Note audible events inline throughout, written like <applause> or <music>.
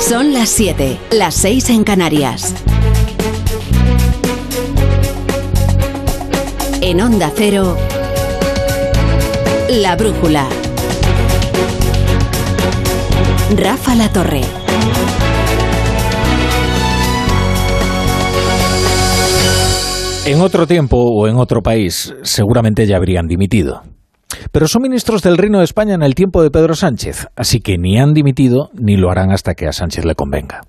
Son las 7, las 6 en Canarias. En Onda Cero, La Brújula. Rafa La Torre. En otro tiempo o en otro país seguramente ya habrían dimitido. Pero son ministros del Reino de España en el tiempo de Pedro Sánchez, así que ni han dimitido ni lo harán hasta que a Sánchez le convenga.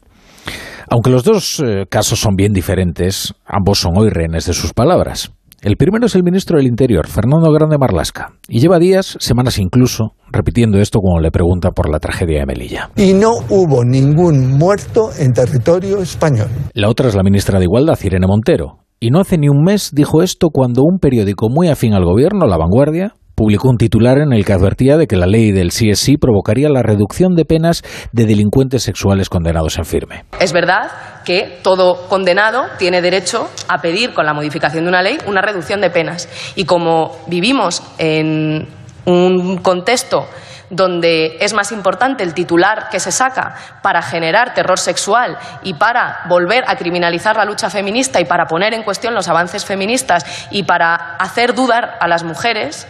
Aunque los dos eh, casos son bien diferentes, ambos son hoy rehenes de sus palabras. El primero es el ministro del Interior, Fernando Grande Marlasca, y lleva días, semanas incluso, repitiendo esto cuando le pregunta por la tragedia de Melilla. Y no hubo ningún muerto en territorio español. La otra es la ministra de Igualdad, Irene Montero, y no hace ni un mes dijo esto cuando un periódico muy afín al gobierno, La Vanguardia, publicó un titular en el que advertía de que la ley del CSI provocaría la reducción de penas de delincuentes sexuales condenados en firme. Es verdad que todo condenado tiene derecho a pedir con la modificación de una ley una reducción de penas. Y como vivimos en un contexto donde es más importante el titular que se saca para generar terror sexual y para volver a criminalizar la lucha feminista y para poner en cuestión los avances feministas y para hacer dudar a las mujeres,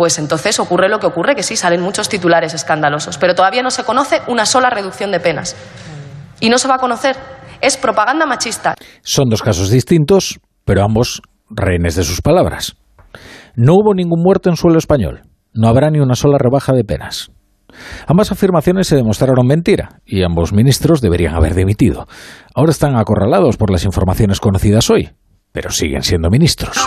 pues entonces ocurre lo que ocurre, que sí, salen muchos titulares escandalosos, pero todavía no se conoce una sola reducción de penas. Y no se va a conocer. Es propaganda machista. Son dos casos distintos, pero ambos rehenes de sus palabras. No hubo ningún muerto en suelo español. No habrá ni una sola rebaja de penas. Ambas afirmaciones se demostraron mentira y ambos ministros deberían haber dimitido. Ahora están acorralados por las informaciones conocidas hoy, pero siguen siendo ministros.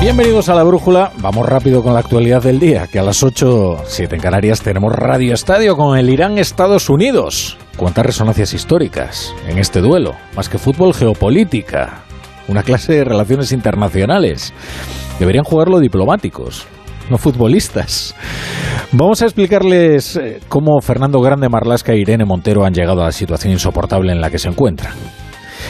Bienvenidos a la Brújula. Vamos rápido con la actualidad del día, que a las 8, 7 en Canarias tenemos Radio Estadio con el Irán-Estados Unidos. ¿Cuántas resonancias históricas en este duelo? Más que fútbol, geopolítica. Una clase de relaciones internacionales. Deberían jugarlo diplomáticos, no futbolistas. Vamos a explicarles eh, cómo Fernando Grande Marlasca e Irene Montero han llegado a la situación insoportable en la que se encuentran.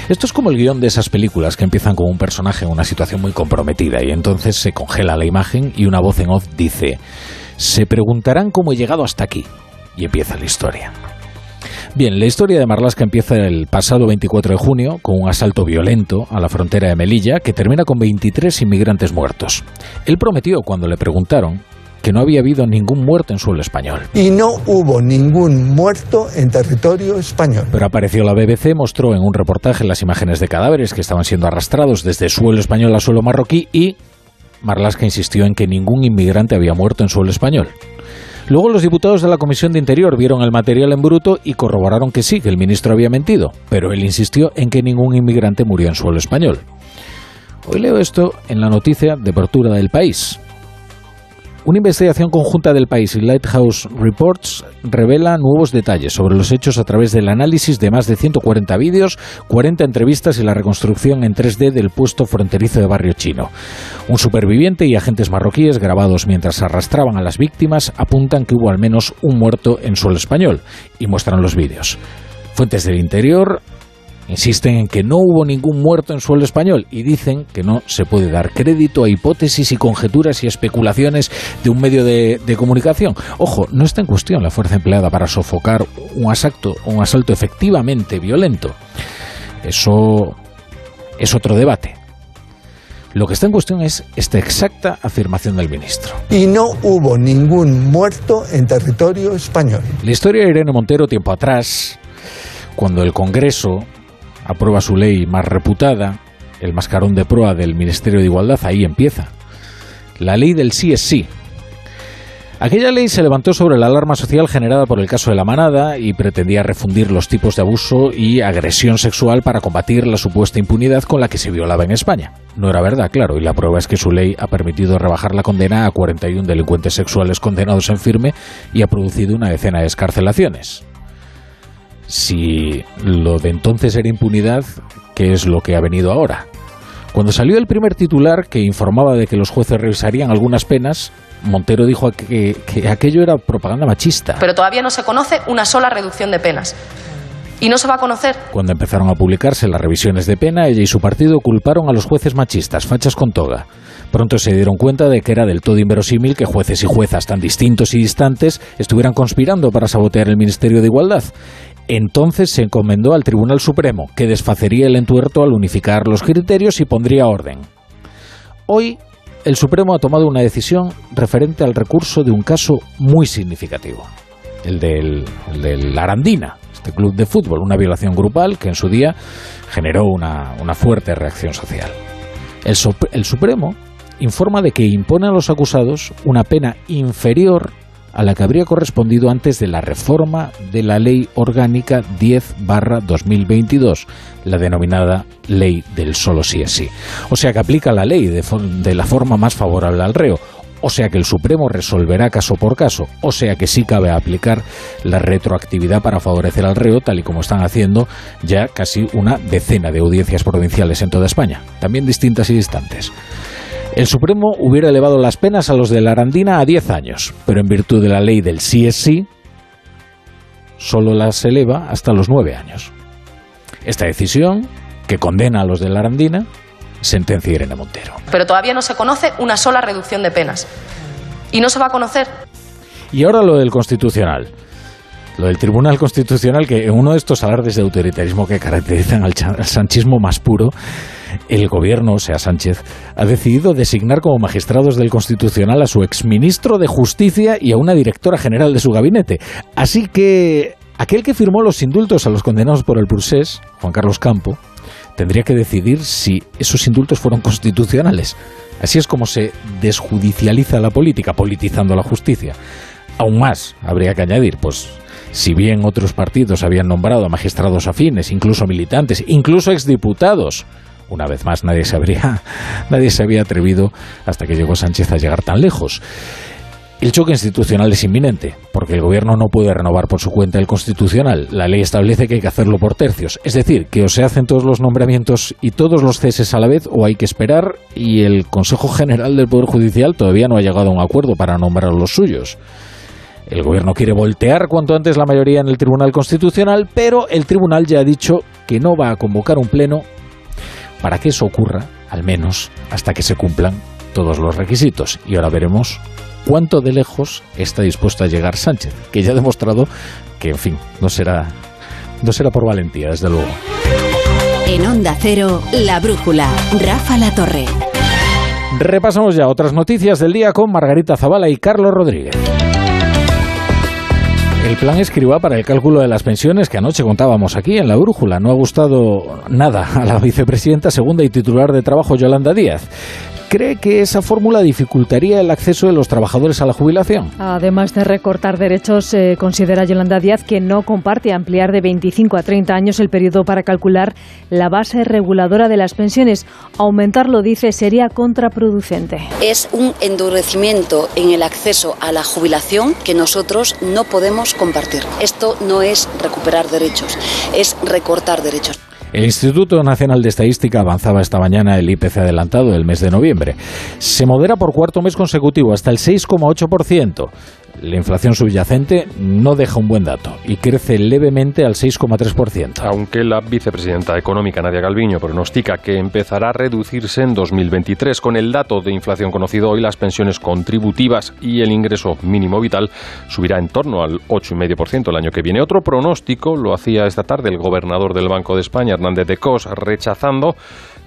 Esto es como el guion de esas películas que empiezan con un personaje en una situación muy comprometida y entonces se congela la imagen y una voz en off dice, se preguntarán cómo he llegado hasta aquí. Y empieza la historia. Bien, la historia de Marlaska empieza el pasado 24 de junio con un asalto violento a la frontera de Melilla que termina con 23 inmigrantes muertos. Él prometió cuando le preguntaron que no había habido ningún muerto en suelo español. Y no hubo ningún muerto en territorio español. Pero apareció la BBC, mostró en un reportaje las imágenes de cadáveres que estaban siendo arrastrados desde suelo español a suelo marroquí y Marlaska insistió en que ningún inmigrante había muerto en suelo español. Luego los diputados de la Comisión de Interior vieron el material en bruto y corroboraron que sí, que el ministro había mentido, pero él insistió en que ningún inmigrante murió en suelo español. Hoy leo esto en la noticia de apertura del país. Una investigación conjunta del país y Lighthouse Reports revela nuevos detalles sobre los hechos a través del análisis de más de 140 vídeos, 40 entrevistas y la reconstrucción en 3D del puesto fronterizo de Barrio Chino. Un superviviente y agentes marroquíes grabados mientras arrastraban a las víctimas apuntan que hubo al menos un muerto en suelo español y muestran los vídeos. Fuentes del interior Insisten en que no hubo ningún muerto en suelo español y dicen que no se puede dar crédito a hipótesis y conjeturas y especulaciones de un medio de, comunicación. Ojo, no está en cuestión la fuerza empleada para sofocar un asalto, un asalto efectivamente violento. Eso es otro debate. Lo que está en cuestión es esta exacta afirmación del ministro. Y no hubo ningún muerto en territorio español. La historia de Irene Montero tiempo atrás, cuando el Congreso aprueba su ley más reputada, el mascarón de proa del Ministerio de Igualdad, ahí empieza. La ley del sí es sí. Aquella ley se levantó sobre la alarma social generada por el caso de la manada y pretendía refundir los tipos de abuso y agresión sexual para combatir la supuesta impunidad con la que se violaba en España. No era verdad, claro, y la prueba es que su ley ha permitido rebajar la condena a 41 delincuentes sexuales condenados en firme y ha producido una decena de escarcelaciones si lo de entonces era impunidad, ¿qué es lo que ha venido ahora? Cuando salió el primer titular que informaba de que los jueces revisarían algunas penas, Montero dijo que, aquello era propaganda machista. Pero todavía no se conoce una sola reducción de penas. y no se va a conocer. Cuando empezaron a publicarse las revisiones de pena, ella y su partido culparon a los jueces machistas, fachas con toga. Pronto se dieron cuenta de que era del todo inverosímil que jueces y juezas tan distintos y distantes estuvieran conspirando para sabotear el Ministerio de Igualdad. Entonces se encomendó al Tribunal Supremo, que desfacería el entuerto al unificar los criterios y pondría orden. Hoy, el Supremo ha tomado una decisión referente al recurso de un caso muy significativo, el del, el del Arandina, este club de fútbol, una violación grupal que en su día generó una, una fuerte reacción social. El, el Supremo informa de que impone a los acusados una pena inferior a la que habría correspondido antes de la reforma de la Ley Orgánica 10-2022, la denominada Ley del Solo sí es sí. O sea que aplica la ley de, de la forma más favorable al reo. O sea que el Supremo resolverá caso por caso. O sea que sí cabe aplicar la retroactividad para favorecer al reo, tal y como están haciendo ya casi una decena de audiencias provinciales en toda España, también distintas y distantes. El Supremo hubiera elevado las penas a los de la Arandina a 10 años, pero en virtud de la ley del sí es sí, solo las eleva hasta los 9 años. Esta decisión, que condena a los de la Arandina, sentencia Irene Montero. Pero todavía no se conoce una sola reducción de penas. Y no se va a conocer Y ahora lo del Constitucional. Lo del Tribunal Constitucional, que en uno de estos alardes de autoritarismo que caracterizan al, al sanchismo más puro, el gobierno, o sea, Sánchez, ha decidido designar como magistrados del Constitucional a su exministro de Justicia y a una directora general de su gabinete. Así que aquel que firmó los indultos a los condenados por el procés, Juan Carlos Campo, tendría que decidir si esos indultos fueron constitucionales. Así es como se desjudicializa la política, politizando la justicia. Aún más, habría que añadir, pues, si bien otros partidos habían nombrado a magistrados afines, incluso militantes, incluso exdiputados, una vez más nadie se habría, <laughs> nadie se había atrevido hasta que llegó Sánchez a llegar tan lejos. El choque institucional es inminente, porque el gobierno no puede renovar por su cuenta el constitucional. La ley establece que hay que hacerlo por tercios, es decir, que o se hacen todos los nombramientos y todos los ceses a la vez, o hay que esperar y el Consejo General del Poder Judicial todavía no ha llegado a un acuerdo para nombrar los suyos. El gobierno quiere voltear cuanto antes la mayoría en el Tribunal Constitucional, pero el tribunal ya ha dicho que no va a convocar un pleno para que eso ocurra, al menos hasta que se cumplan todos los requisitos. Y ahora veremos cuánto de lejos está dispuesto a llegar Sánchez, que ya ha demostrado que, en fin, no será, no será por valentía, desde luego. En Onda Cero, La Brújula, Rafa La Torre. Repasamos ya otras noticias del día con Margarita Zavala y Carlos Rodríguez. El plan escriba para el cálculo de las pensiones que anoche contábamos aquí en la brújula no ha gustado nada a la vicepresidenta segunda y titular de trabajo Yolanda Díaz. ¿Cree que esa fórmula dificultaría el acceso de los trabajadores a la jubilación? Además de recortar derechos, eh, considera Yolanda Díaz que no comparte ampliar de 25 a 30 años el periodo para calcular la base reguladora de las pensiones. Aumentarlo, dice, sería contraproducente. Es un endurecimiento en el acceso a la jubilación que nosotros no podemos compartir. Esto no es recuperar derechos, es recortar derechos. El Instituto Nacional de Estadística avanzaba esta mañana el IPC adelantado del mes de noviembre. Se modera por cuarto mes consecutivo hasta el 6,8%. La inflación subyacente no deja un buen dato y crece levemente al 6,3%. Aunque la vicepresidenta económica Nadia Galviño pronostica que empezará a reducirse en 2023 con el dato de inflación conocido hoy, las pensiones contributivas y el ingreso mínimo vital subirá en torno al 8,5% el año que viene. Otro pronóstico lo hacía esta tarde el gobernador del Banco de España, Hernández de Cos, rechazando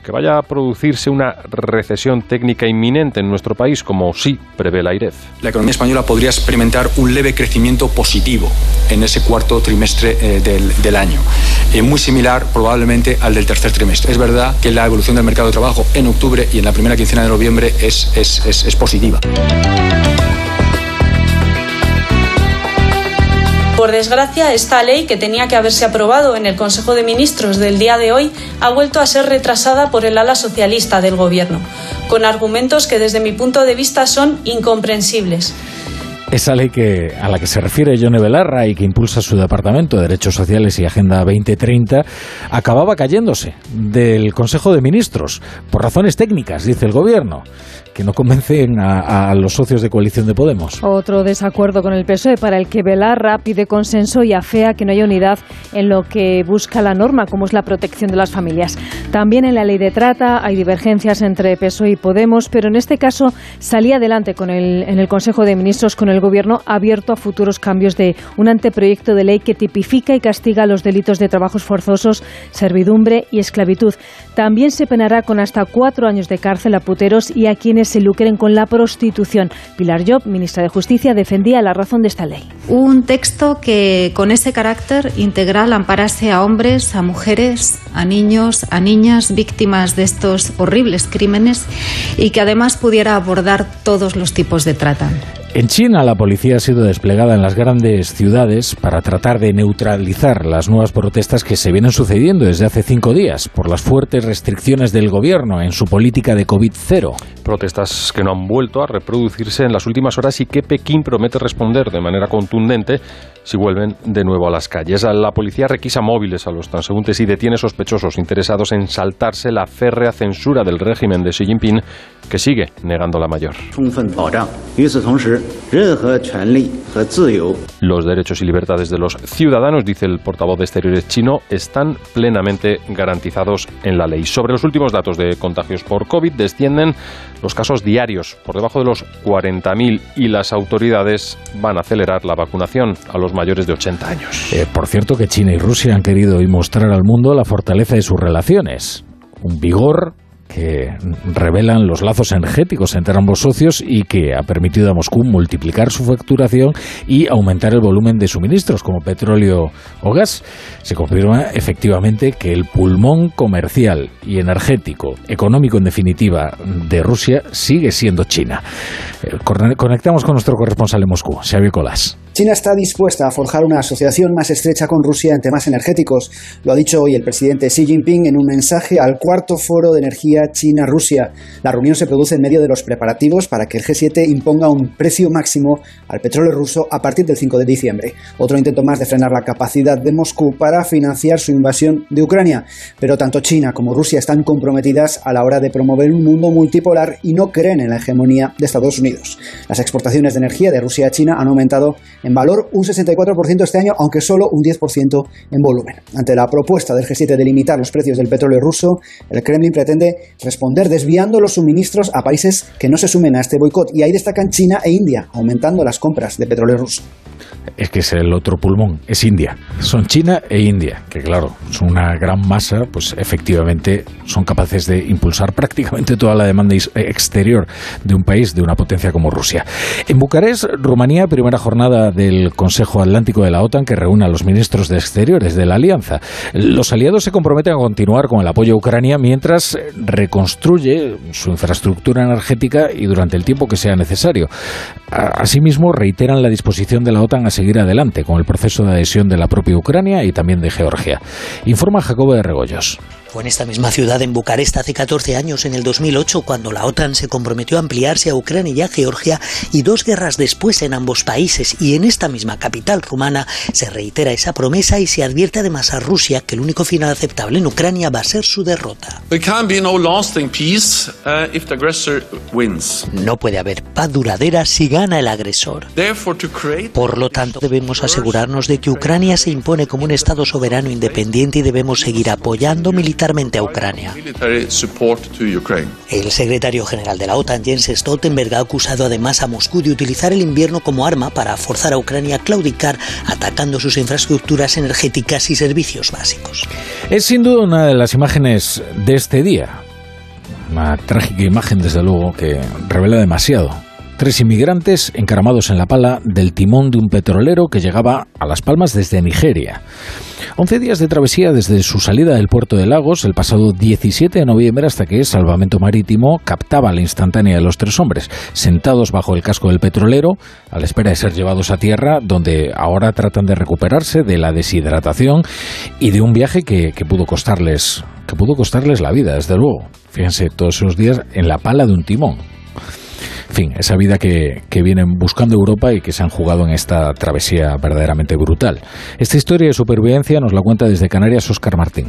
que vaya a producirse una recesión técnica inminente en nuestro país, como sí prevé la IREF. La economía española podría experimentar un leve crecimiento positivo en ese cuarto trimestre eh, del, del, año, eh, muy similar probablemente al del tercer trimestre. Es verdad que la evolución del mercado de trabajo en octubre y en la primera quincena de noviembre es, es, es, es positiva. Por desgracia, esta ley, que tenía que haberse aprobado en el Consejo de Ministros del día de hoy, ha vuelto a ser retrasada por el ala socialista del Gobierno, con argumentos que desde mi punto de vista son incomprensibles. Esa ley que, a la que se refiere Yone Belarra y que impulsa su Departamento de Derechos Sociales y Agenda 2030 acababa cayéndose del Consejo de Ministros por razones técnicas, dice el Gobierno, no convencen a, los socios de coalición de Podemos. Otro desacuerdo con el PSOE para el que Belarra pide consenso y afea que no haya unidad en lo que busca la norma, como es la protección de las familias. También en la ley de trata hay divergencias entre PSOE y Podemos, pero en este caso salía adelante con el, en el Consejo de Ministros con el Gobierno abierto a futuros cambios de un anteproyecto de ley que tipifica y castiga los delitos de trabajos forzosos, servidumbre y esclavitud. También se penará con hasta cuatro años de cárcel a puteros y a quienes se lucren con la prostitución. Pilar Job, ministra de Justicia, defendía la razón de esta ley. Un texto que con ese carácter integral amparase a hombres, a mujeres, a niños, a niñas víctimas de estos horribles crímenes y que además pudiera abordar todos los tipos de trata. En China la policía ha sido desplegada en las grandes ciudades para tratar de neutralizar las nuevas protestas que se vienen sucediendo desde hace cinco días por las fuertes restricciones del gobierno en su política de COVID-0. Protestas que no han vuelto a reproducirse en las últimas horas y que Pekín promete responder de manera contundente si vuelven de nuevo a las calles. La policía requisa móviles a los transeúntes y detiene sospechosos interesados en saltarse la férrea censura del régimen de Xi Jinping, que sigue negando la mayor. Los derechos y libertades de los ciudadanos, dice el portavoz de Exteriores chino, están plenamente garantizados en la ley. Sobre los últimos datos de contagios por COVID, descienden los casos diarios por debajo de los 40.000 y las autoridades van a acelerar la vacunación a los mayores de 80 años. Eh, por cierto que China y Rusia han querido mostrar al mundo la fortaleza de sus relaciones, un vigor que revelan los lazos energéticos entre ambos socios y que ha permitido a Moscú multiplicar su facturación y aumentar el volumen de suministros como petróleo o gas. Se confirma efectivamente que el pulmón comercial y energético, económico en definitiva, de Rusia sigue siendo China. Eh, conectamos con nuestro corresponsal en Moscú, Xavier Colás. China está dispuesta a forjar una asociación más estrecha con Rusia en temas energéticos. Lo ha dicho hoy el presidente Xi Jinping en un mensaje al cuarto foro de energía China-Rusia. La reunión se produce en medio de los preparativos para que el G7 imponga un precio máximo al petróleo ruso a partir del 5 de diciembre. Otro intento más de frenar la capacidad de Moscú para financiar su invasión de Ucrania. Pero tanto China como Rusia están comprometidas a la hora de promover un mundo multipolar y no creen en la hegemonía de Estados Unidos. Las exportaciones de energía de Rusia a China han aumentado en valor un 64% este año, aunque solo un 10% en volumen. Ante la propuesta del G7 de limitar los precios del petróleo ruso, el Kremlin pretende responder desviando los suministros a países que no se sumen a este boicot, y ahí destacan China e India, aumentando las compras de petróleo ruso es que es el otro pulmón, es India. Son China e India, que claro, son una gran masa, pues efectivamente son capaces de impulsar prácticamente toda la demanda exterior de un país, de una potencia como Rusia. En Bucarest, Rumanía, primera jornada del Consejo Atlántico de la OTAN que reúne a los ministros de Exteriores de la Alianza. Los aliados se comprometen a continuar con el apoyo a Ucrania mientras reconstruye su infraestructura energética y durante el tiempo que sea necesario. Asimismo, reiteran la disposición de la OTAN a seguir adelante con el proceso de adhesión de la propia Ucrania y también de Georgia. Informa Jacobo de Regoyos. Fue en esta misma ciudad, en Bucarest, hace 14 años, en el 2008, cuando la OTAN se comprometió a ampliarse a Ucrania y a Georgia, y dos guerras después en ambos países, y en esta misma capital rumana, se reitera esa promesa y se advierte además a Rusia que el único final aceptable en Ucrania va a ser su derrota. No puede haber paz duradera si gana el agresor. Por lo tanto, debemos asegurarnos de que Ucrania se impone como un Estado soberano independiente y debemos seguir apoyando militarmente a Ucrania. El secretario general de la OTAN, Jens Stoltenberg, ha acusado además a Moscú de utilizar el invierno como arma para forzar a Ucrania a claudicar, atacando sus infraestructuras energéticas y servicios básicos. Es sin duda una de las imágenes de este día. Una trágica imagen, desde luego, que revela demasiado. Tres inmigrantes encaramados en la pala del timón de un petrolero que llegaba a Las Palmas desde Nigeria. Once días de travesía desde su salida del puerto de Lagos el pasado 17 de noviembre hasta que Salvamento Marítimo captaba la instantánea de los tres hombres, sentados bajo el casco del petrolero, a la espera de ser llevados a tierra, donde ahora tratan de recuperarse de la deshidratación y de un viaje que, que pudo costarles que pudo costarles la vida, desde luego. Fíjense, todos esos días en la pala de un timón. En fin, esa vida que, vienen buscando Europa y que se han jugado en esta travesía verdaderamente brutal. Esta historia de supervivencia nos la cuenta desde Canarias Oscar Martín.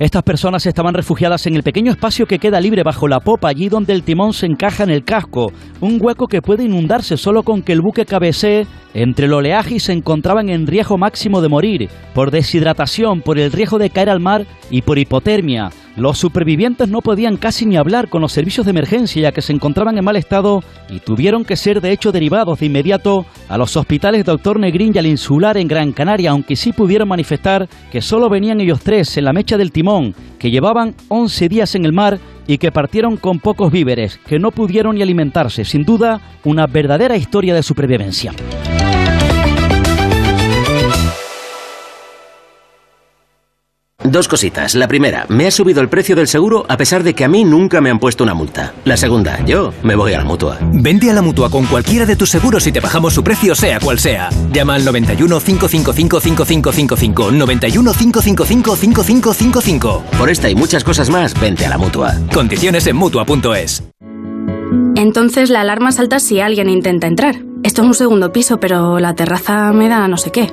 Estas personas estaban refugiadas en el pequeño espacio que queda libre bajo la popa, allí donde el timón se encaja en el casco, un hueco que puede inundarse solo con que el buque cabecee entre el oleaje y se encontraban en riesgo máximo de morir, por deshidratación, por el riesgo de caer al mar y por hipotermia. Los supervivientes no podían casi ni hablar con los servicios de emergencia ya que se encontraban en mal estado y tuvieron que ser de hecho derivados de inmediato a los hospitales Doctor Negrín y al Insular en Gran Canaria, aunque sí pudieron manifestar que solo venían ellos tres en la mecha del timón, que llevaban 11 días en el mar y que partieron con pocos víveres, que no pudieron ni alimentarse. Sin duda, una verdadera historia de supervivencia. Dos cositas. La primera, me ha subido el precio del seguro a pesar de que a mí nunca me han puesto una multa. La segunda, yo me voy a la mutua. Vente a la mutua con cualquiera de tus seguros y te bajamos su precio, sea cual sea. Llama al 91 555 5555. 91 555 5555. Por esta y muchas cosas más, vente a la mutua. Condiciones en mutua.es. Entonces la alarma salta si alguien intenta entrar. Esto es un segundo piso, pero la terraza me da no sé qué.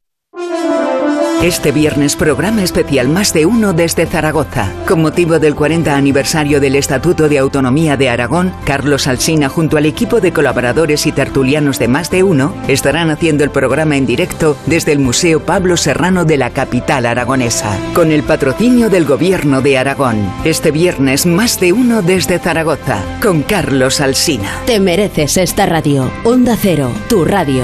Este viernes programa especial Más de Uno desde Zaragoza. Con motivo del 40 aniversario del Estatuto de Autonomía de Aragón, Carlos Alsina junto al equipo de colaboradores y tertulianos de Más de Uno estarán haciendo el programa en directo desde el Museo Pablo Serrano de la capital aragonesa, con el patrocinio del Gobierno de Aragón. Este viernes Más de Uno desde Zaragoza, con Carlos Alsina. Te mereces esta radio. Onda Cero, tu radio.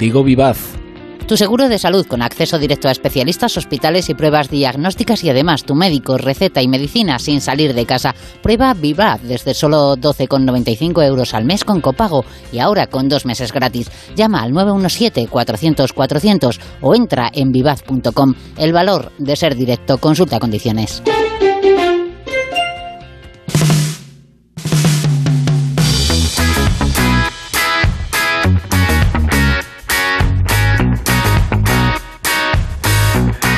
Digo Vivaz. Tu seguro de salud con acceso directo a especialistas, hospitales y pruebas diagnósticas y además tu médico, receta y medicina sin salir de casa. Prueba Vivaz desde solo 12,95 euros al mes con copago y ahora con dos meses gratis. Llama al 917-400-400 o entra en vivaz.com. El valor de ser directo. Consulta condiciones.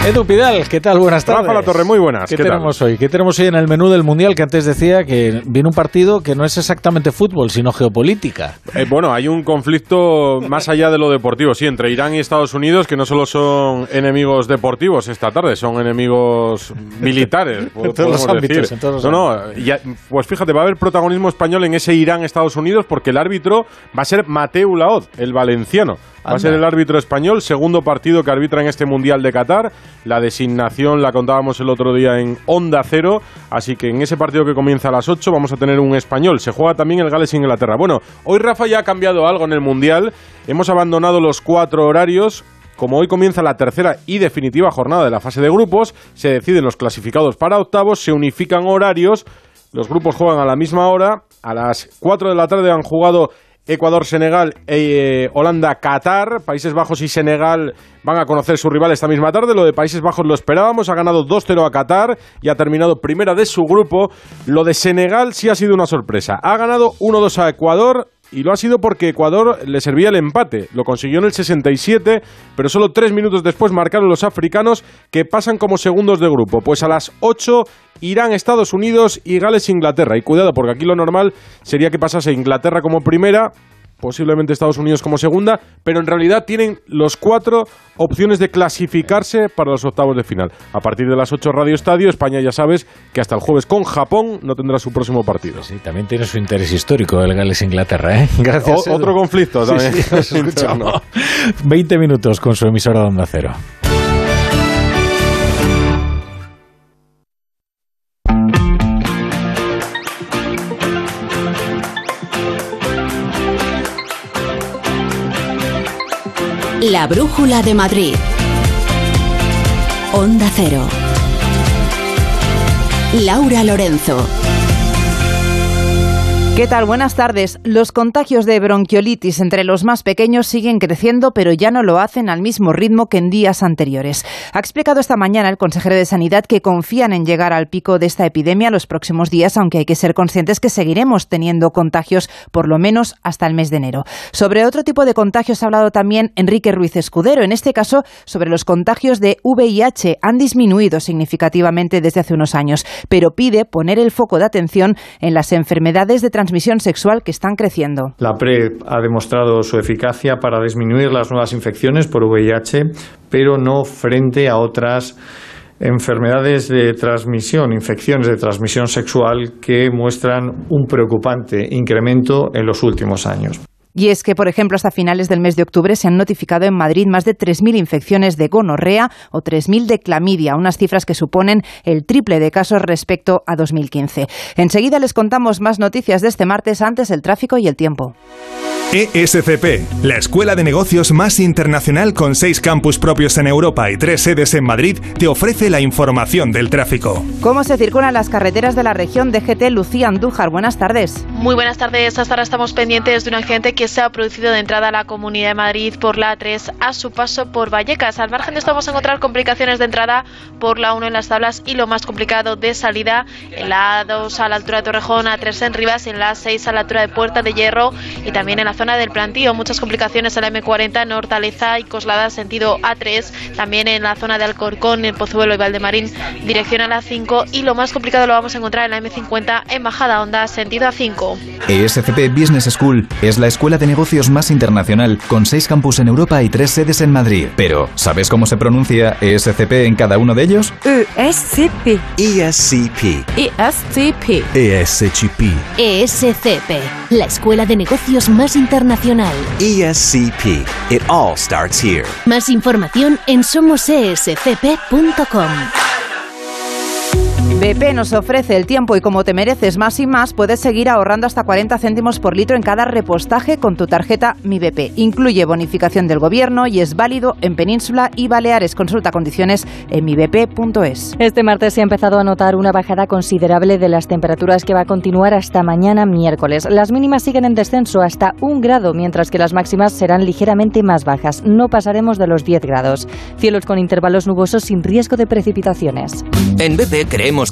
Edu Pidal, ¿qué tal? Buenas tardes. Rafa La Torre, muy buenas. ¿Qué, tenemos hoy? ¿Qué tenemos hoy en el menú del Mundial que antes decía que viene un partido que no es exactamente fútbol, sino geopolítica? Eh, bueno, hay un conflicto más allá de lo deportivo, sí, entre Irán y Estados Unidos, que no solo son enemigos deportivos esta tarde, son enemigos militares. <laughs> en todos los ámbitos. En todos los no, no, ya, pues fíjate, va a haber protagonismo español en ese Irán-Estados Unidos porque el árbitro va a ser Mateu Laoz, el valenciano. Va a ser el árbitro español, segundo partido que arbitra en este Mundial de Qatar. La designación la contábamos el otro día en Onda Cero, así que en ese partido que comienza a las 8 vamos a tener un español. Se juega también el Gales-Inglaterra. Bueno, hoy Rafa ya ha cambiado algo en el Mundial. Hemos abandonado los cuatro horarios. Como hoy comienza la tercera y definitiva jornada de la fase de grupos, se deciden los clasificados para octavos, se unifican horarios, los grupos juegan a la misma hora. A las 4 de la tarde han jugado Ecuador, Senegal, eh, Holanda, Qatar, Países Bajos y Senegal van a conocer su rival esta misma tarde. Lo de Países Bajos lo esperábamos, ha ganado 2-0 a Qatar y ha terminado primera de su grupo. Lo de Senegal sí ha sido una sorpresa. Ha ganado 1-2 a Ecuador, y lo ha sido porque Ecuador le servía el empate. Lo consiguió en el 67, pero solo tres minutos después marcaron los africanos que pasan como segundos de grupo. Pues a las 8 Irán, Estados Unidos y Gales, Inglaterra. Y cuidado, porque aquí lo normal sería que pasase Inglaterra como primera posiblemente Estados Unidos como segunda, pero en realidad tienen los cuatro opciones de clasificarse para los octavos de final. A partir de las 8 Radio Estadio, España ya sabes que hasta el jueves con Japón no tendrá su próximo partido. Sí, también tiene su interés histórico el Gales-Inglaterra, ¿eh? <laughs> Gracias. otro conflicto también. Sí, <laughs> sí, 20 minutos con su emisora de Onda Cero. La Brújula de Madrid. Onda Cero. Laura Lorenzo. ¿Qué tal? Buenas tardes. Los contagios de bronquiolitis entre los más pequeños siguen creciendo, pero ya no lo hacen al mismo ritmo que en días anteriores. Ha explicado esta mañana el consejero de Sanidad que confían en llegar al pico de esta epidemia los próximos días, aunque hay que ser conscientes que seguiremos teniendo contagios por lo menos hasta el mes de enero. Sobre otro tipo de contagios ha hablado también Enrique Ruiz Escudero, en este caso sobre los contagios de VIH. Han disminuido significativamente desde hace unos años, pero pide poner el foco de atención en las enfermedades de transmisión sexual que están creciendo. La PrEP ha demostrado su eficacia para disminuir las nuevas infecciones por VIH, pero no frente a otras enfermedades de transmisión, infecciones de transmisión sexual que muestran un preocupante incremento en los últimos años. Y es que, por ejemplo, hasta finales del mes de octubre se han notificado en Madrid más de 3.000 infecciones de gonorrea o 3.000 de clamidia, unas cifras que suponen el triple de casos respecto a 2015. Enseguida les contamos más noticias de este martes, antes el tráfico y el tiempo. ESCP, la escuela de negocios más internacional con seis campus propios en Europa y tres sedes en Madrid, te ofrece la información del tráfico. ¿Cómo se circulan las carreteras de la región de GT Lucía Andújar? Buenas tardes. Muy buenas tardes. Hasta ahora estamos pendientes de un accidente que se ha producido de entrada a la Comunidad de Madrid por la A3 a su paso por Vallecas. Al margen de esto vamos a encontrar complicaciones de entrada por la 1 en las tablas y lo más complicado de salida en la A2 a la altura de Torrejón, A3 en Rivas, en la A6 a la altura de Puerta de Hierro y también en la zona del plantío. Muchas complicaciones en la M40 en Hortaleza y Coslada sentido A3, también en la zona de Alcorcón, en Pozuelo y Valdemarín, dirección a la 5 y lo más complicado lo vamos a encontrar en la M50 en Bajada Onda, sentido A5. ESCP Business School es la escuela de negocios más internacional con seis campus en Europa y tres sedes en Madrid. Pero, ¿sabes cómo se pronuncia ESCP en cada uno de ellos? ESCP. ESCP. ESCP. ESCP. ESCP, la escuela de negocios más internacional. ESCP. It all starts here. Más información en somosescp.com. BP nos ofrece el tiempo y como te mereces más y más, puedes seguir ahorrando hasta 40 céntimos por litro en cada repostaje con tu tarjeta Mi BP. Incluye bonificación del gobierno y es válido en Península y Baleares. Consulta condiciones en mibp.es. Este martes se ha empezado a notar una bajada considerable de las temperaturas que va a continuar hasta mañana miércoles. Las mínimas siguen en descenso hasta un grado, mientras que las máximas serán ligeramente más bajas. No pasaremos de los 10 grados. Cielos con intervalos nubosos sin riesgo de precipitaciones. En BP creemos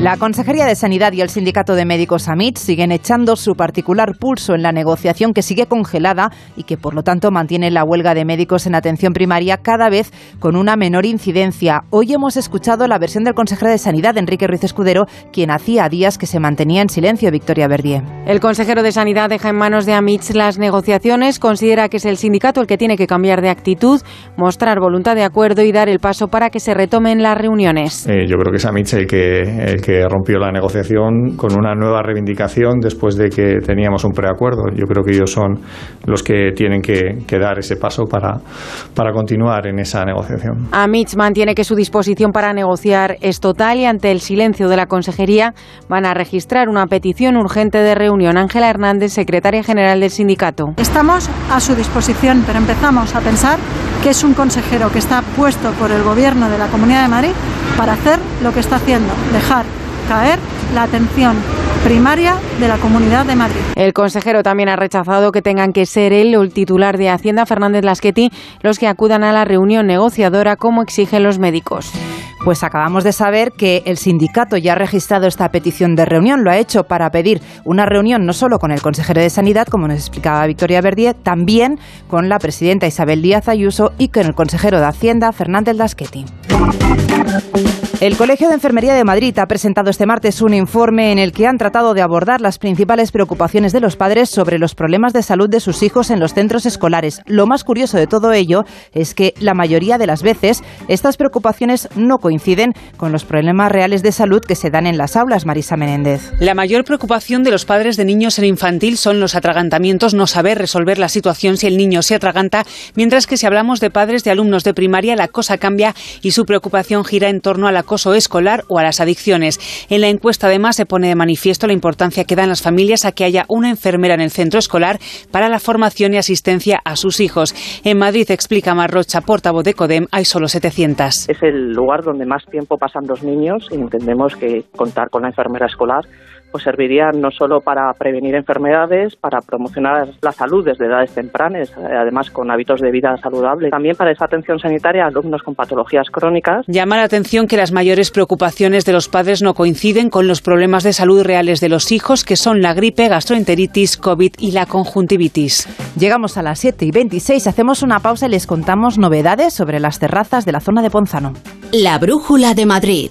La Consejería de Sanidad y el Sindicato de Médicos AMIT siguen echando su particular pulso en la negociación que sigue congelada y que por lo tanto mantiene la huelga de médicos en atención primaria cada vez con una menor incidencia. Hoy hemos escuchado la versión del consejero de Sanidad, Enrique Ruiz Escudero, quien hacía días que se mantenía en silencio, Victoria Verdier. El consejero de Sanidad deja en manos de AMIT las negociaciones, considera que es el sindicato el que tiene que cambiar de actitud, mostrar voluntad de acuerdo y dar el paso para que se retomen las reuniones. Eh, yo creo que es AMIT el que, el que rompió la negociación con una nueva reivindicación después de que teníamos un preacuerdo. Yo creo que ellos son los que tienen que, que dar ese paso para, para continuar en esa negociación. AMIT mantiene que su disposición para negociar es total y ante el silencio de la Consejería van a registrar una petición urgente de reunión. Ángela Hernández, secretaria general del sindicato. Estamos a su disposición, pero empezamos a pensar que es un consejero que está puesto por el Gobierno de la Comunidad de Madrid para hacer lo que está haciendo, dejar caer la atención primaria de la Comunidad de Madrid. El consejero también ha rechazado que tengan que ser él o el titular de Hacienda, Fernández Lasqueti, los que acudan a la reunión negociadora como exigen los médicos. Pues acabamos de saber que el sindicato ya ha registrado esta petición de reunión. Lo ha hecho para pedir una reunión no solo con el consejero de Sanidad, como nos explicaba Victoria Verdier, también con la presidenta Isabel Díaz Ayuso y con el consejero de Hacienda, Fernández Lasqueti. El Colegio de Enfermería de Madrid ha presentado este martes un informe en el que han tratado de abordar las principales preocupaciones de los padres sobre los problemas de salud de sus hijos en los centros escolares. Lo más curioso de todo ello es que la mayoría de las veces estas preocupaciones no coinciden con los problemas reales de salud que se dan en las aulas, Marisa Menéndez. La mayor preocupación de los padres de niños en infantil son los atragantamientos, no saber resolver la situación si el niño se atraganta, mientras que si hablamos de padres de alumnos de primaria la cosa cambia y su preocupación gira en torno a la acoso escolar o a las adicciones. En la encuesta además se pone de manifiesto la importancia que dan las familias a que haya una enfermera en el centro escolar para la formación y asistencia a sus hijos. En Madrid, explica Marrocha, portavoz de CODEM, hay solo 700. Es el lugar donde más tiempo pasan los niños y entendemos que contar con la enfermera escolar pues serviría no solo para prevenir enfermedades, para promocionar la salud desde edades tempranas, eh, además con hábitos de vida saludables, también para esa atención sanitaria a alumnos con patologías crónicas. Llama la atención que las mayores preocupaciones de los padres no coinciden con los problemas de salud reales de los hijos, que son la gripe, gastroenteritis, COVID y la conjuntivitis. Llegamos a las 7 y 26, hacemos una pausa y les contamos novedades sobre las terrazas de la zona de Ponzano. La Brújula de Madrid.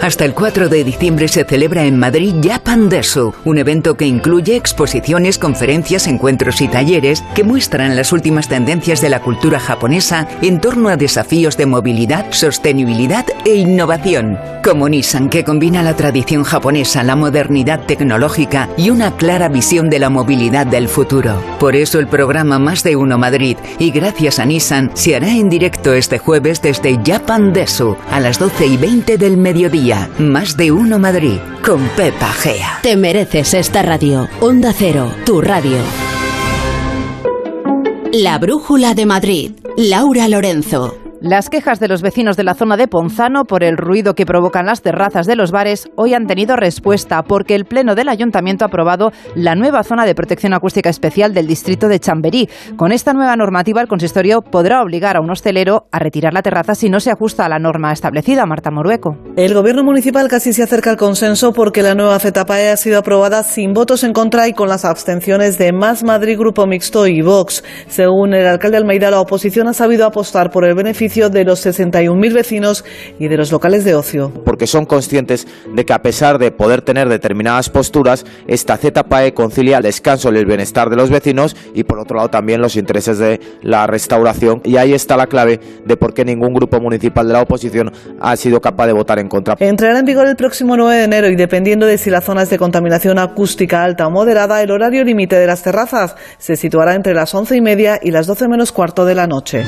Hasta el 4 de diciembre se celebra en Madrid Japan Desu, un evento que incluye exposiciones, conferencias, encuentros y talleres que muestran las últimas tendencias de la cultura japonesa en torno a desafíos de movilidad, sostenibilidad e innovación. Como Nissan, que combina la tradición japonesa, la modernidad tecnológica y una clara visión de la movilidad del futuro. Por eso el programa Más de Uno Madrid y gracias a Nissan se hará en directo este jueves desde Japan Desu a las 12 y 20 del mediodía. Más de uno Madrid con Pepa Gea. Te mereces esta radio. Onda Cero, tu radio. La Brújula de Madrid. Laura Lorenzo. Las quejas de los vecinos de la zona de Ponzano por el ruido que provocan las terrazas de los bares hoy han tenido respuesta porque el Pleno del Ayuntamiento ha aprobado la nueva zona de protección acústica especial del distrito de Chamberí. Con esta nueva normativa, el consistorio podrá obligar a un hostelero a retirar la terraza si no se ajusta a la norma establecida. Marta Morueco. El gobierno municipal casi se acerca al consenso porque la nueva ZPAE ha sido aprobada sin votos en contra y con las abstenciones de Más Madrid, Grupo Mixto y Vox. Según el alcalde Almeida, la oposición ha sabido apostar por el beneficio de los 61.000 vecinos y de los locales de ocio. Porque son conscientes de que a pesar de poder tener determinadas posturas, esta ZPAE concilia el descanso y el bienestar de los vecinos y por otro lado también los intereses de la restauración. Y ahí está la clave de por qué ningún grupo municipal de la oposición ha sido capaz de votar en contra. Entrará en vigor el próximo 9 de enero y dependiendo de si la zona es de contaminación acústica alta o moderada, el horario límite de las terrazas se situará entre las once y media y las 12 menos cuarto de la noche.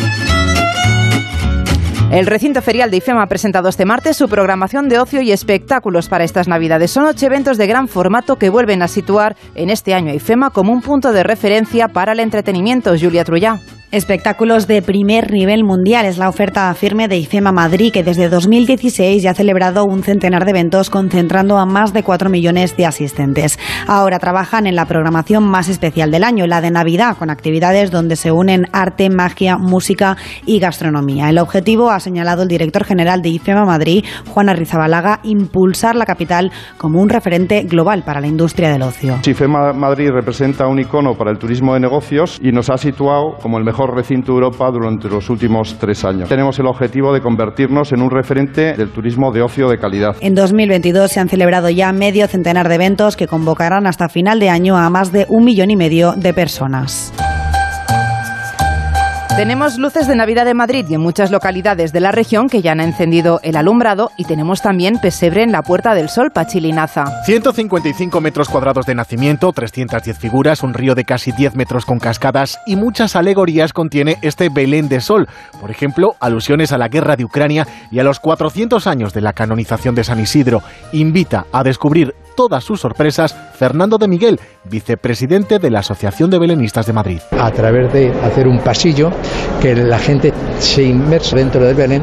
El recinto ferial de IFEMA ha presentado este martes su programación de ocio y espectáculos para estas Navidades. Son ocho eventos de gran formato que vuelven a situar en este año a IFEMA como un punto de referencia para el entretenimiento. Julia Trullá. Espectáculos de primer nivel mundial es la oferta firme de IFEMA Madrid, que desde 2016 ya ha celebrado un centenar de eventos concentrando a más de 4 millones de asistentes. Ahora trabajan en la programación más especial del año, la de Navidad, con actividades donde se unen arte, magia, música y gastronomía. El objetivo, ha señalado el director general de IFEMA Madrid, Juan Arrizabalaga, impulsar la capital como un referente global para la industria del ocio. IFEMA Madrid representa un icono para el turismo de negocios y nos ha situado como el mejor mejor recinto de Europa durante los últimos tres años. Tenemos el objetivo de convertirnos en un referente del turismo de ocio de calidad. En 2022 se han celebrado ya medio centenar de eventos que convocarán hasta final de año a más de un millón y medio de personas. Tenemos luces de Navidad de Madrid y en muchas localidades de la región que ya han encendido el alumbrado y tenemos también pesebre en la Puerta del Sol, Pachilinaza. 155 metros cuadrados de nacimiento, 310 figuras, un río de casi 10 metros con cascadas y muchas alegorías contiene este Belén de Sol. Por ejemplo, alusiones a la guerra de Ucrania y a los 400 años de la canonización de San Isidro. Invita a descubrir todas sus sorpresas Fernando de Miguel, vicepresidente de la Asociación de Belenistas de Madrid. A través de hacer un pasillo que la gente se inmerse dentro del Belén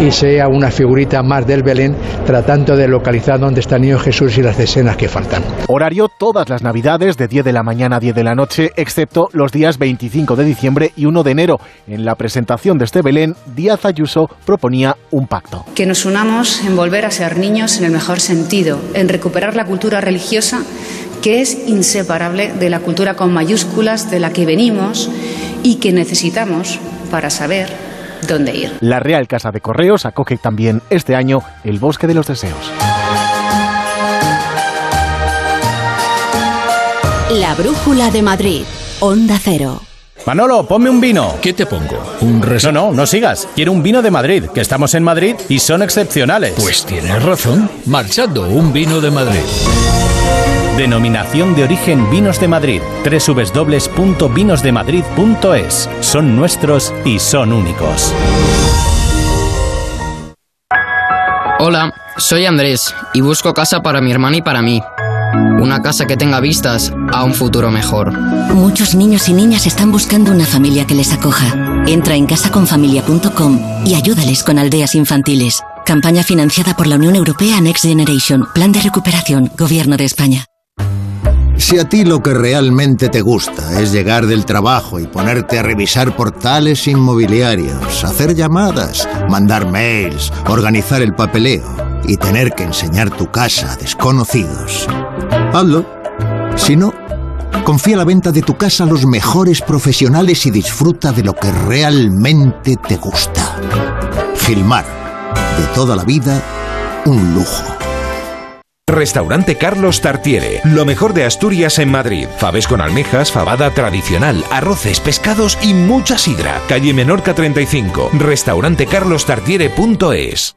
y sea una figurita más del Belén tratando de localizar dónde está el niño Jesús y las escenas que faltan. Horario todas las navidades de 10 de la mañana a 10 de la noche, excepto los días 25 de diciembre y 1 de enero. En la presentación de este Belén, Díaz Ayuso proponía un pacto. Que nos unamos en volver a ser niños en el mejor sentido, en recuperar la cultura religiosa que es inseparable de la cultura con mayúsculas de la que venimos y que necesitamos para saber dónde ir. La Real Casa de Correos acoge también este año el Bosque de los Deseos. La Brújula de Madrid, Onda Cero. Manolo, ponme un vino. ¿Qué te pongo? ¿Un res... No, no, no sigas. Quiero un vino de Madrid, que estamos en Madrid y son excepcionales. Pues tienes razón. Marchando, un vino de Madrid. Denominación de origen Vinos de Madrid. www.vinosdemadrid.es. Son nuestros y son únicos. Hola, soy Andrés y busco casa para mi hermana y para mí. Una casa que tenga vistas a un futuro mejor. Muchos niños y niñas están buscando una familia que les acoja. Entra en casaconfamilia.com y ayúdales con aldeas infantiles. Campaña financiada por la Unión Europea Next Generation. Plan de recuperación. Gobierno de España. Si a ti lo que realmente te gusta es llegar del trabajo y ponerte a revisar portales inmobiliarios, hacer llamadas, mandar mails, organizar el papeleo y tener que enseñar tu casa a desconocidos, hazlo. Si no, confía la venta de tu casa a los mejores profesionales y disfruta de lo que realmente te gusta. Gilmar, de toda la vida, un lujo. Restaurante Carlos Tartiere, lo mejor de Asturias en Madrid. Faves con almejas, fabada tradicional, arroces, pescados y mucha sidra. Calle Menorca 35, restaurantecarlostartiere.es.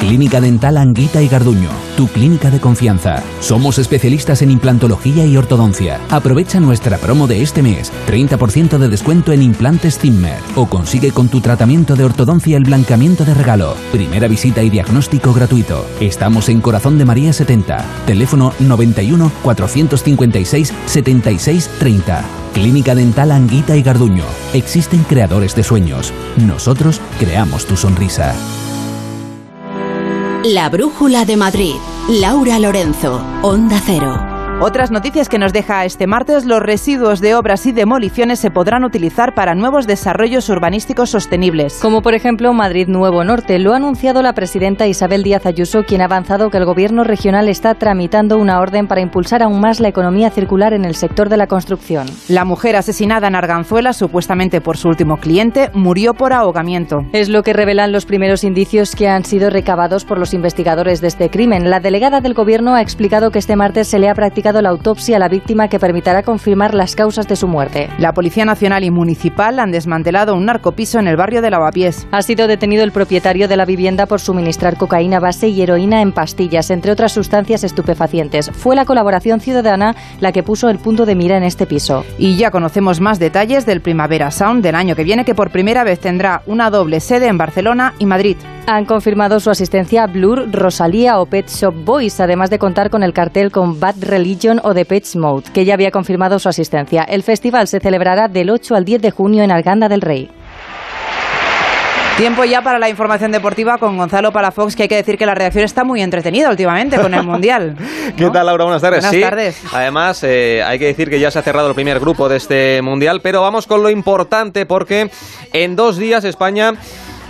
Clínica Dental Anguita y Garduño, tu clínica de confianza. Somos especialistas en implantología y ortodoncia. Aprovecha nuestra promo de este mes, 30% de descuento en implantes Zimmer o consigue con tu tratamiento de ortodoncia el blancamiento de regalo. Primera visita y diagnóstico gratuito. Estamos en Corazón de María 70, teléfono 91 456 76 30. Clínica Dental Anguita y Garduño. Existen creadores de sueños. Nosotros creamos tu sonrisa. La Brújula de Madrid. Laura Lorenzo, Onda Cero. Otras noticias que nos deja este martes, los residuos de obras y demoliciones se podrán utilizar para nuevos desarrollos urbanísticos sostenibles. Como por ejemplo Madrid Nuevo Norte, lo ha anunciado la presidenta Isabel Díaz Ayuso, quien ha avanzado que el gobierno regional está tramitando una orden para impulsar aún más la economía circular en el sector de la construcción. La mujer asesinada en Arganzuela, supuestamente por su último cliente, murió por ahogamiento. Es lo que revelan los primeros indicios que han sido recabados por los investigadores de este crimen. La delegada del gobierno ha explicado que este martes se le ha practicado la autopsia a la víctima que permitirá confirmar las causas de su muerte. La Policía Nacional y Municipal han desmantelado un narcopiso en el barrio de Lavapiés. Ha sido detenido el propietario de la vivienda por suministrar cocaína base y heroína en pastillas, entre otras sustancias estupefacientes. Fue la colaboración ciudadana la que puso el punto de mira en este piso. Y ya conocemos más detalles del Primavera Sound del año que viene, que por primera vez tendrá una doble sede en Barcelona y Madrid. Han confirmado su asistencia Blur, Rosalía o Pet Shop Boys, además de contar con el cartel con Bad Religion o The Pets Mode, que ya había confirmado su asistencia. El festival se celebrará del 8 al 10 de junio en Arganda del Rey. Tiempo ya para la información deportiva con Gonzalo Palafox, que hay que decir que la redacción está muy entretenida últimamente con el Mundial. <laughs> ¿Qué tal, Laura? Buenas tardes. Buenas tardes. Además, eh, hay que decir que ya se ha cerrado el primer grupo de este Mundial, pero vamos con lo importante porque en dos días España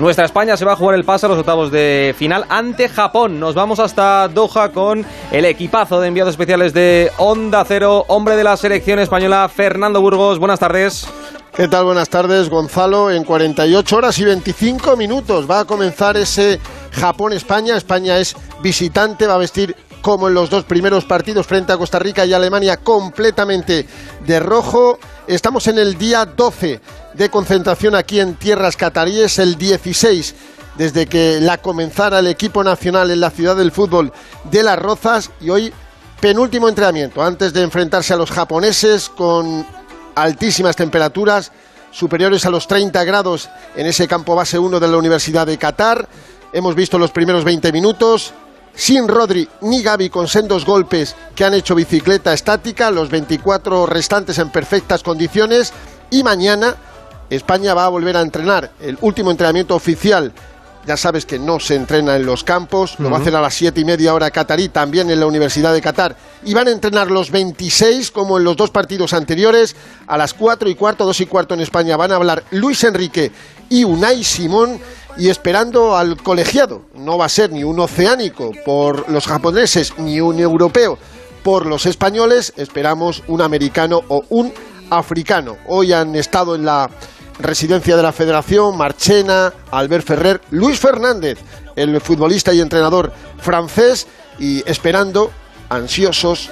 nuestra España se va a jugar el paso a los octavos de final ante Japón. Nos vamos hasta Doha con el equipazo de enviados especiales de Onda Cero, hombre de la selección española, Fernando Burgos. Buenas tardes. ¿Qué tal? Buenas tardes, Gonzalo. En 48 horas y 25 minutos va a comenzar ese Japón-España. España es visitante, va a vestir como en los dos primeros partidos frente a Costa Rica y Alemania completamente de rojo. Estamos en el día 12 de concentración aquí en tierras cataríes, el 16 desde que la comenzara el equipo nacional en la ciudad del fútbol de Las Rozas y hoy penúltimo entrenamiento antes de enfrentarse a los japoneses con altísimas temperaturas superiores a los 30 grados en ese campo base 1 de la Universidad de Qatar. Hemos visto los primeros 20 minutos sin Rodri ni Gaby con sendos golpes que han hecho bicicleta estática, los 24 restantes en perfectas condiciones y mañana España va a volver a entrenar. El último entrenamiento oficial, ya sabes que no se entrena en los campos, lo va a hacer a las siete y media hora catarí, también en la Universidad de Qatar. Y van a entrenar los 26, como en los dos partidos anteriores, a las cuatro y cuarto, dos y cuarto en España. Van a hablar Luis Enrique y Unai Simón y esperando al colegiado. No va a ser ni un oceánico por los japoneses ni un europeo por los españoles. Esperamos un americano o un africano. Hoy han estado en la residencia de la Federación, Marchena, Albert Ferrer, Luis Fernández, el futbolista y entrenador francés, y esperando, ansiosos,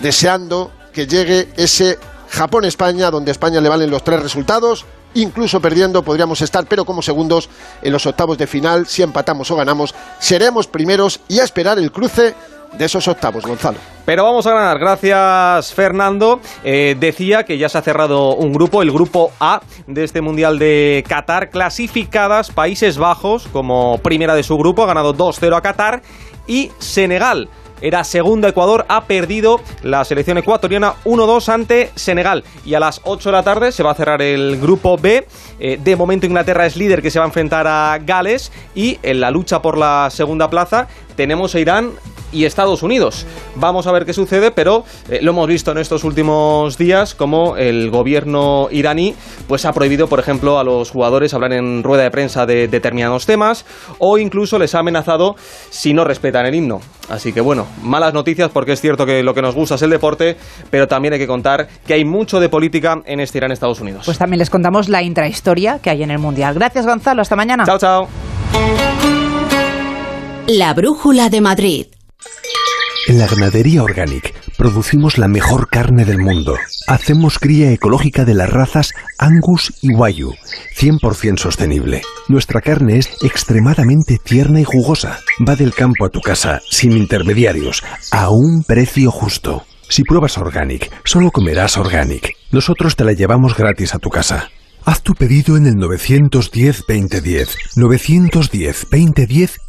deseando que llegue ese Japón-España, donde España le valen los tres resultados, incluso perdiendo podríamos estar, pero como segundos en los octavos de final, si empatamos o ganamos, seremos primeros y a esperar el cruce de esos octavos, Gonzalo. Pero vamos a ganar. Gracias, Fernando. Eh, decía que ya se ha cerrado un grupo, el grupo A de este Mundial de Qatar. Clasificadas Países Bajos como primera de su grupo, ha ganado 2-0 a Qatar. Y Senegal era segundo Ecuador, ha perdido la selección ecuatoriana 1-2 ante Senegal. Y a las 8 de la tarde se va a cerrar el grupo B. Eh, de momento Inglaterra es líder que se va a enfrentar a Gales. Y en la lucha por la segunda plaza tenemos a Irán y Estados Unidos. Vamos a ver qué sucede, pero eh, lo hemos visto en estos últimos días como el gobierno iraní pues ha prohibido, por ejemplo, a los jugadores hablar en rueda de prensa de determinados temas o incluso les ha amenazado si no respetan el himno. Así que bueno, malas noticias porque es cierto que lo que nos gusta es el deporte, pero también hay que contar que hay mucho de política en este Irán Estados Unidos. Pues también les contamos la intrahistoria que hay en el Mundial. Gracias Gonzalo, hasta mañana. Chao, chao. La Brújula de Madrid. En la ganadería Organic producimos la mejor carne del mundo. Hacemos cría ecológica de las razas Angus y Wayu, 100% sostenible. Nuestra carne es extremadamente tierna y jugosa. Va del campo a tu casa, sin intermediarios, a un precio justo. Si pruebas Organic, solo comerás Organic. Nosotros te la llevamos gratis a tu casa. Haz tu pedido en el 910-2010, 910-2010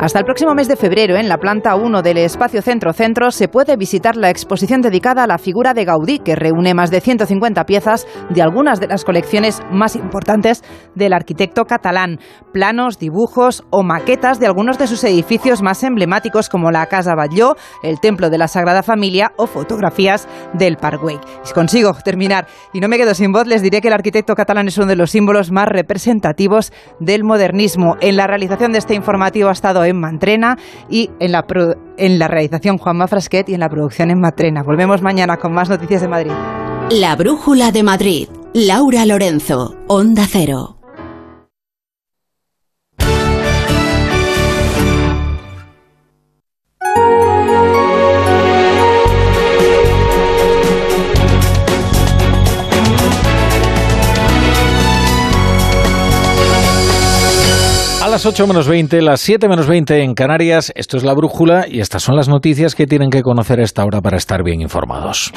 Hasta el próximo mes de febrero, en la planta 1 del Espacio Centro Centro, se puede visitar la exposición dedicada a la figura de Gaudí, que reúne más de 150 piezas de algunas de las colecciones más importantes del arquitecto catalán. Planos, dibujos o maquetas de algunos de sus edificios más emblemáticos, como la Casa Batlló, el Templo de la Sagrada Familia o fotografías del Parkway. Si consigo terminar y no me quedo sin voz, les diré que el arquitecto catalán es uno de los símbolos más representativos del modernismo. En la realización de este informativo ha estado en Mantrena y en la, en la realización Juanma Frasquet y en la producción en Matrena. Volvemos mañana con más noticias de Madrid. La Brújula de Madrid. Laura Lorenzo, Onda Cero. Las 8 menos 20, las 7 menos 20 en Canarias, esto es la brújula y estas son las noticias que tienen que conocer a esta hora para estar bien informados.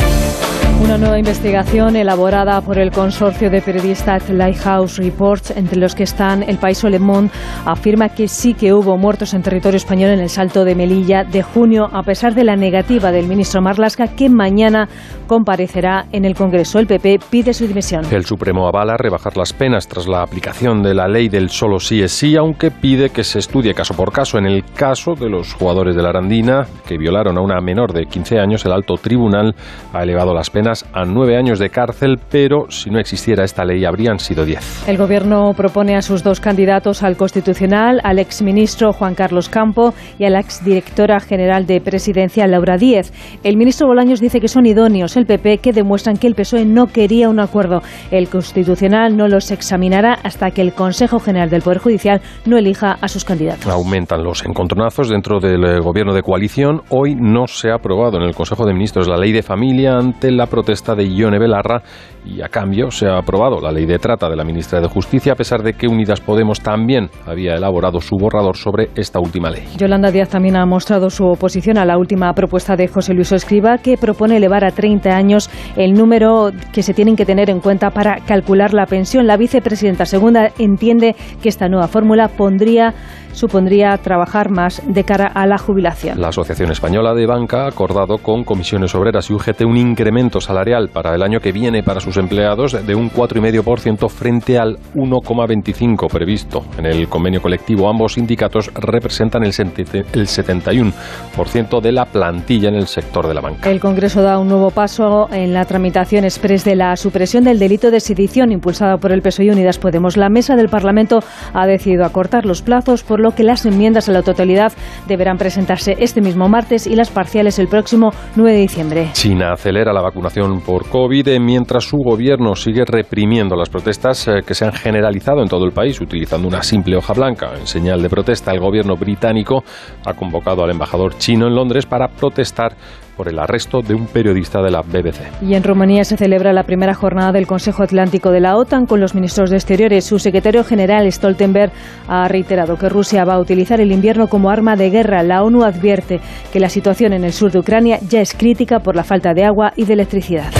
Una nueva investigación elaborada por el consorcio de periodistas Lighthouse Reports, entre los que están El País Le Monde, afirma que sí que hubo muertos en territorio español en el salto de Melilla de junio, a pesar de la negativa del ministro Marlasca, que mañana comparecerá en el Congreso. El PP pide su dimisión. El Supremo avala rebajar las penas tras la aplicación de la ley del solo sí es sí, aunque pide que se estudie caso por caso. En el caso de los jugadores de la Arandina, que violaron a una menor de 15 años, el alto tribunal ha elevado las penas a nueve años de cárcel, pero si no existiera esta ley habrían sido diez. El Gobierno propone a sus dos candidatos al Constitucional, al exministro Juan Carlos Campo y a la exdirectora general de Presidencia, Laura Díez. El ministro Bolaños dice que son idóneos el PP, que demuestran que el PSOE no quería un acuerdo. El Constitucional no los examinará hasta que el Consejo General del Poder Judicial no elija a sus candidatos. Aumentan los encontronazos dentro del eh, Gobierno de coalición. Hoy no se ha aprobado en el Consejo de Ministros la ley de familia ante la protesta de Ione Belarra y a cambio se ha aprobado la ley de trata de la ministra de Justicia a pesar de que Unidas Podemos también había elaborado su borrador sobre esta última ley. Yolanda Díaz también ha mostrado su oposición a la última propuesta de José Luis Escriba que propone elevar a 30 años el número que se tienen que tener en cuenta para calcular la pensión. La vicepresidenta segunda entiende que esta nueva fórmula pondría supondría trabajar más de cara a la jubilación. La Asociación Española de Banca ha acordado con comisiones obreras y UGT un incremento salarial para el año que viene para sus empleados de un 4,5% frente al 1,25% previsto. En el convenio colectivo ambos sindicatos representan el 71% de la plantilla en el sector de la banca. El Congreso da un nuevo paso en la tramitación express de la supresión del delito de sedición impulsada por el PSOE y Unidas Podemos. La mesa del Parlamento ha decidido acortar los plazos por lo que las enmiendas a la totalidad deberán presentarse este mismo martes y las parciales el próximo 9 de diciembre. China acelera la vacunación por COVID eh, mientras su gobierno sigue reprimiendo las protestas eh, que se han generalizado en todo el país utilizando una simple hoja blanca. En señal de protesta, el gobierno británico ha convocado al embajador chino en Londres para protestar por el arresto de un periodista de la BBC. Y en Rumanía se celebra la primera jornada del Consejo Atlántico de la OTAN con los ministros de Exteriores. Su secretario general Stoltenberg ha reiterado que Rusia va a utilizar el invierno como arma de guerra. La ONU advierte que la situación en el sur de Ucrania ya es crítica por la falta de agua y de electricidad.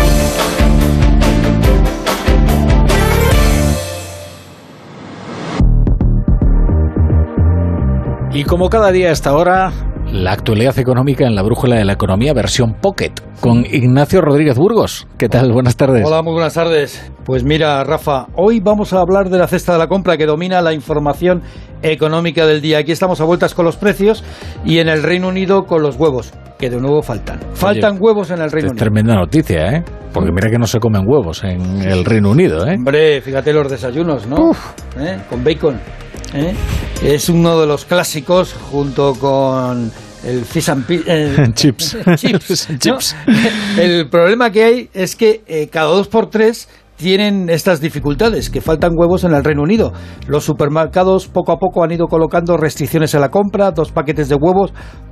Y como cada día a esta hora, la actualidad económica en la brújula de la economía versión Pocket con Ignacio Rodríguez Burgos. ¿Qué tal? Buenas tardes. Hola, muy buenas tardes. Pues mira, Rafa, hoy vamos a hablar de la cesta de la compra que domina la información económica del día. Aquí estamos a vueltas con los precios y en el Reino Unido con los huevos, que de nuevo faltan. Faltan huevos en el Reino es Unido. Tremenda noticia, ¿eh? Porque mira que no se comen huevos en el Reino Unido, ¿eh? Hombre, fíjate los desayunos, ¿no? ¿Eh? Con bacon. ¿Eh? Es uno de los clásicos junto con el fish and pi- el- <laughs> Chips. <laughs> chips, ¿no? Chips. <laughs> El problema que hay es que eh, cada dos por tres tienen estas dificultades, que faltan huevos en el Reino Unido. Los supermercados poco a poco han ido colocando restricciones a la compra, dos paquetes de huevos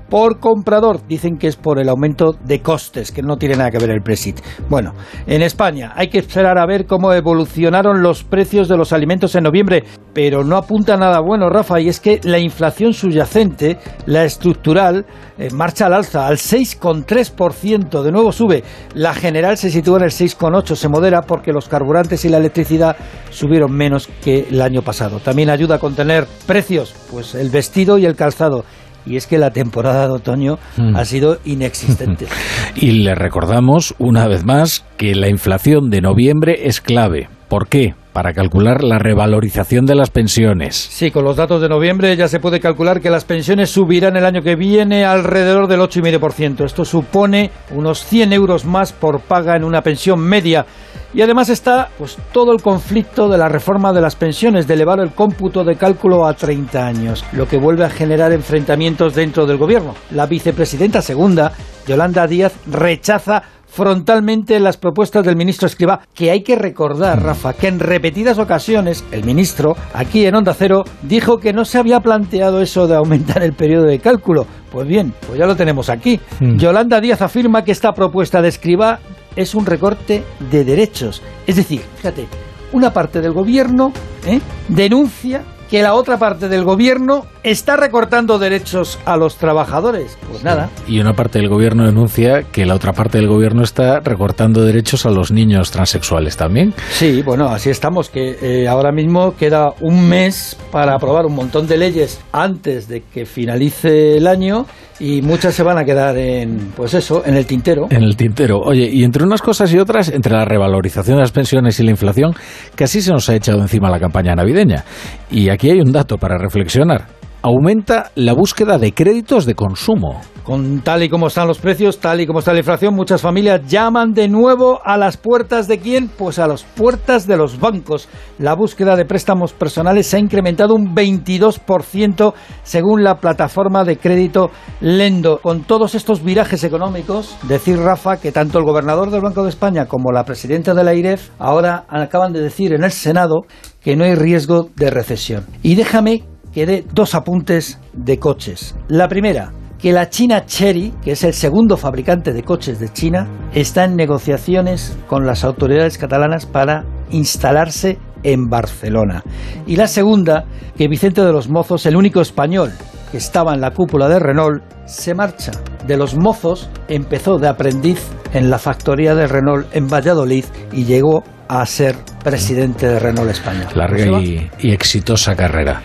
por comprador. Dicen que es por el aumento de costes, que no tiene nada que ver el Brexit. Bueno, en España hay que esperar a ver cómo evolucionaron los precios de los alimentos en noviembre, pero no apunta nada bueno, Rafa, y es que la inflación subyacente, la estructural, eh, marcha al alza, al 6,3%, de nuevo sube. La general se sitúa en el 6,8%, se modera porque los carburantes y la electricidad subieron menos que el año pasado. También ayuda a contener precios, pues el vestido y el calzado y es que la temporada de otoño Mm. ha sido inexistente. <laughs> Y le recordamos una vez más que la inflación de noviembre es clave. ¿Por qué? Para calcular la revalorización de las pensiones. Sí, con los datos de noviembre ya se puede calcular que las pensiones subirán el año que viene alrededor del 8,5%. Esto supone unos 100 euros más por paga en una pensión media. Y además está pues todo el conflicto de la reforma de las pensiones, de elevar el cómputo de cálculo a 30 años, lo que vuelve a generar enfrentamientos dentro del gobierno. La vicepresidenta segunda, Yolanda Díaz, rechaza frontalmente las propuestas del ministro Escribá, que hay que recordar, Rafa, que en repetidas ocasiones el ministro, aquí en Onda Cero, dijo que no se había planteado eso de aumentar el periodo de cálculo. Pues bien, pues ya lo tenemos aquí. Mm. Yolanda Díaz afirma que esta propuesta de Escribá es un recorte de derechos. Es decir, fíjate, una parte del gobierno ¿eh? denuncia que la otra parte del gobierno está recortando derechos a los trabajadores. Pues nada, Y una parte del gobierno denuncia que la otra parte del gobierno está recortando derechos a los niños transexuales también. Sí, bueno, así estamos, que eh, ahora mismo queda un mes para aprobar un montón de leyes antes de que finalice el año y muchas se van a quedar en, pues eso, en el tintero. En el tintero. Oye, y entre unas cosas y otras, entre la revalorización de las pensiones y la inflación, casi se nos ha echado encima la campaña navideña. Y aquí hay un dato para reflexionar. Aumenta la búsqueda de créditos de consumo. Con tal y como están los precios, tal y como está la inflación, muchas familias llaman de nuevo a las puertas de quién? Pues a las puertas de los bancos. La búsqueda de préstamos personales se ha incrementado un 22% según la plataforma de crédito Lendo. Con todos estos virajes económicos, decir Rafa que tanto el gobernador del Banco de España como la presidenta de la IREF ahora acaban de decir en el Senado que no hay riesgo de recesión. Y déjame que dé dos apuntes de coches. La primera, que la China Chery, que es el segundo fabricante de coches de China, está en negociaciones con las autoridades catalanas para instalarse en Barcelona. Y la segunda, que Vicente de los Mozos, el único español que estaba en la cúpula de Renault, se marcha. De los Mozos empezó de aprendiz en la factoría de Renault en Valladolid y llegó a ser presidente de Renault España. Larga y exitosa carrera.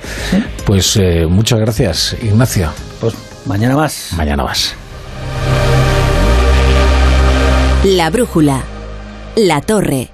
Pues eh, muchas gracias, Ignacio. Pues mañana más. Mañana más. La brújula. La torre.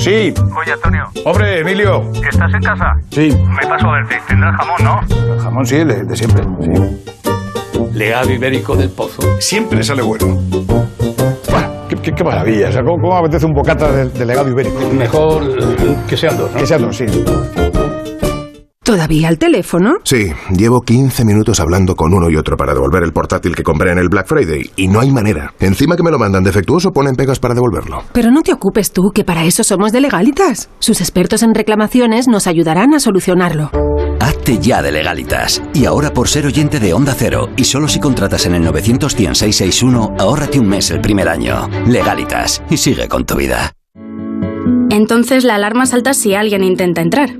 Sí. Oye, Antonio. Hombre, Emilio. ¿Estás en casa? Sí. Me paso a verte. Tendrás jamón, ¿no? El jamón sí, el de, de siempre. Sí. Legado ibérico del pozo. Siempre sale bueno. Qué, qué- qué maravilla. O sea, ¿cómo, cómo apetece un bocata de, de legado ibérico? Mejor que sean dos, ¿no? Que sean dos, sí. ¿Todavía al teléfono? Sí, llevo 15 minutos hablando con uno y otro para devolver el portátil que compré en el Black Friday y no hay manera. Encima que me lo mandan defectuoso ponen pegas para devolverlo. Pero no te ocupes tú, que para eso somos de Legalitas. Sus expertos en reclamaciones nos ayudarán a solucionarlo. Hazte ya de legalitas. Y ahora por ser oyente de Onda Cero y solo si contratas en el 91661, ahórrate un mes el primer año. Legalitas. Y sigue con tu vida. Entonces la alarma salta si alguien intenta entrar.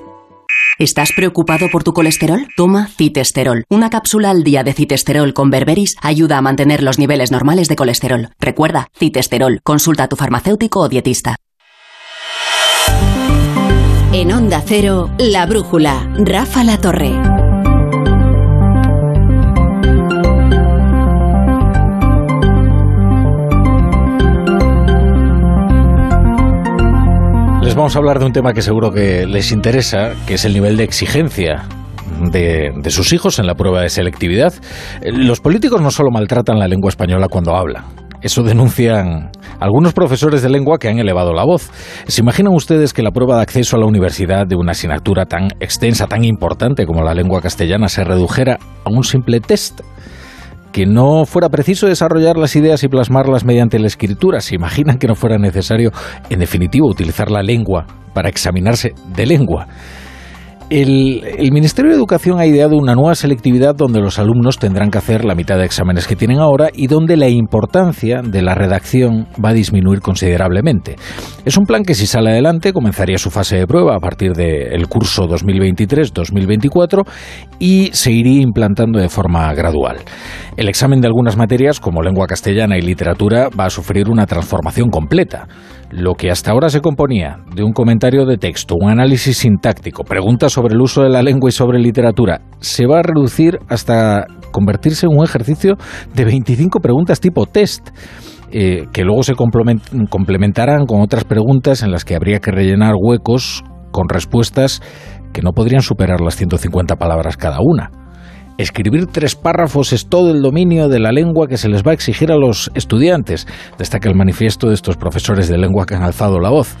¿Estás preocupado por tu colesterol? Toma citesterol. Una cápsula al día de citesterol con berberis ayuda a mantener los niveles normales de colesterol. Recuerda, citesterol. Consulta a tu farmacéutico o dietista. En Onda Cero, La Brújula, Rafa La Torre. Vamos a hablar de un tema que seguro que les interesa, que es el nivel de exigencia de, de, sus hijos en la prueba de selectividad. Los políticos no solo maltratan la lengua española cuando hablan. Eso denuncian algunos profesores de lengua que han elevado la voz. ¿Se imaginan ustedes que la prueba de acceso a la universidad de una asignatura tan extensa, tan importante como la lengua castellana se redujera a un simple test? Que no fuera preciso desarrollar las ideas y plasmarlas mediante la escritura. ¿Se imaginan que no fuera necesario, en definitiva, utilizar la lengua para examinarse de lengua? El, Ministerio de Educación ha ideado una nueva selectividad donde los alumnos tendrán que hacer la mitad de exámenes que tienen ahora y donde la importancia de la redacción va a disminuir considerablemente. Es un plan que si sale adelante comenzaría su fase de prueba a partir del curso 2023-2024 y se iría implantando de forma gradual. El examen de algunas materias como lengua castellana y literatura va a sufrir una transformación completa lo que hasta ahora se componía de un comentario de texto, un análisis sintáctico, preguntas sobre el uso de la lengua y sobre literatura, se va a reducir hasta convertirse en un ejercicio de 25 preguntas tipo test. Eh, que luego se complementarán con otras preguntas en las que habría que rellenar huecos con respuestas que no podrían superar las 150 palabras cada una. Escribir tres párrafos es todo el dominio de la lengua que se les va a exigir a los estudiantes, destaca el manifiesto de estos profesores de lengua que han alzado la voz.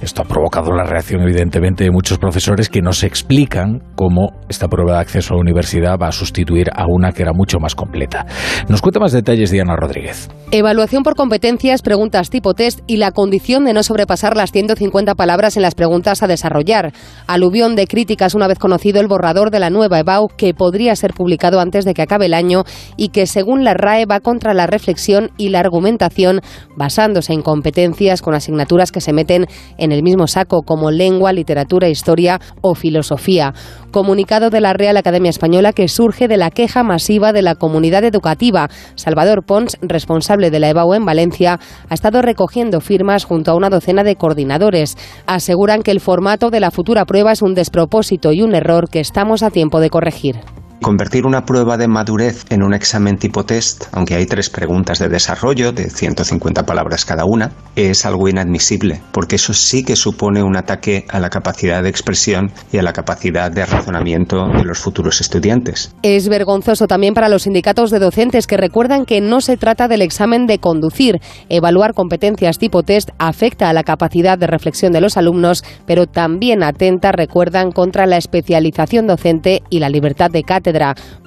Esto ha provocado la reacción, evidentemente, de muchos profesores que no se explican cómo esta prueba de acceso a la universidad va a sustituir a una que era mucho más completa. Nos cuenta más detalles Diana Rodríguez. Evaluación por competencias, preguntas tipo test y la condición de no sobrepasar las 150 palabras en las preguntas a desarrollar. Aluvión de críticas una vez conocido el borrador de la nueva EBAU que podría ser publicado antes de que acabe el año y que según la RAE va contra la reflexión y la argumentación basándose en competencias con asignaturas que se meten en el mismo saco como lengua, literatura, historia o filosofía. Comunicado de la Real Academia Española que surge de la queja masiva de la comunidad educativa. Salvador Pons, responsable de la EBAU en Valencia, ha estado recogiendo firmas junto a una docena de coordinadores. Aseguran que el formato de la futura prueba es un despropósito y un error que estamos a tiempo de corregir. Convertir una prueba de madurez en un examen tipo test, aunque hay tres preguntas de desarrollo de 150 palabras cada una, es algo inadmisible, porque eso sí que supone un ataque a la capacidad de expresión y a la capacidad de razonamiento de los futuros estudiantes. Es vergonzoso también para los sindicatos de docentes que recuerdan que no se trata del examen de conducir. Evaluar competencias tipo test afecta a la capacidad de reflexión de los alumnos, pero también atenta, recuerdan, contra la especialización docente y la libertad de cátedra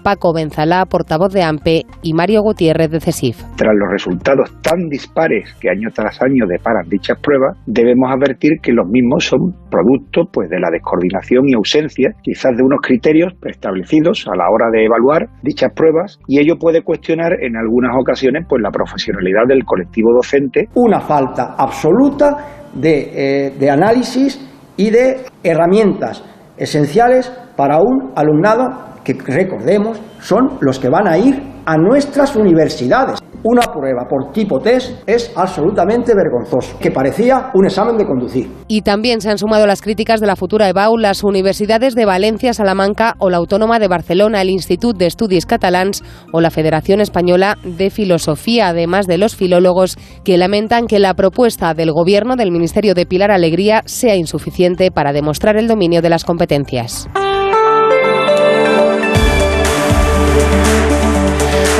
Paco Benzalá, portavoz de AMPE, y Mario Gutiérrez de CESIF. Tras los resultados tan dispares que año tras año deparan dichas pruebas, debemos advertir que los mismos son producto pues, de la descoordinación y ausencia quizás de unos criterios establecidos a la hora de evaluar dichas pruebas y ello puede cuestionar en algunas ocasiones pues, la profesionalidad del colectivo docente. Una falta absoluta de, eh, de análisis y de herramientas esenciales para un alumnado que recordemos son los que van a ir a nuestras universidades. Una prueba por tipo test es absolutamente vergonzoso, que parecía un examen de conducir. Y también se han sumado las críticas de la futura EBAU las universidades de Valencia, Salamanca o la Autónoma de Barcelona, el Institut de Estudis Catalans o la Federación Española de Filosofía, además de los filólogos que lamentan que la propuesta del Gobierno del Ministerio de Pilar Alegría sea insuficiente para demostrar el dominio de las competencias.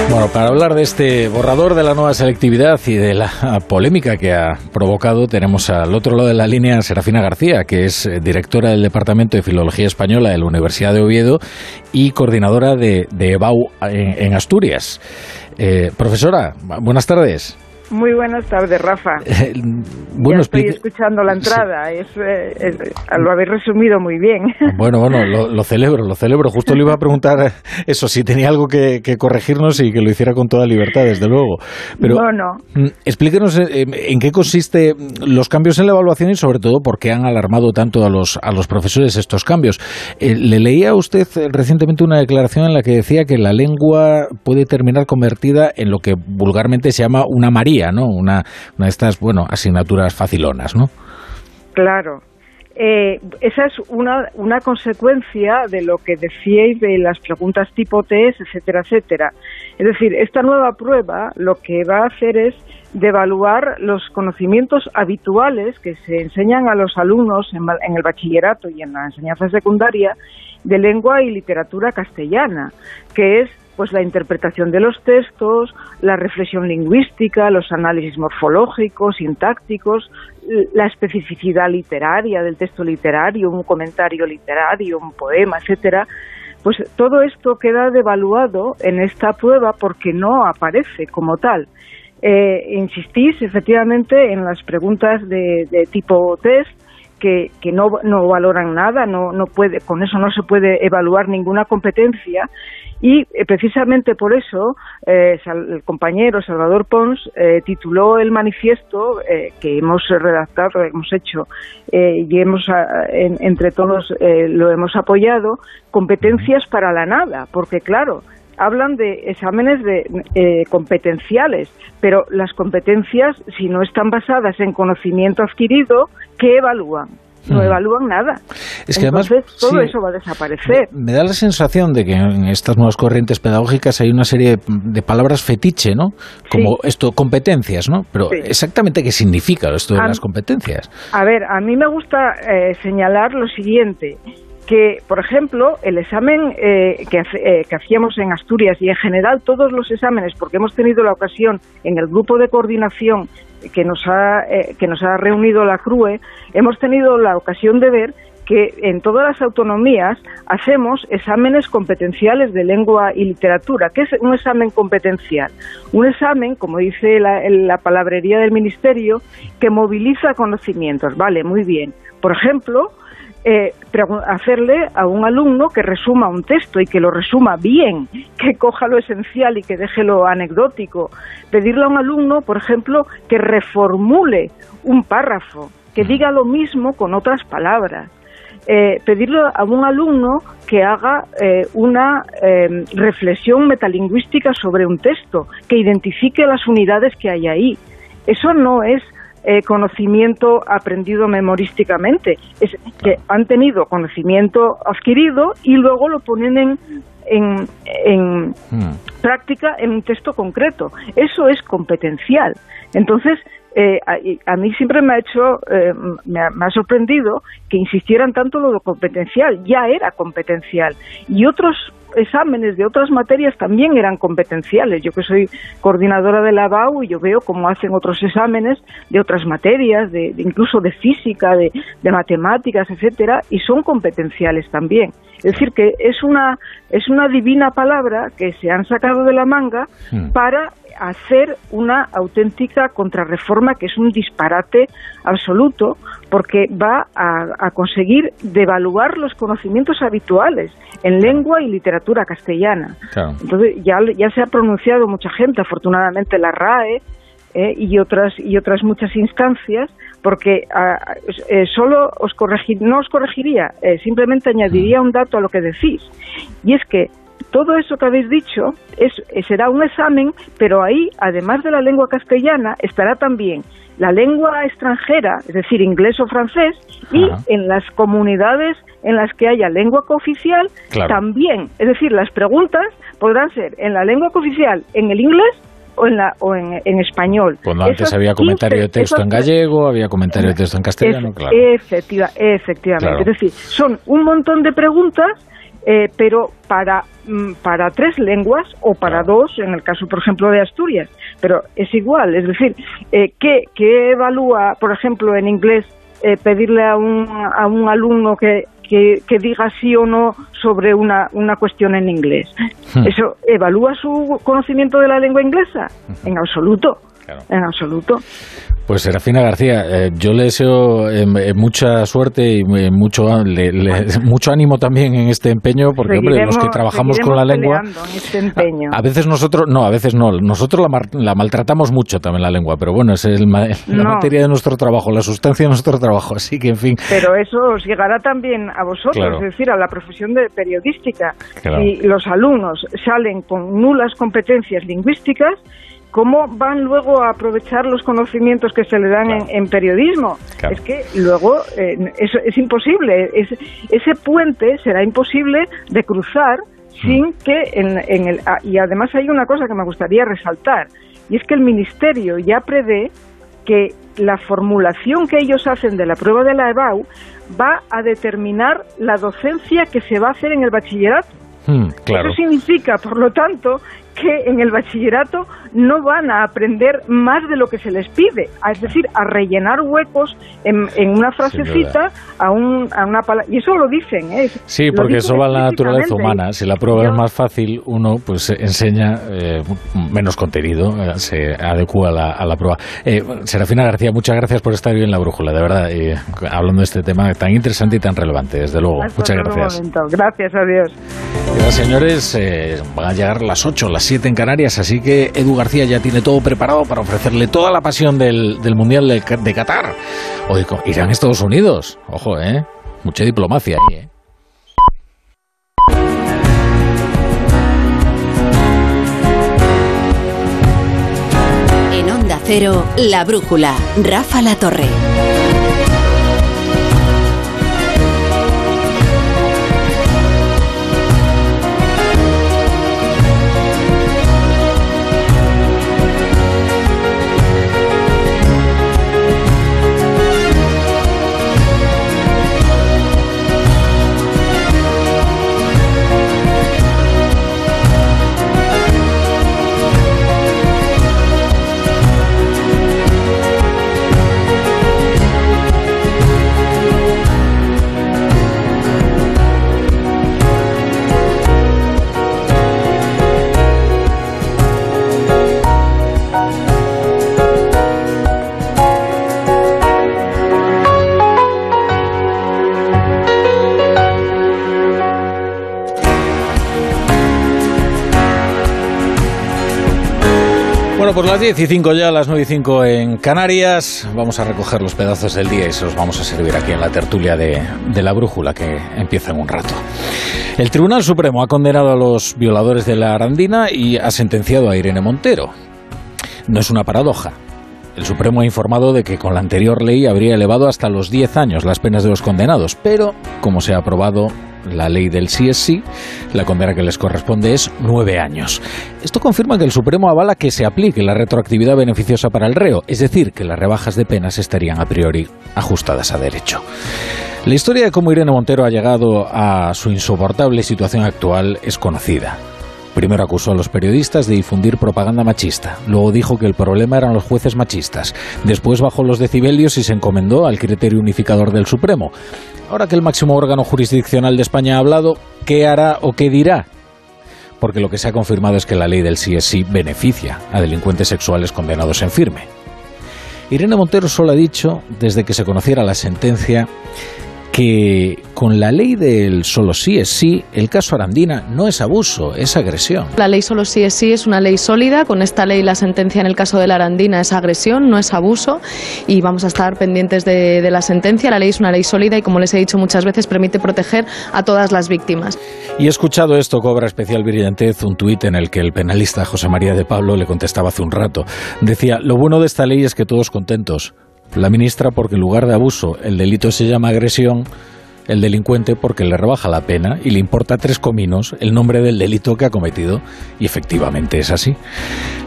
Bueno, para hablar de este borrador de la nueva selectividad y de la polémica que ha provocado, tenemos al otro lado de la línea Serafina García, que es eh, directora del Departamento de Filología Española de la Universidad de Oviedo y coordinadora de, EBAU en, Asturias. Eh, profesora, buenas tardes. Muy buenas tardes, Rafa. <laughs> bueno, ya estoy explique- escuchando la entrada. Es, eh, es- lo habéis resumido muy bien. <laughs> Bueno, bueno, lo, lo celebro, lo celebro. Justo le iba a preguntar eh, <laughs> eso, si tenía algo que, que corregirnos y que lo hiciera con toda libertad, desde luego. Pero no, no. mm, explíquenos eh, en qué consiste mm, los cambios en la evaluación y sobre todo por qué han alarmado tanto a los, a los profesores estos cambios. Eh, le leía a usted eh, recientemente una declaración en la que decía que la lengua puede terminar convertida en lo que vulgarmente se llama una María, ¿no? Una, una de estas, bueno, asignaturas facilonas, ¿no? Claro. Eh, esa es una, una consecuencia de lo que decíais de las preguntas tipo test, etcétera, etcétera. Es decir, esta nueva prueba lo que va a hacer es devaluar los conocimientos habituales que se enseñan a los alumnos en, en el bachillerato y en la enseñanza secundaria de lengua y literatura castellana, que es pues la interpretación de los textos, la reflexión lingüística, los análisis morfológicos, sintácticos, la especificidad literaria del texto literario, un comentario literario, un poema, etcétera. Pues todo esto queda devaluado en esta prueba porque no aparece como tal. Eh, insistís efectivamente en las preguntas de, de tipo test que, que no, no valoran nada, no, no puede, con eso no se puede evaluar ninguna competencia. Y eh, precisamente por eso eh, el compañero Salvador Pons eh, tituló el manifiesto eh, que hemos redactado, hemos hecho eh, y hemos ah, en- entre todos lo hemos apoyado, competencias para la nada, porque claro, hablan de exámenes de eh, competenciales, pero las competencias, si no están basadas en conocimiento adquirido, ¿qué evalúan? No evalúan nada. Es que además, todo sí. eso va a desaparecer. Me da la sensación de que en estas nuevas corrientes pedagógicas hay una serie de palabras fetiche, ¿no? Como esto, competencias, ¿no? Pero Sí. exactamente qué significa esto de las competencias. A ver, a mí me gusta eh, señalar lo siguiente, que, por ejemplo, el examen eh, que, eh, que hacíamos en Asturias y en general todos los exámenes, porque hemos tenido la ocasión en el grupo de coordinación que nos ha, eh, que nos ha reunido la CRUE, hemos tenido la ocasión de ver que en todas las autonomías hacemos exámenes competenciales de lengua y literatura. ¿Qué es un examen competencial? Un examen, como dice la, la palabrería del Ministerio, que moviliza conocimientos. Vale, muy bien. Por ejemplo, eh, hacerle a un alumno que resuma un texto y que lo resuma bien, que <laughs> coja lo esencial y que deje lo anecdótico. Pedirle a un alumno, por ejemplo, que reformule un párrafo, que diga lo mismo con otras palabras. Eh, pedirle a un alumno que haga eh, una eh, reflexión metalingüística sobre un texto, que identifique las unidades que hay ahí. Eso no es eh, conocimiento aprendido memorísticamente, es que han tenido conocimiento adquirido y luego lo ponen en, en, en práctica en un texto concreto. Eso es competencial. Entonces, eh, a, a mí siempre me ha hecho, eh, me, ha, me ha sorprendido que insistieran tanto lo competencial. Ya era competencial. Y otros exámenes de otras materias también eran competenciales. Yo que soy coordinadora de la BAU y yo veo cómo hacen otros exámenes de otras materias, de, de incluso de física, de, de matemáticas, etcétera, y son competenciales también. Es decir, que es una, es una divina palabra que se han sacado de la manga para hacer una auténtica contrarreforma que es un disparate absoluto porque va a, a conseguir devaluar los conocimientos habituales en lengua y literatura castellana. Entonces ya, ya se ha pronunciado mucha gente, afortunadamente la RAE eh, y otras y otras muchas instancias, porque ah, eh, solo os corregir, no os corregiría, eh, simplemente añadiría un dato a lo que decís, y es que todo eso que habéis dicho es, eh, será un examen, pero ahí, además de la lengua castellana, estará también la lengua extranjera, es decir, inglés o francés, y en las comunidades en las que haya lengua cooficial, Claro. también. Es decir, las preguntas podrán ser en la lengua cooficial, en el inglés o en, la, o en, en español. Cuando antes había comentario de 15 texto en gallego, había comentario de texto en castellano, claro. Efectiva, efectivamente. Claro. Es decir, son un montón de preguntas, eh, pero para, mm, para tres lenguas o para dos, en el caso, por ejemplo, de Asturias. Pero es igual, es decir, eh, ¿qué, qué evalúa, por ejemplo, en inglés, eh, pedirle a un, a un alumno que, que, que diga sí o no sobre una, una cuestión en inglés? Hmm. ¿Eso evalúa su conocimiento de la lengua inglesa? En absoluto. En absoluto. Pues Serafina García, eh, yo le deseo eh, eh, mucha suerte y mucho, le- le- <laughs> mucho ánimo también en este empeño, porque hombre, los que trabajamos con la lengua, este empeño. a veces nosotros, no, a veces no, nosotros la, mar- la maltratamos mucho también la lengua, pero bueno, es el <laughs> la No. materia de nuestro trabajo, la sustancia de nuestro trabajo, así que en fin. Pero eso os llegará también a vosotros, Claro. es decir, a la profesión de periodística. Claro. Si los alumnos salen con nulas competencias lingüísticas, ¿cómo van luego a aprovechar los conocimientos que se le dan en, en periodismo? Claro. Es que luego eh, es, es imposible, es- ese puente será imposible de cruzar sin que en, en el... ah, Y además hay una cosa que me gustaría resaltar, y es que el Ministerio ya prevé que la formulación que ellos hacen de la prueba de la EBAU va a determinar la docencia que se va a hacer en el bachillerato. Hmm, claro. Eso significa, por lo tanto, que en el bachillerato no van a aprender más de lo que se les pide, a- es decir, a rellenar huecos en, en una frasecita a, un, a una palabra. Y eso lo dicen, ¿eh? Sí, porque eso va en la naturaleza humana. Si la prueba es más fácil, uno pues enseña eh, menos contenido, eh, se adecua a la, a la prueba. Eh, Serafina García, muchas gracias por estar hoy en la brújula, de verdad, eh, hablando de este tema tan interesante y tan relevante, desde luego. Hasta muchas gracias. Gracias a ahora, señores, eh, van a llegar las 8, las 7 en Canarias, así que Edu García ya tiene todo preparado para ofrecerle toda la pasión del, del Mundial de, de Qatar. Oye, co- irán Estados Unidos, ojo, ¿eh? Mucha diplomacia ahí, ¿eh? En Onda Cero, La Brújula, Rafa La Torre. Pues las 10 y 5 ya, las 9 y 5 en Canarias. Vamos a recoger los pedazos del día y se los vamos a servir aquí en la tertulia de la brújula que empieza en un rato. El Tribunal Supremo ha condenado a los violadores de la Arandina y ha sentenciado a Irene Montero. No es una paradoja. El Supremo ha informado de que con la anterior ley habría elevado hasta los 10 años las penas de los condenados, pero como se ha aprobado la ley del sí es sí, la condena que les corresponde es 9 años. Esto confirma que el Supremo avala que se aplique la retroactividad beneficiosa para el reo, es decir, que las rebajas de penas estarían a priori ajustadas a derecho. La historia de cómo Irene Montero ha llegado a su insoportable situación actual es conocida. Primero acusó a los periodistas de difundir propaganda machista, luego dijo que el problema eran los jueces machistas, después bajó los decibelios y se encomendó al criterio unificador del Supremo. Ahora que el máximo órgano jurisdiccional de España ha hablado, ¿qué hará o qué dirá? Porque lo que se ha confirmado es que la ley del sí es sí beneficia a delincuentes sexuales condenados en firme. Irene Montero solo ha dicho, desde que se conociera la sentencia, que con la ley del solo sí es sí, el caso Arandina no es abuso, es agresión. La ley solo sí es sí es una ley sólida. Con esta ley la sentencia en el caso de la Arandina es agresión, no es abuso. Y vamos a estar pendientes de, de la sentencia. La ley es una ley sólida y, como les he dicho muchas veces, permite proteger a todas las víctimas. Y he escuchado esto, cobra especial brillantez, un tuit en el que el penalista José María de Pablo le contestaba hace un rato. Decía, lo bueno de esta ley es que todos contentos. La ministra porque en lugar de abuso el delito se llama agresión, el delincuente porque le rebaja la pena y le importa tres cominos el nombre del delito que ha cometido. Y efectivamente es así.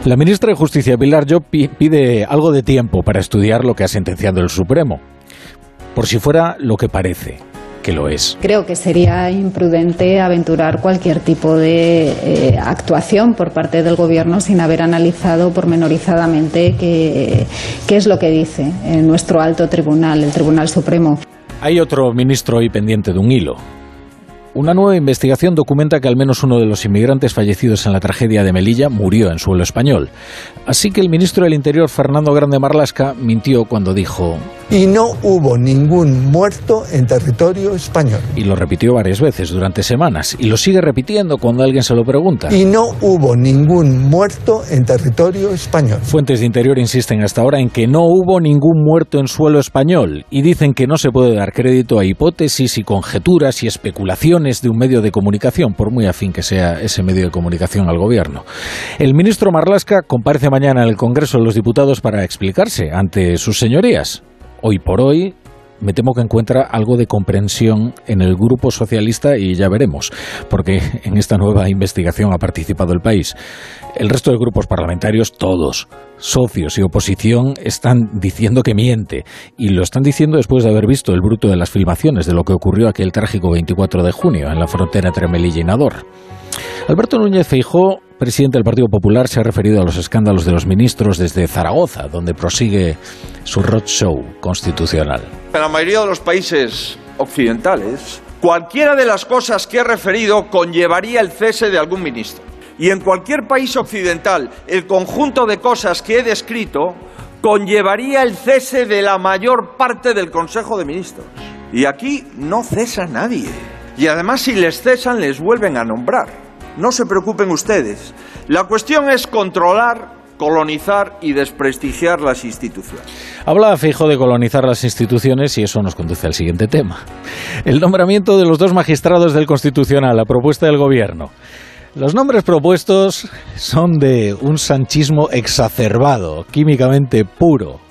La ministra de Justicia, Pilar pi- pide algo de tiempo para estudiar lo que ha sentenciado el Supremo. Por si fuera lo que parece, que lo es. Creo que sería imprudente aventurar cualquier tipo de eh, actuación por parte del Gobierno sin haber analizado pormenorizadamente qué, qué es lo que dice eh, nuestro alto tribunal, el Tribunal Supremo. Hay otro ministro hoy pendiente de un hilo. Una nueva investigación documenta que al menos uno de los inmigrantes fallecidos en la tragedia de Melilla murió en suelo español. Así que el ministro del Interior, Fernando Grande Marlasca, mintió cuando dijo... Y no hubo ningún muerto en territorio español. Y lo repitió varias veces durante semanas. Y lo sigue repitiendo cuando alguien se lo pregunta. Y no hubo ningún muerto en territorio español. Fuentes de Interior insisten hasta ahora en que no hubo ningún muerto en suelo español. Y dicen que no se puede dar crédito a hipótesis y conjeturas y especulaciones de un medio de comunicación, por muy afín que sea ese medio de comunicación al gobierno. El ministro Marlasca comparece mañana en el Congreso de los Diputados para explicarse ante sus señorías. Hoy por hoy, me temo que encuentra algo de comprensión en el grupo socialista y ya veremos, porque en esta nueva investigación ha participado el país. El resto de grupos parlamentarios, todos, socios y oposición, están diciendo que miente, y lo están diciendo después de haber visto el bruto de las filmaciones de lo que ocurrió aquel trágico 24 de junio en la frontera entre Melilla y Nador. Alberto Núñez Feijó, presidente del Partido Popular, se ha referido a los escándalos de los ministros desde Zaragoza, donde prosigue su roadshow constitucional. En la mayoría de los países occidentales, cualquiera de las cosas que he referido conllevaría el cese de algún ministro. Y en cualquier país occidental, el conjunto de cosas que he descrito conllevaría el cese de la mayor parte del Consejo de Ministros. Y aquí no cesa nadie. Y además si les cesan les vuelven a nombrar. No se preocupen ustedes. La cuestión es controlar, colonizar y desprestigiar las instituciones. Habla Feijo de colonizar las instituciones y eso nos conduce al siguiente tema. El nombramiento de los dos magistrados del Constitucional a propuesta del Gobierno. Los nombres propuestos son de un sanchismo exacerbado, químicamente puro.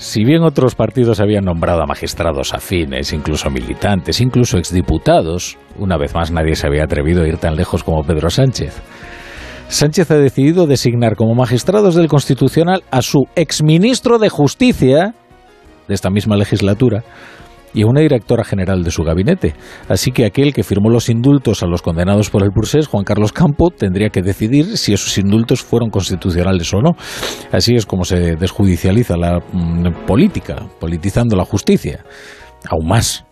Si bien otros partidos habían nombrado a magistrados afines, incluso militantes, incluso exdiputados, una vez más nadie se había atrevido a ir tan lejos como Pedro Sánchez. Sánchez ha decidido designar como magistrados del Constitucional a su exministro de Justicia de esta misma legislatura y a una directora general de su gabinete. Así que aquel que firmó los indultos a los condenados por el Pursés, Juan Carlos Campo, tendría que decidir si esos indultos fueron constitucionales o no. Así es como se desjudicializa la mm, política, politizando la justicia. Aún más.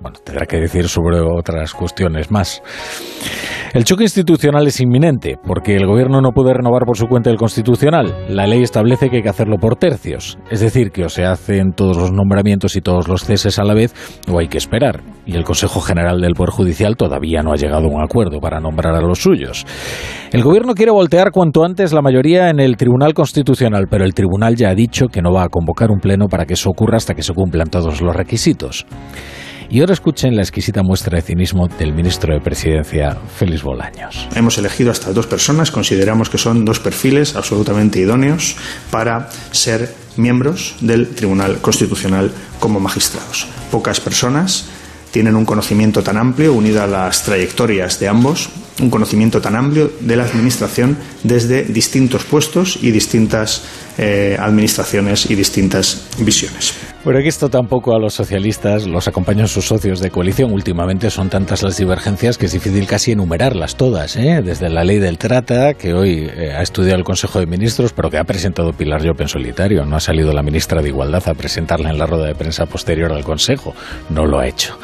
Bueno, tendrá que decir sobre otras cuestiones más. El choque institucional es inminente, porque el gobierno no puede renovar por su cuenta el constitucional. La ley establece que hay que hacerlo por tercios, es decir, que o se hacen todos los nombramientos y todos los ceses a la vez, o hay que esperar. Y el Consejo General del Poder Judicial todavía no ha llegado a un acuerdo para nombrar a los suyos. El gobierno quiere voltear cuanto antes la mayoría en el Tribunal Constitucional, pero el Tribunal ya ha dicho que no va a convocar un pleno para que eso ocurra hasta que se cumplan todos los requisitos. Y ahora escuchen la exquisita muestra de cinismo del ministro de Presidencia, Félix Bolaños. Hemos elegido a estas dos personas, consideramos que son dos perfiles absolutamente idóneos para ser miembros del Tribunal Constitucional como magistrados. Pocas personas tienen un conocimiento tan amplio, unido a las trayectorias de ambos, un conocimiento tan amplio de la Administración desde distintos puestos y distintas eh, administraciones y distintas visiones. Bueno, aquí esto tampoco a los socialistas los acompañan sus socios de coalición. Últimamente son tantas las divergencias que es difícil casi enumerarlas todas, ¿eh? desde la ley del trata, que hoy eh, ha estudiado el Consejo de Ministros, pero que ha presentado Pilar Llop en solitario. No ha salido la ministra de Igualdad a presentarla en la rueda de prensa posterior al Consejo. No lo ha hecho.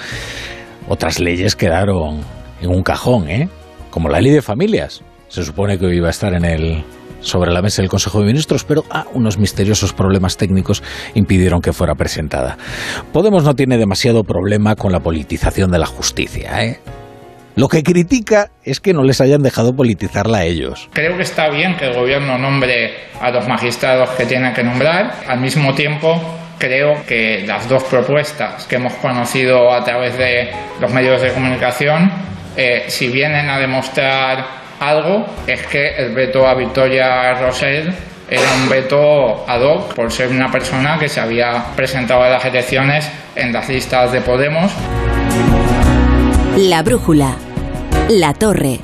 Otras leyes quedaron en un cajón, ¿eh? como la ley de familias. Se supone que hoy iba a estar en el sobre la mesa del Consejo de Ministros, pero ah, unos misteriosos problemas técnicos impidieron que fuera presentada. Podemos no tiene demasiado problema con la politización de la justicia, ¿eh? Lo que critica es que no les hayan dejado politizarla a ellos. Creo que está bien que el gobierno nombre a los magistrados que tiene que nombrar. Al mismo tiempo, creo que las dos propuestas que hemos conocido a través de los medios de comunicación, eh, si vienen a demostrar algo es que el veto a Victoria Rosell era un veto ad hoc por ser una persona que se había presentado a las elecciones en las listas de Podemos. La brújula. La torre.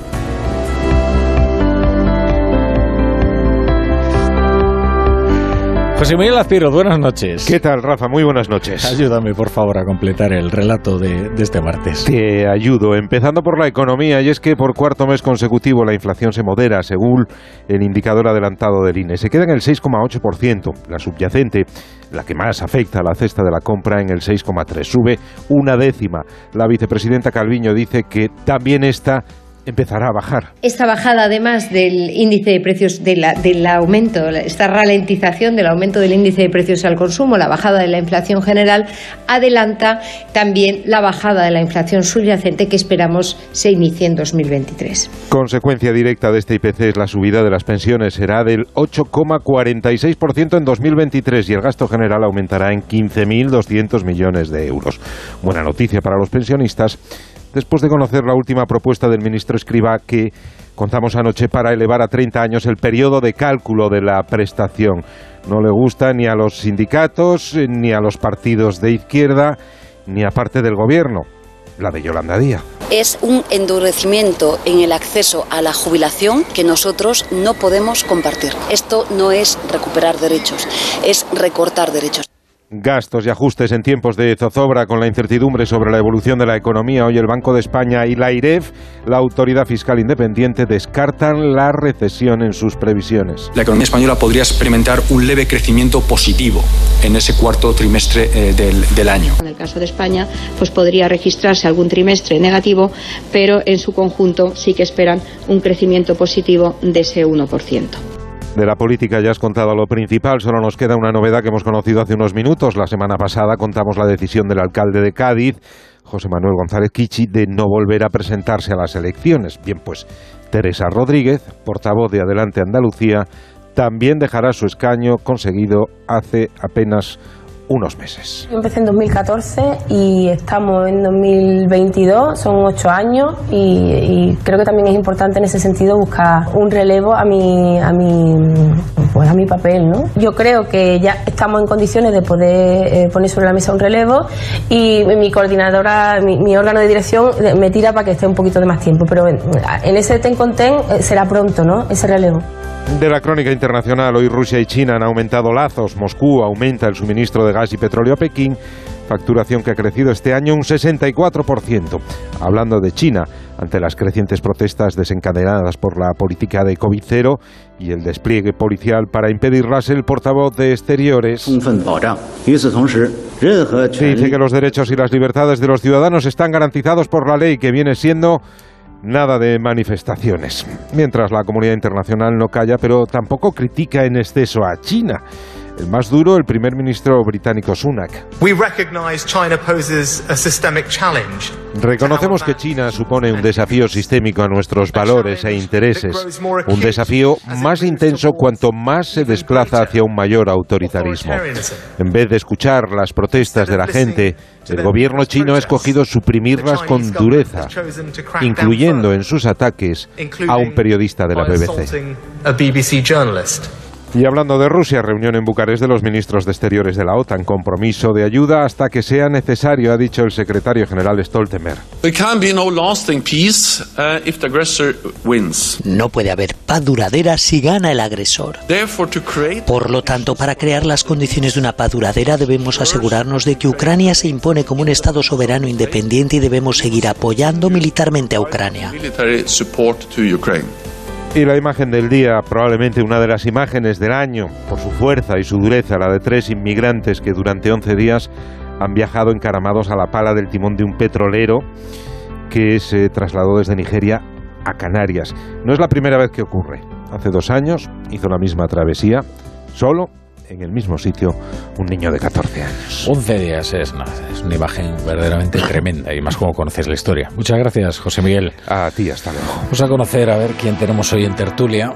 José Miguel Azpiero, buenas noches. ¿Qué tal, Rafa? Muy buenas noches. Ayúdame, por favor, a completar el relato de, de este martes. Te ayudo, empezando por la economía, y es que por cuarto mes consecutivo la inflación se modera, según el indicador adelantado del INE. Se queda en el 6,8%, la subyacente, la que más afecta a la cesta de la compra, en el 6,3%. Sube una décima. La vicepresidenta Calviño dice que también esta empezará a bajar. Esta bajada, además del índice de precios, de la- del aumento, esta ralentización del aumento del índice de precios al consumo, la bajada de la inflación general, adelanta también la bajada de la inflación subyacente que esperamos se inicie en 2023. Consecuencia directa de este IPC es la subida de las pensiones. Será del 8,46% en 2023 y el gasto general aumentará en 15.200 millones de euros. Buena noticia para los pensionistas después de conocer la última propuesta del ministro Escriba que contamos anoche para elevar a 30 años el periodo de cálculo de la prestación. No le gusta ni a los sindicatos, eh, ni a los partidos de izquierda, ni a parte del gobierno, la de Yolanda Díaz. es un endurecimiento en el acceso a la jubilación que nosotros no podemos compartir. Esto no es recuperar derechos, es recortar derechos. Gastos y ajustes en tiempos de zozobra con la incertidumbre sobre la evolución de la economía. Hoy el Banco de España y la IREF, la autoridad fiscal independiente, descartan la recesión en sus previsiones. La economía española podría experimentar un leve crecimiento positivo en ese cuarto trimestre eh, del, del año. En el caso de España, pues podría registrarse algún trimestre negativo, pero en su conjunto sí que esperan un crecimiento positivo de ese 1%. De la política ya has contado lo principal, solo nos queda una novedad que hemos conocido hace unos minutos. La semana pasada contamos la decisión del alcalde de Cádiz, José Manuel González Kichi, de no volver a presentarse a las elecciones. Bien, pues Teresa Rodríguez, portavoz de Adelante Andalucía, también dejará su escaño conseguido hace apenas unos meses. Yo empecé en 2014 y estamos en 2022, son ocho años y, creo que también es importante en ese sentido buscar un relevo a mi, a mi, pues a mi papel. ¿no? Yo creo que ya estamos en condiciones de poder eh, poner sobre la mesa un relevo y mi coordinadora, mi, órgano de dirección me tira para que esté un poquito de más tiempo, pero en, en ese ten con ten eh, será pronto ¿no? ese relevo. De la crónica internacional, hoy Rusia y China han aumentado lazos. Moscú aumenta el suministro de gas y petróleo a Pekín, facturación que ha crecido este año un 64%. Hablando de China, ante las crecientes protestas desencadenadas por la política de COVID-0 y el despliegue policial para impedirlas, el portavoz de Exteriores dice que los derechos y las libertades de los ciudadanos están garantizados por la ley, que viene siendo nada de manifestaciones. Mientras la comunidad internacional no calla, pero tampoco critica en exceso a China. El más duro, el primer ministro británico Sunak. Reconocemos que China supone un desafío sistémico a nuestros valores e intereses, un desafío más intenso cuanto más se desplaza hacia un mayor autoritarismo. En vez de escuchar las protestas de la gente, el gobierno chino ha escogido suprimirlas con dureza, incluyendo en sus ataques a un periodista de la BBC. Y hablando de Rusia, reunión en Bucarest de los ministros de Exteriores de la OTAN, compromiso de ayuda hasta que sea necesario, ha dicho el secretario general Stoltenberg. No uh. No puede haber paz duradera si gana el agresor. Therefore, to create Por lo tanto, para crear las condiciones de una paz duradera debemos asegurarnos de que Ucrania se impone como un Estado soberano independiente y debemos seguir apoyando militarmente a Ucrania. Y la imagen del día, probablemente una de las imágenes del año, por su fuerza y su dureza, la de tres inmigrantes que durante 11 días han viajado encaramados a la pala del timón de un petrolero que se trasladó desde Nigeria a Canarias. No es la primera vez que ocurre. Hace dos años hizo la misma travesía, solo, en el mismo sitio, un niño de 14 años. 11 días es, no, es una imagen verdaderamente tremenda y más como conoces la historia. Muchas gracias, José Miguel. A ti, hasta luego. Vamos a conocer a ver quién tenemos hoy en tertulia.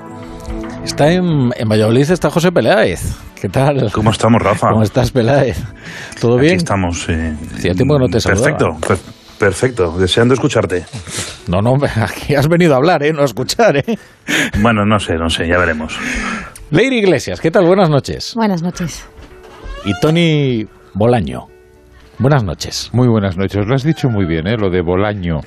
Está en, en Valladolid, está José Peláez. ¿Qué tal? ¿Cómo estamos, Rafa? ¿Cómo estás, Peláez? ¿Todo bien? Aquí estamos. eh, Hacía tiempo que no te saludaba. Perfecto, per- perfecto. Deseando escucharte. No, no, <laughs> aquí has venido a hablar, ¿eh? No a escuchar, ¿eh? Bueno, no sé, no sé, ya veremos. Leire Iglesias, ¿qué tal? Buenas noches. Buenas noches. Y Tony Bolaño. Buenas noches. Muy buenas noches. Lo has dicho muy bien, ¿eh? Lo de Bolaño.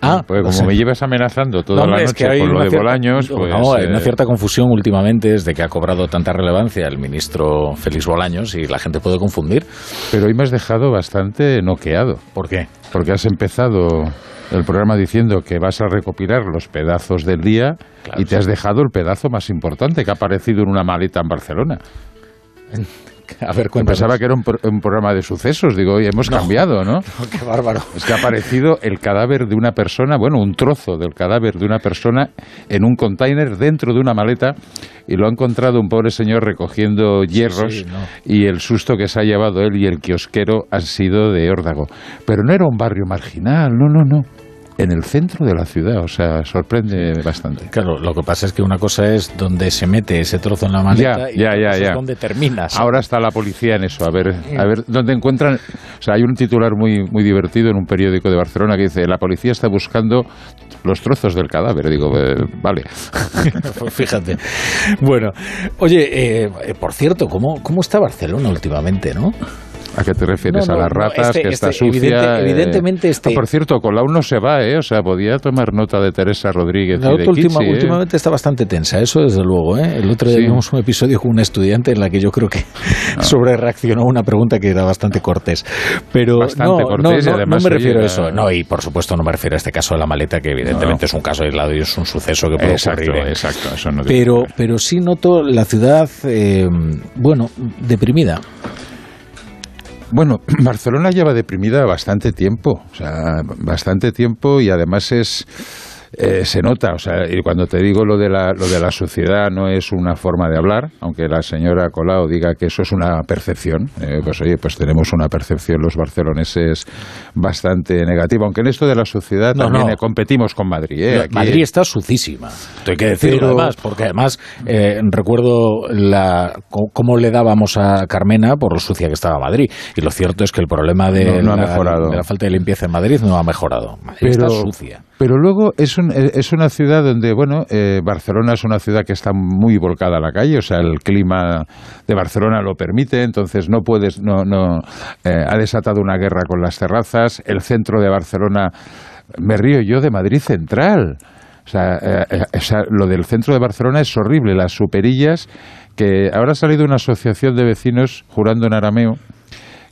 Ah, Porque como o sea- me llevas amenazando toda No, la hombre, es noche que con lo de cierta- Bolaños, pues... No, hay una eh, cierta confusión últimamente desde que ha cobrado tanta relevancia el ministro Félix Bolaños y la gente puede confundir. Pero hoy me has dejado bastante noqueado. ¿Por qué? Porque has empezado el programa diciendo que vas a recopilar los pedazos del día y te has dejado el pedazo más importante que ha aparecido en una maleta en Barcelona. A ver, Pensaba que era un, pro- un programa de sucesos. Digo, oye, hemos cambiado, <laughs> ¿no? Qué bárbaro. Es que ha aparecido el cadáver de una persona, bueno, un trozo del cadáver de una persona en un container dentro de una maleta y lo ha encontrado un pobre señor recogiendo hierros sí, no. y el susto que se ha llevado él y el kiosquero han sido de órdago. Pero no era un barrio marginal, no, no, no. En el centro de la ciudad, o sea, sorprende bastante. Claro, lo que pasa es que una cosa es donde se mete ese trozo en la maleta Ya, y ya, ya, es donde terminas. Ahora está la policía en eso, a ver, a ver dónde encuentran. O sea, hay un titular muy, muy divertido en un periódico de Barcelona que dice: La policía está buscando los trozos del cadáver. Digo, eh, vale. <laughs> Fíjate. Bueno, oye, eh, por cierto, ¿cómo, ¿cómo está Barcelona últimamente, no? ¿A qué te refieres? No, no, a las no, ratas, este- que está este, sucia. evidente- eh, evidentemente este- ah, por cierto, Colau no se va, ¿eh? O sea, podía tomar nota de Teresa Rodríguez La y de última- Kitsi, ¿eh? últimamente está bastante tensa, eso desde luego. ¿eh? El otro día Sí. vimos un episodio con un estudiante en la que yo creo que <laughs> sobre reaccionó a una pregunta que era bastante cortés. Pero Bastante no, cortés no, no, además, no me refiero a eso. No, y por supuesto no me refiero a este caso de la maleta, que evidentemente es un caso aislado y es un suceso que puede Exacto, ocurrir. ¿eh? exacto, eso no tiene pero, pero sí noto la ciudad, eh, bueno, deprimida. Bueno, <clears throat> Barcelona lleva deprimida bastante tiempo, o sea, bastante tiempo y además es eh, se nota, o sea, y cuando te digo lo de la lo de la suciedad no es una forma de hablar, aunque la señora Colau diga que eso es una percepción, eh, pues oye, pues tenemos una percepción los barceloneses bastante negativa, aunque en esto de la suciedad No, también no. competimos con Madrid, eh, aquí- Madrid está sucísima. Hay que decirlo Pero- además, porque además eh, recuerdo la, cómo le dábamos a Carmena por lo sucia que estaba Madrid. Y lo cierto es que el problema de, No, no ha la, mejorado. de la falta de limpieza en Madrid no ha mejorado. Madrid está sucia. Pero luego es, un- es una ciudad donde, bueno, eh, Barcelona es una ciudad que está muy volcada a la calle, o sea, el clima de Barcelona lo permite, entonces no puedes, no, no, eh, ha desatado una guerra con las terrazas, el centro de Barcelona, me río yo de Madrid Central. O sea, eh, eh, lo del centro de Barcelona es horrible, las superillas, que ahora ha salido una asociación de vecinos jurando en arameo,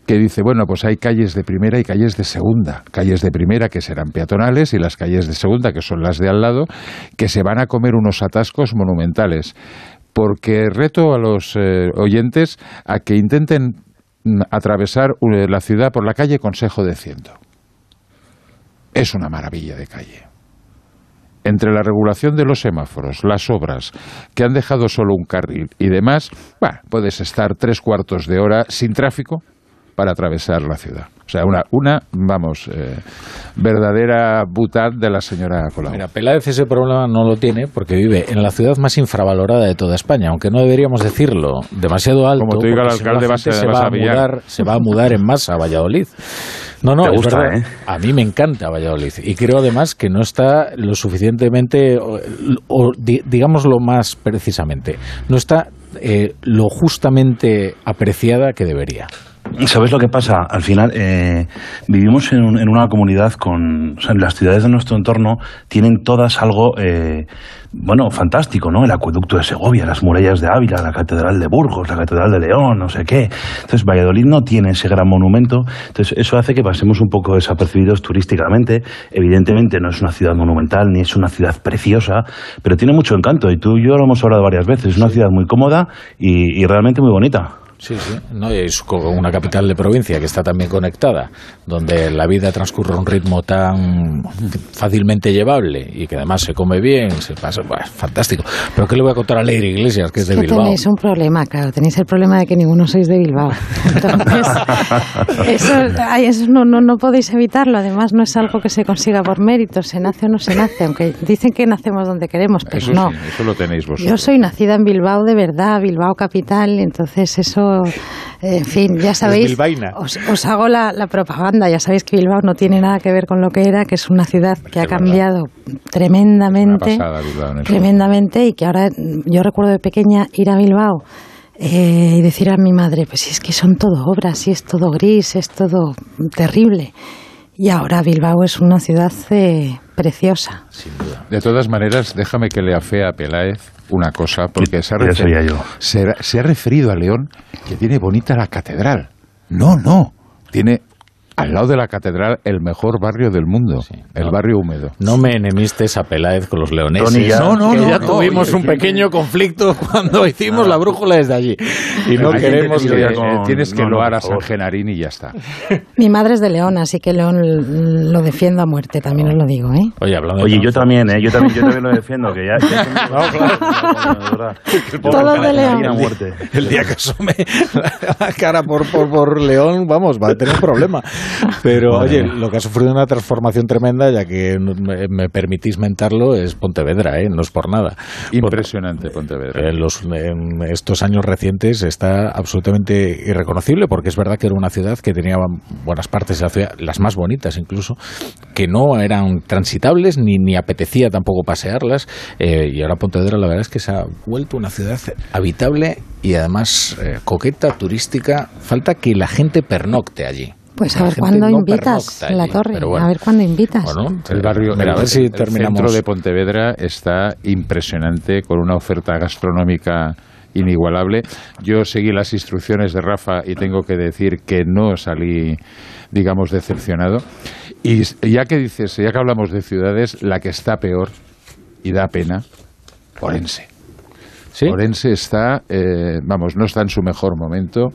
que dice, bueno, pues hay calles de primera y calles de segunda. Calles de primera que serán peatonales y las calles de segunda, que son las de al lado, que se van a comer unos atascos monumentales. Porque reto a los eh, oyentes a que intenten mm, atravesar eh, la ciudad por la calle Consejo de Ciento. Es una maravilla de calle entre la regulación de los semáforos, las obras, que han dejado solo un carril y demás, puedes estar tres cuartos de hora sin tráfico para atravesar la ciudad. O sea, una, una vamos, eh, verdadera butad de la señora Colau. Mira, Peláez ese problema no lo tiene porque vive en la ciudad más infravalorada de toda España, aunque no deberíamos decirlo demasiado alto. Como te diga el alcalde, la vas gente a- se va a mudar, se va a mudar en masa a Valladolid. No, no, gusta, verdad. ¿eh? A mí me encanta Valladolid y creo además que no está lo suficientemente, o, o di- digámoslo más precisamente, no está eh, lo justamente apreciada que debería. ¿Sabes lo que pasa? Al final, eh, vivimos en, un- en una comunidad con. O sea, las ciudades de nuestro entorno tienen todas algo, eh, bueno, fantástico, ¿no? El acueducto de Segovia, las murallas de Ávila, la catedral de Burgos, la catedral de León, no sé qué. Entonces, Valladolid no tiene ese gran monumento. Entonces, eso hace que pasemos un poco desapercibidos turísticamente. Evidentemente, no es una ciudad monumental ni es una ciudad preciosa, pero tiene mucho encanto. Y tú y yo lo hemos hablado varias veces. Es una ciudad muy cómoda y- y realmente muy bonita. Sí, sí. No, y es como una capital de provincia que está también conectada, donde la vida transcurre a un ritmo tan fácilmente llevable y que además se come bien, se pasa, fantástico. Pero ¿qué le voy a contar a Leire Iglesias, que es de que Bilbao? tenéis un problema, claro, tenéis el problema de que ninguno sois de Bilbao. <laughs> Entonces, eso, eso no, no, no podéis evitarlo. Además, no es algo que se consiga por mérito, se nace o no se nace, aunque dicen que nacemos donde queremos, pero Eso no. sí, eso lo tenéis vosotros. Yo soy nacida en Bilbao de verdad, Bilbao capital, entonces eso, en fin, ya sabéis, bilbaína. os, os hago la, la propaganda, ya sabéis que Bilbao no tiene nada que ver con lo que era, que es una ciudad que ha cambiado tremendamente, pasada, tremendamente, y que ahora yo recuerdo de pequeña ir a Bilbao eh, y decir a mi madre, pues es que son todo obras, y es todo gris, es todo terrible. Y ahora Bilbao es una ciudad eh, preciosa. De todas maneras, déjame que le afea a Peláez una cosa, porque se ha, Ya refer- sería yo. se ha- se ha referido a León que tiene bonita la catedral. No, no. Tiene al lado de la catedral el mejor barrio del mundo, el barrio húmedo. No me enemistes a Peláez con los leoneses. Tony, ya- no, no, no, ya no, tuvimos oye, un que- pequeño conflicto <laughs> cuando hicimos la brújula desde allí. Y no queremos tienes que... que- eh, tienes que no, no, loar a San. Genarín y ya está. <laughs> Mi madre es de León, así que León lo defiendo a muerte, también os lo digo, ¿eh? Oye, hablando Oye, yo también, ¿eh? Yo también, yo también lo defiendo, que ya... <laughs> ya Todos de León. a muerte. El día que asome la cara por, por, por León, vamos, va a tener un problema. <laughs> Pero, oye, lo que ha sufrido una transformación tremenda, ya que me, me permitís mentarlo, es Pontevedra, ¿eh? No es por nada. Impresionante Pontevedra. En, los, en estos años recientes está absolutamente irreconocible, porque es verdad que era una ciudad que tenía buenas partes de la ciudad, las más bonitas incluso, que no eran transitables ni, ni apetecía tampoco pasearlas. eh, y ahora Pontevedra la verdad es que se ha vuelto una ciudad habitable y además eh, coqueta, turística. Falta que la gente pernocte allí. Pues a ver cuándo no invitas en la allí, torre, bueno. a ver cuándo invitas. Bueno, El barrio, Mira, a ver si el terminamos. centro de Pontevedra está impresionante con una oferta gastronómica inigualable. Yo seguí las instrucciones de Rafa y tengo que decir que no salí, digamos, decepcionado. Y ya que dices, ya que hablamos de ciudades, la que está peor y da pena, Orense. Orense está, eh, vamos, no está en su mejor momento.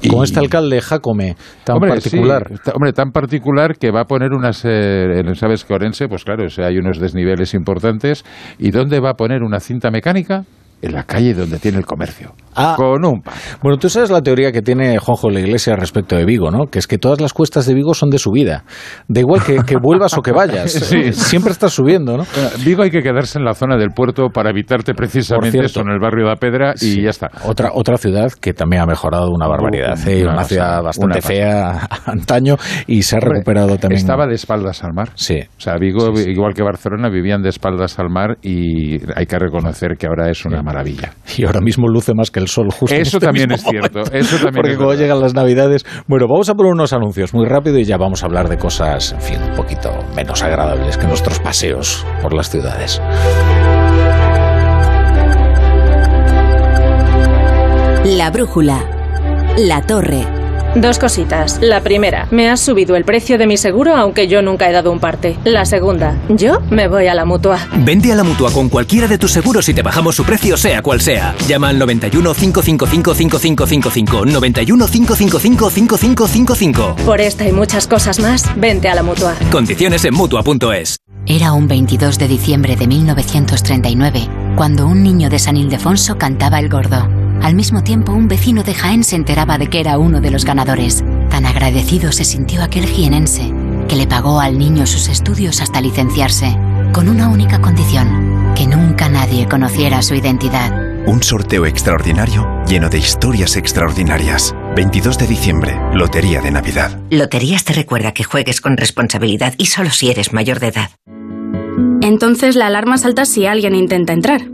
Y- Con este alcalde Jacome tan Hombre, particular. sí, hombre, tan particular que va a poner unas. eh, ¿Sabes que Orense? Pues claro, o sea, hay unos desniveles importantes. ¿Y dónde va a poner una cinta mecánica? En la calle donde tiene el comercio. Ah. Con un pan. Bueno, tú sabes la teoría que tiene Juanjo la Iglesia respecto de Vigo, ¿no? Que es que todas las cuestas de Vigo son de subida. Da igual que, que vuelvas o que vayas. <laughs> Sí. Siempre estás subiendo, ¿no? Vigo hay que quedarse en la zona del puerto para evitarte precisamente cierto. eso en el barrio de la Pedra y Sí. ya está. Otra, otra ciudad que también ha mejorado una barbaridad. ¿eh? Una Una, ciudad bastante una fea <laughs> antaño y se ha Hombre, recuperado también. Estaba de espaldas al mar. Sí. O sea, Vigo, igual que Barcelona, vivían de espaldas al mar y hay que reconocer que ahora es una maravilla. Y ahora mismo luce más que el sol justo en Eso este también mismo es cierto, eso también Porque es cuando llegan las navidades... Bueno, vamos a poner unos anuncios muy rápido y ya vamos a hablar de cosas, en fin, un poquito menos agradables que nuestros paseos por las ciudades. La brújula. La torre. Dos cositas. La primera, me has subido el precio de mi seguro aunque yo nunca he dado un parte. La segunda, yo me voy a la mutua. Vente a la mutua con cualquiera de tus seguros y te bajamos su precio, sea cual sea. Llama al 91 555 5555. 91 555 5555. Por esta y muchas cosas más, vente a la mutua. Condiciones en mutua.es. Era un 22 de diciembre de 1939, cuando un niño de San Ildefonso cantaba el gordo. Al mismo tiempo, un vecino de Jaén se enteraba de que era uno de los ganadores. Tan agradecido se sintió aquel jienense, que le pagó al niño sus estudios hasta licenciarse, con una única condición, que nunca nadie conociera su identidad. Un sorteo extraordinario lleno de historias extraordinarias. 22 de diciembre, Lotería de Navidad. Loterías te recuerda que juegues con responsabilidad y solo si eres mayor de edad. Entonces la alarma salta si alguien intenta entrar.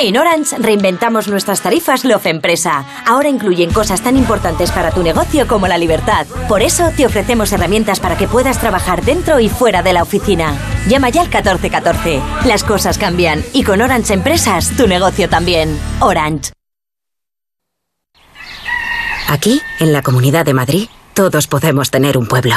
En Orange reinventamos nuestras tarifas Love Empresa. Ahora incluyen cosas tan importantes para tu negocio como la libertad. Por eso te ofrecemos herramientas para que puedas trabajar dentro y fuera de la oficina. Llama ya al 1414. Las cosas cambian y con Orange Empresas tu negocio también. Orange. Aquí, en la Comunidad de Madrid, todos podemos tener un pueblo.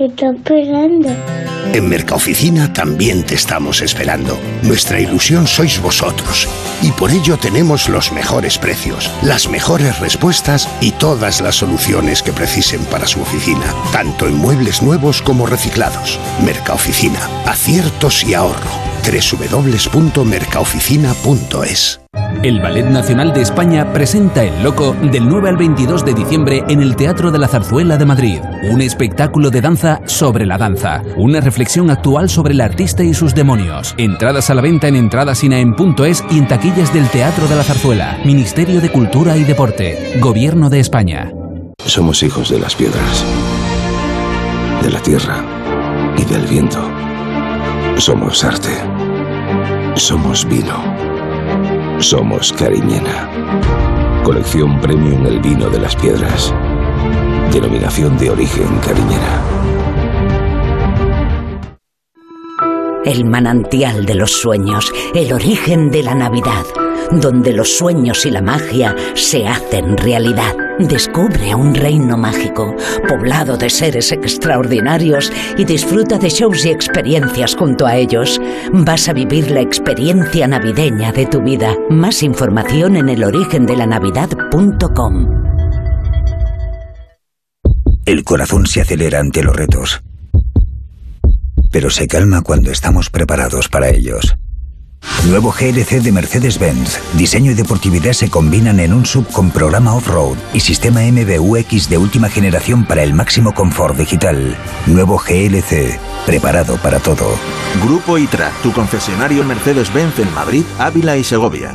¿Qué está esperando? En Mercaoficina también te estamos esperando. Nuestra ilusión sois vosotros. Y por ello tenemos los mejores precios, las mejores respuestas y todas las soluciones que precisen para su oficina, tanto en muebles nuevos como reciclados. Mercaoficina, aciertos y ahorro www.mercaoficina.es. El Ballet Nacional de España presenta El Loco del 9 al 22 de diciembre en el Teatro de la Zarzuela de Madrid. Un espectáculo de danza sobre la danza. Una reflexión actual sobre el artista y sus demonios. Entradas a la venta en entradasinaen.es y en taquillas del Teatro de la Zarzuela. Ministerio de Cultura y Deporte. Gobierno de España. Somos hijos de las piedras, de la tierra y del viento. Somos arte. Somos vino. Somos Cariñena. Colección Premium El Vino de las Piedras. Denominación de origen Cariñena. El manantial de los sueños, el origen de la Navidad, donde los sueños y la magia se hacen realidad. Descubre un reino mágico, poblado de seres extraordinarios y disfruta de shows y experiencias junto a ellos. Vas a vivir la experiencia navideña de tu vida. Más información en elorigendelanavidad.com. El corazón se acelera ante los retos, pero se calma cuando estamos preparados para ellos. Nuevo GLC de Mercedes-Benz. Diseño y deportividad se combinan en un sub con programa off-road y sistema MBUX de última generación para el máximo confort digital. Nuevo GLC, preparado para todo. Grupo ITRA, tu concesionario Mercedes-Benz en Madrid, Ávila y Segovia.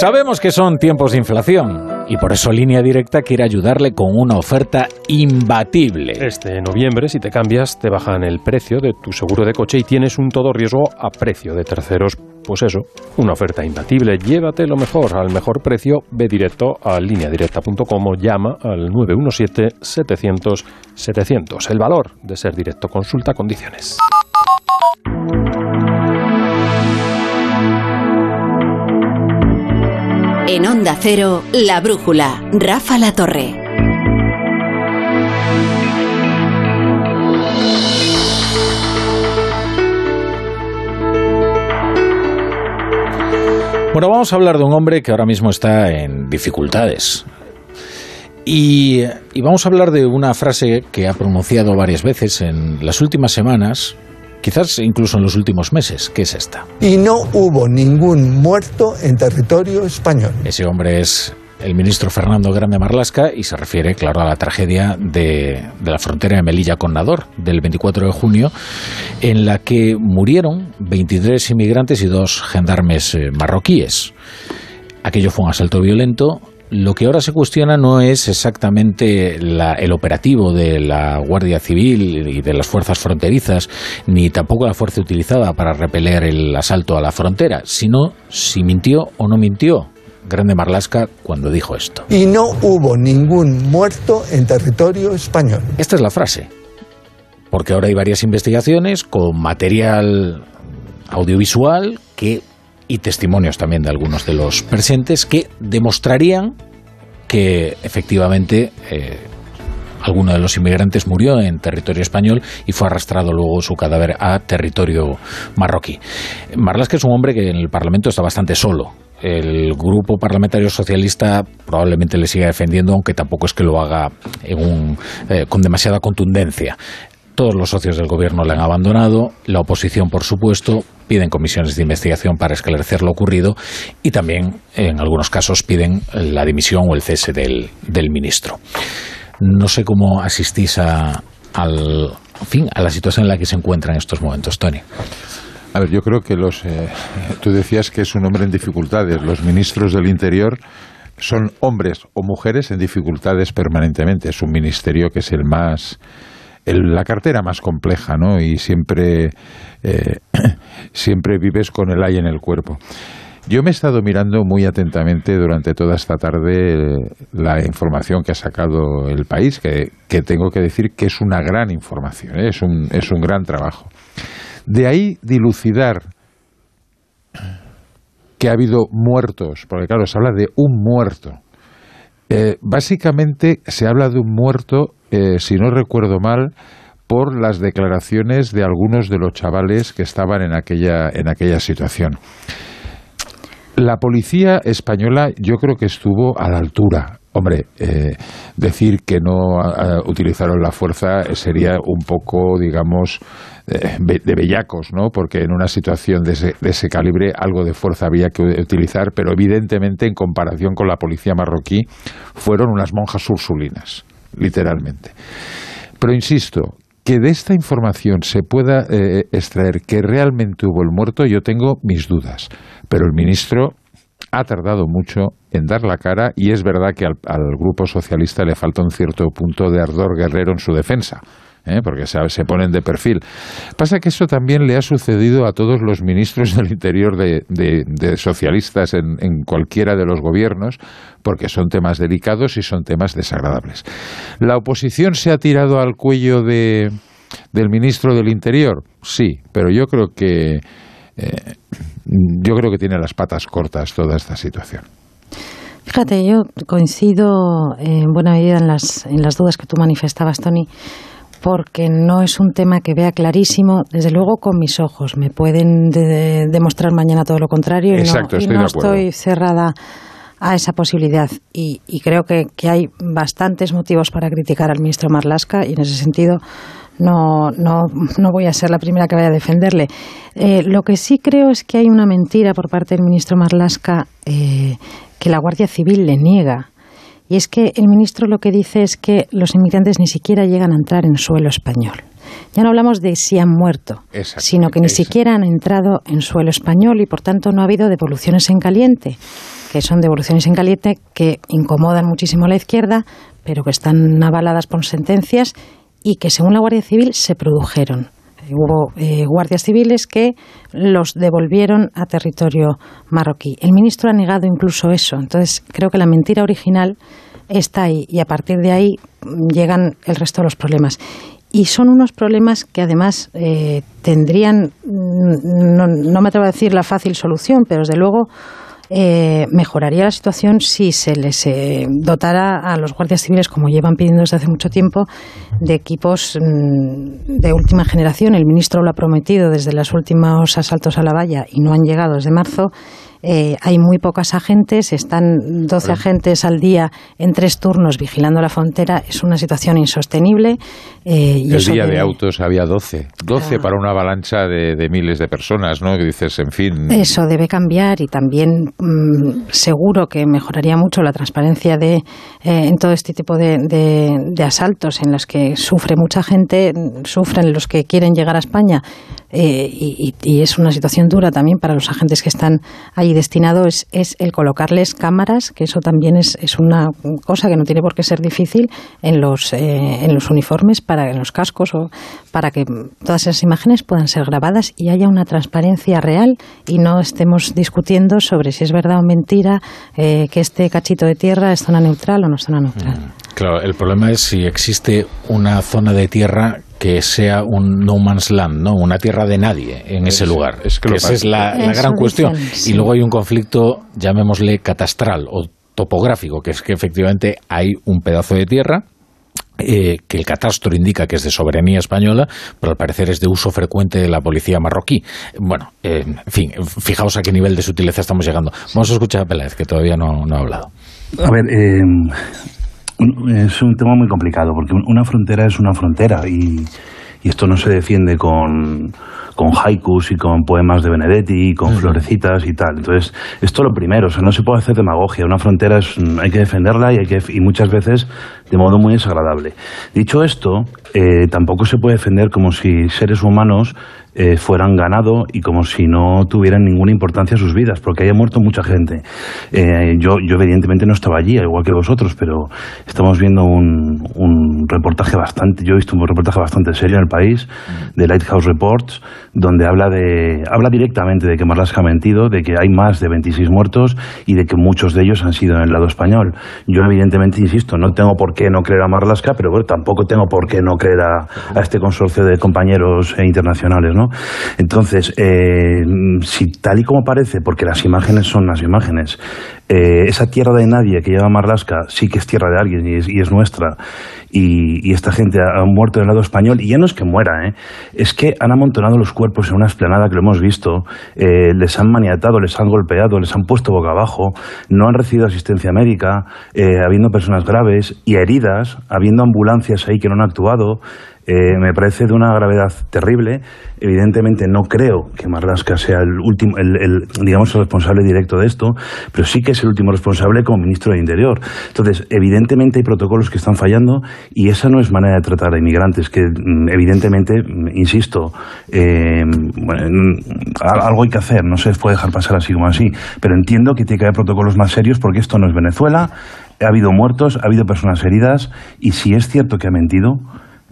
Sabemos que son tiempos de inflación y por eso Línea Directa quiere ayudarle con una oferta imbatible. Este noviembre, si te cambias, te bajan el precio de tu seguro de coche y tienes un todo riesgo a precio de terceros. Pues eso, una oferta imbatible. Llévate lo mejor al mejor precio. Ve directo a lineadirecta.com o llama al 917-700-700. El valor de ser directo. Consulta condiciones. En Onda Cero, La Brújula, Rafa La Torre. Bueno, vamos a hablar de un hombre que ahora mismo está en dificultades. Y, y, vamos a hablar de una frase que ha pronunciado varias veces en las últimas semanas, quizás incluso en los últimos meses, que es esta. Y no hubo ningún muerto en territorio español. Ese hombre es el ministro Fernando Grande Marlasca y se refiere, claro, a la tragedia de, de la frontera de Melilla con Nador del 24 de junio, en la que murieron 23 inmigrantes y dos gendarmes eh, marroquíes. Aquello fue un asalto violento, lo que ahora se cuestiona no es exactamente el operativo de la Guardia Civil y de las fuerzas fronterizas, ni tampoco la fuerza utilizada para repeler el asalto a la frontera, sino si mintió o no mintió Grande Marlasca cuando dijo esto. Y no hubo ningún muerto en territorio español. Esta es la frase. Porque ahora hay varias investigaciones con material audiovisual que y testimonios también de algunos de los presentes que demostrarían que efectivamente eh, alguno de los inmigrantes murió en territorio español y fue arrastrado luego su cadáver a territorio marroquí. Marlaska es un hombre que en el Parlamento está bastante solo. El grupo parlamentario socialista probablemente le siga defendiendo, aunque tampoco es que lo haga eh, con demasiada contundencia. Todos los socios del gobierno le han abandonado, la oposición, por supuesto, piden comisiones de investigación para esclarecer lo ocurrido y también, en algunos casos, piden la dimisión o el cese del, ministro. No sé cómo asistís a, al, fin, a la situación en la que se encuentra en estos momentos, Tony. A ver, yo creo que los. Eh, tú decías que es un hombre en dificultades. Los ministros del Interior son hombres o mujeres en dificultades permanentemente. Es un ministerio que es el más la cartera más compleja, ¿no? Y siempre, eh, <clears throat> siempre vives con el ay en el cuerpo. Yo me he estado mirando muy atentamente durante toda esta tarde eh, la información que ha sacado el país, que, tengo que decir que es una gran información, ¿eh? es, un, es un gran trabajo. De ahí dilucidar que ha habido muertos, porque claro, se habla de un muerto. básicamente se habla de un muerto eh, si no recuerdo mal, por las declaraciones de algunos de los chavales que estaban en aquella, en aquella situación. La policía española yo creo que estuvo a la altura. Hombre, eh, decir que no utilizaron la fuerza sería un poco, digamos, eh, de bellacos, ¿no? Porque en una situación de ese, de ese, calibre algo de fuerza había que utilizar, pero evidentemente en comparación con la policía marroquí fueron unas monjas ursulinas literalmente. Pero insisto, que de esta información se pueda eh, extraer que realmente hubo el muerto, yo tengo mis dudas. Pero el ministro ha tardado mucho en dar la cara y es verdad que al, al grupo socialista le falta un cierto punto de ardor guerrero en su defensa. ¿Eh? porque se, ponen de perfil. Pasa que eso también le ha sucedido a todos los ministros <laughs> del interior de, socialistas en, cualquiera de los gobiernos, porque son temas delicados y son temas desagradables. ¿La oposición se ha tirado al cuello de, del ministro del Interior? Sí, pero yo creo que eh, yo creo que tiene las patas cortas toda esta situación. Fíjate, yo coincido en buena medida en las, en las dudas que tú manifestabas, Tony porque no es un tema que vea clarísimo, desde luego con mis ojos. Me pueden demostrar mañana todo lo contrario y no, estoy, cerrada a esa posibilidad. Y, creo que, hay bastantes motivos para criticar al ministro Marlasca y en ese sentido no, no, no voy a ser la primera que vaya a defenderle. Eh, lo que sí creo es que hay una mentira por parte del ministro Marlasca eh, que la Guardia Civil le niega. Y es que el ministro lo que dice es que los inmigrantes ni siquiera llegan a entrar en suelo español. Ya no hablamos de si han muerto, sino que ni siquiera han entrado en suelo español y por tanto no ha habido devoluciones en caliente, que son devoluciones en caliente que incomodan muchísimo a la izquierda, pero que están avaladas por sentencias y que según la Guardia Civil se produjeron. Hubo eh, guardias civiles que los devolvieron a territorio marroquí. El ministro ha negado incluso eso. Entonces, creo que la mentira original está ahí y a partir de ahí llegan el resto de los problemas. Y son unos problemas que además eh, tendrían, mm, no, no me atrevo a decir la fácil solución, pero desde luego eh, mejoraría la situación si se les eh, dotara a los guardias civiles, como llevan pidiendo desde hace mucho tiempo, de equipos mm, de última generación. El ministro lo ha prometido desde los últimos asaltos a la valla y no han llegado desde marzo. Eh, hay muy pocas agentes, están 12 agentes al día en tres turnos vigilando la frontera, es una situación insostenible. Eh, el día de autos había 12, 12 para una avalancha de, miles de personas, ¿no? Que dices, en fin. Eso debe cambiar y también mm, seguro que mejoraría mucho la transparencia de eh, en todo este tipo de, de, asaltos en los que sufre mucha gente, sufren los que quieren llegar a España eh, y, y, es una situación dura también para los agentes que están ahí destinados, es, el colocarles cámaras, que eso también es, es, una cosa que no tiene por qué ser difícil en los, eh, en los uniformes, para, en los cascos, o para que todas esas imágenes puedan ser grabadas y haya una transparencia real y no estemos discutiendo sobre si es verdad o mentira eh, que este cachito de tierra es zona neutral o no es zona neutral. Mm, claro, el problema es si existe una zona de tierra que sea un no man's land, ¿no? Una tierra de nadie en ese lugar. Es que esa es la, gran cuestión. Y luego hay un conflicto, llamémosle catastral o topográfico, que es que efectivamente hay un pedazo de tierra eh, que el catastro indica que es de soberanía española, pero al parecer es de uso frecuente de la policía marroquí. Bueno, eh, en fin, fijaos a qué nivel de sutileza estamos llegando. Vamos a escuchar a Peláez, que todavía no, ha hablado. A ver, eh, es un tema muy complicado, porque una frontera es una frontera y, esto no se defiende con, con haikus y con poemas de Benedetti y con florecitas y tal. Entonces, esto lo primero, o sea, no se puede hacer demagogia. Una frontera es, hay que defenderla y, hay que, y muchas veces de modo muy desagradable. Dicho esto, eh, tampoco se puede defender como si seres humanos eh, fueran ganado y como si no tuvieran ninguna importancia sus vidas, porque haya muerto mucha gente. Eh, yo, yo evidentemente no estaba allí, igual que vosotros, pero estamos viendo un, un reportaje bastante, yo he visto un reportaje bastante serio en el país, de Lighthouse Reports, donde habla, de, habla directamente de que Marlaska ha mentido, de que hay más de 26 muertos y de que muchos de ellos han sido en el lado español. Yo evidentemente, insisto, no tengo por qué no creer a Marlaska, pero bueno, tampoco tengo por qué no creer a, a este consorcio de compañeros internacionales, ¿no? Entonces, eh, si tal y como parece, porque las imágenes son las imágenes, eh, esa tierra de nadie que lleva Marlaska sí que es tierra de alguien y es, nuestra, y, esta gente ha, muerto del lado español, y ya no es que muera, ¿eh? es que han amontonado los cuerpos en una esplanada que lo hemos visto, les han maniatado, les han golpeado, les han puesto boca abajo, no han recibido asistencia médica, habiendo personas graves y heridas, habiendo ambulancias ahí que no han actuado, eh, me parece de una gravedad terrible. Evidentemente no creo que Marlaska sea el último, el, digamos, el responsable directo de esto, pero sí que es el último responsable como ministro de Interior. Entonces, evidentemente hay protocolos que están fallando y esa no es manera de tratar a inmigrantes, que mm, evidentemente, mm, insisto, eh, algo hay que hacer, no se puede dejar pasar así como así, pero entiendo que tiene que haber protocolos más serios porque esto no es Venezuela, ha habido muertos, ha habido personas heridas y si es cierto que ha mentido,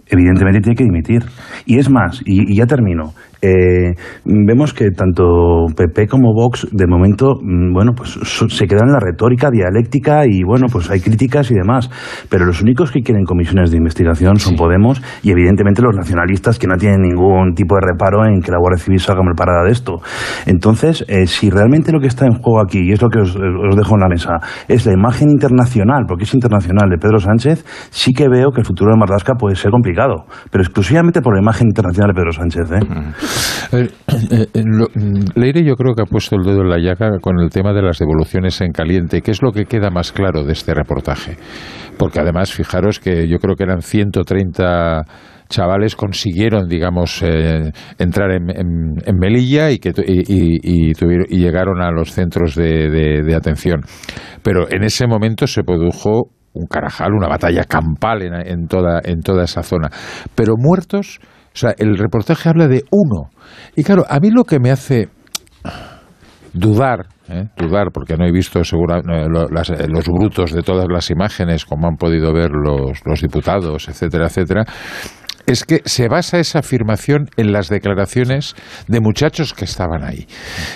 evidentemente tiene que dimitir. Y es más, y, ya termino, eh, vemos que tanto PP como Vox, de momento, mm, bueno, pues se quedan en la retórica dialéctica y, bueno, pues hay críticas y demás. Pero los únicos que quieren comisiones de investigación son Podemos y, evidentemente, los nacionalistas que no tienen ningún tipo de reparo en que la Guardia Civil salga mal parada de esto. Entonces, eh, si realmente lo que está en juego aquí, y es lo que os, dejo en la mesa, es la imagen internacional, porque es internacional de Pedro Sánchez, sí que veo que el futuro de Marlasca puede ser complicado, pero exclusivamente por la imagen internacional de Pedro Sánchez. ¿eh? Eh, eh, Leire yo creo que ha puesto el dedo en la llaga con el tema de las devoluciones en caliente, que es lo que queda más claro de este reportaje. Porque además, fijaros que yo creo que eran 130 chavales consiguieron, digamos, eh, entrar en, Melilla y, que, y, llegaron a los centros de, atención. Pero en ese momento se produjo un carajal, una batalla campal en, toda, en toda esa zona. Pero muertos sea, el reportaje habla de uno. Y claro, a mí lo que me hace dudar, ¿eh? dudar, porque no he visto segura, los brutos de todas las imágenes, como han podido ver los diputados, etcétera, etcétera, es que se basa esa afirmación en las declaraciones de muchachos que estaban ahí.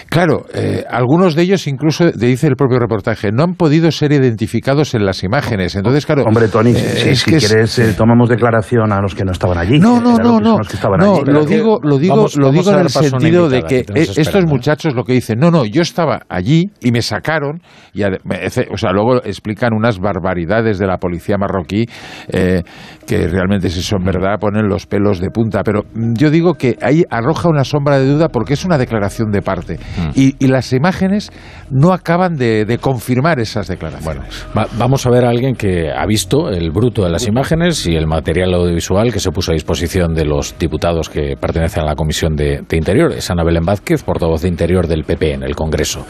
Claro, eh, algunos de ellos incluso, dice el propio reportaje, no han podido ser identificados en las imágenes. Entonces, claro... Hombre, Tony, eh, si, quieres, eh, tomamos declaración a los que no estaban allí. No, no, no, no. no lo digo, lo digo, lo digo en el sentido de que estos muchachos lo que dicen, no, no, yo estaba allí y me sacaron, y, o sea, luego explican unas barbaridades de la policía marroquí que realmente si son verdad ponen ponen los pelos de punta, pero yo digo que ahí arroja una sombra de duda porque es una declaración de parte Mm. y, y las imágenes no acaban de, de confirmar esas declaraciones. Va- vamos a ver a alguien que ha visto el bruto de las imágenes y el material audiovisual que se puso a disposición de los diputados que pertenecen a la Comisión de, de Interior. Es Ana Belén Vázquez, portavoz de Interior del PP en el Congreso.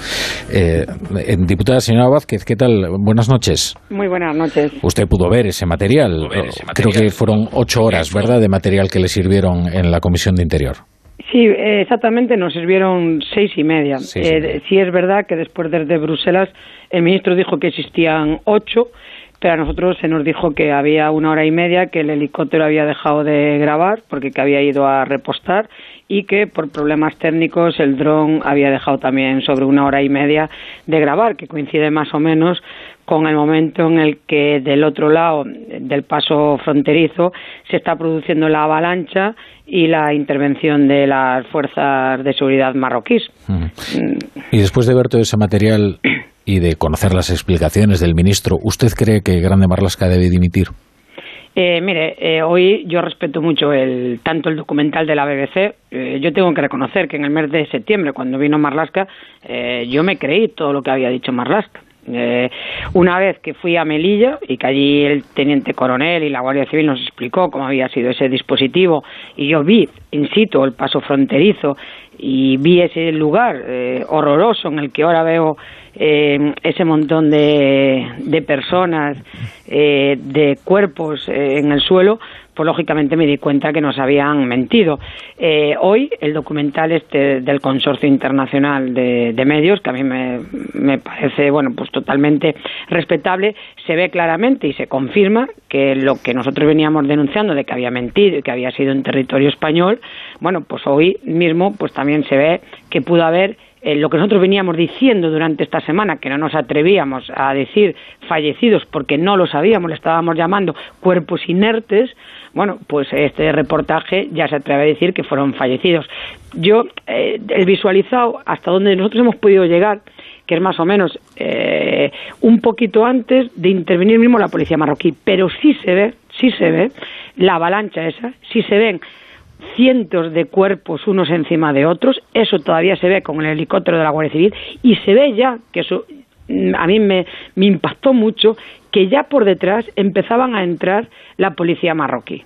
Eh, eh, diputada señora Vázquez, ¿qué tal? Buenas noches. Muy buenas noches. Usted pudo ver ese material. Creo que fueron ocho horas, ¿verdad?, de material que le sirvieron en la Comisión de Interior. Sí, exactamente, nos sirvieron seis y media. Eh, sí es verdad que después desde Bruselas el ministro dijo que existían ocho, pero a nosotros se nos dijo que había una hora y media, que el helicóptero había dejado de grabar porque que había ido a repostar y que por problemas técnicos el dron había dejado también sobre una hora y media de grabar, que coincide más o menos con el momento en el que del otro lado del paso fronterizo se está produciendo la avalancha y la intervención de las fuerzas de seguridad marroquíes. Y después de ver todo ese material <clears throat> y de conocer las explicaciones del ministro, ¿usted cree que Grande Marlasca debe dimitir? Eh, mire, eh, hoy yo respeto mucho el, tanto el documental de la BBC. eh, yo tengo que reconocer que en el mes de septiembre, cuando vino Marlaska, eh, yo me creí todo lo que había dicho Marlaska. Eh, una vez que fui a Melilla y que allí el teniente coronel y la Guardia Civil nos explicó cómo había sido ese dispositivo y yo vi in situ el paso fronterizo y vi ese lugar eh, horroroso en el que ahora veo eh, ese montón de, de personas, eh, de cuerpos eh, en el suelo, pues lógicamente me di cuenta que nos habían mentido. Eh, hoy el documental este del Consorcio Internacional de, de Medios, que a mí me, me parece bueno pues totalmente respetable, se ve claramente y se confirma que lo que nosotros veníamos denunciando de que había mentido y que había sido en territorio español, bueno pues hoy mismo pues también se ve que pudo haber eh, lo que nosotros veníamos diciendo durante esta semana, que no nos atrevíamos a decir fallecidos porque no lo sabíamos, le estábamos llamando cuerpos inertes, bueno, pues este reportaje ya se atreve a decir que fueron fallecidos. Yo, eh, el visualizado hasta donde nosotros hemos podido llegar, que es más o menos eh, un poquito antes de intervenir mismo la policía marroquí, pero sí se ve, sí se ve la avalancha esa, sí se ven cientos de cuerpos unos encima de otros, eso todavía se ve con el helicóptero de la Guardia Civil y se ve ya, que eso mm, a mí me, me impactó mucho, que ya por detrás empezaban a entrar la policía marroquí.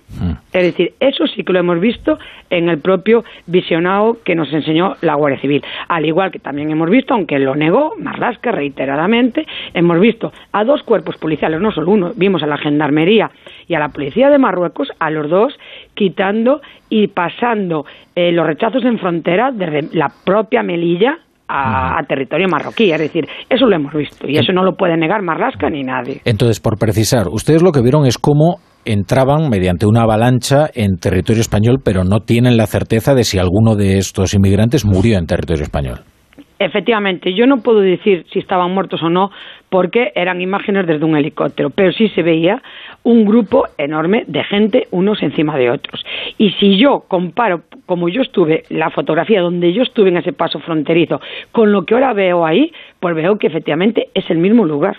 Es decir, eso sí que lo hemos visto en el propio visionado que nos enseñó la Guardia Civil. Al igual que también hemos visto, aunque lo negó Marlasca reiteradamente, hemos visto a dos cuerpos policiales, no solo uno, vimos a la Gendarmería y a la Policía de Marruecos, a los dos quitando y pasando eh, los rechazos en frontera desde la propia Melilla a, a territorio marroquí. Es decir, eso lo hemos visto y eso no lo puede negar Marlasca ni nadie. Entonces, por precisar, ustedes lo que vieron es cómo entraban mediante una avalancha en territorio español, pero no tienen la certeza de si alguno de estos inmigrantes murió en territorio español. Efectivamente, yo no puedo decir si estaban muertos o no porque eran imágenes desde un helicóptero, pero sí se veía un grupo enorme de gente unos encima de otros. Y si yo comparo, como yo estuve, la fotografía donde yo estuve en ese paso fronterizo, con lo que ahora veo ahí, pues veo que efectivamente es el mismo lugar.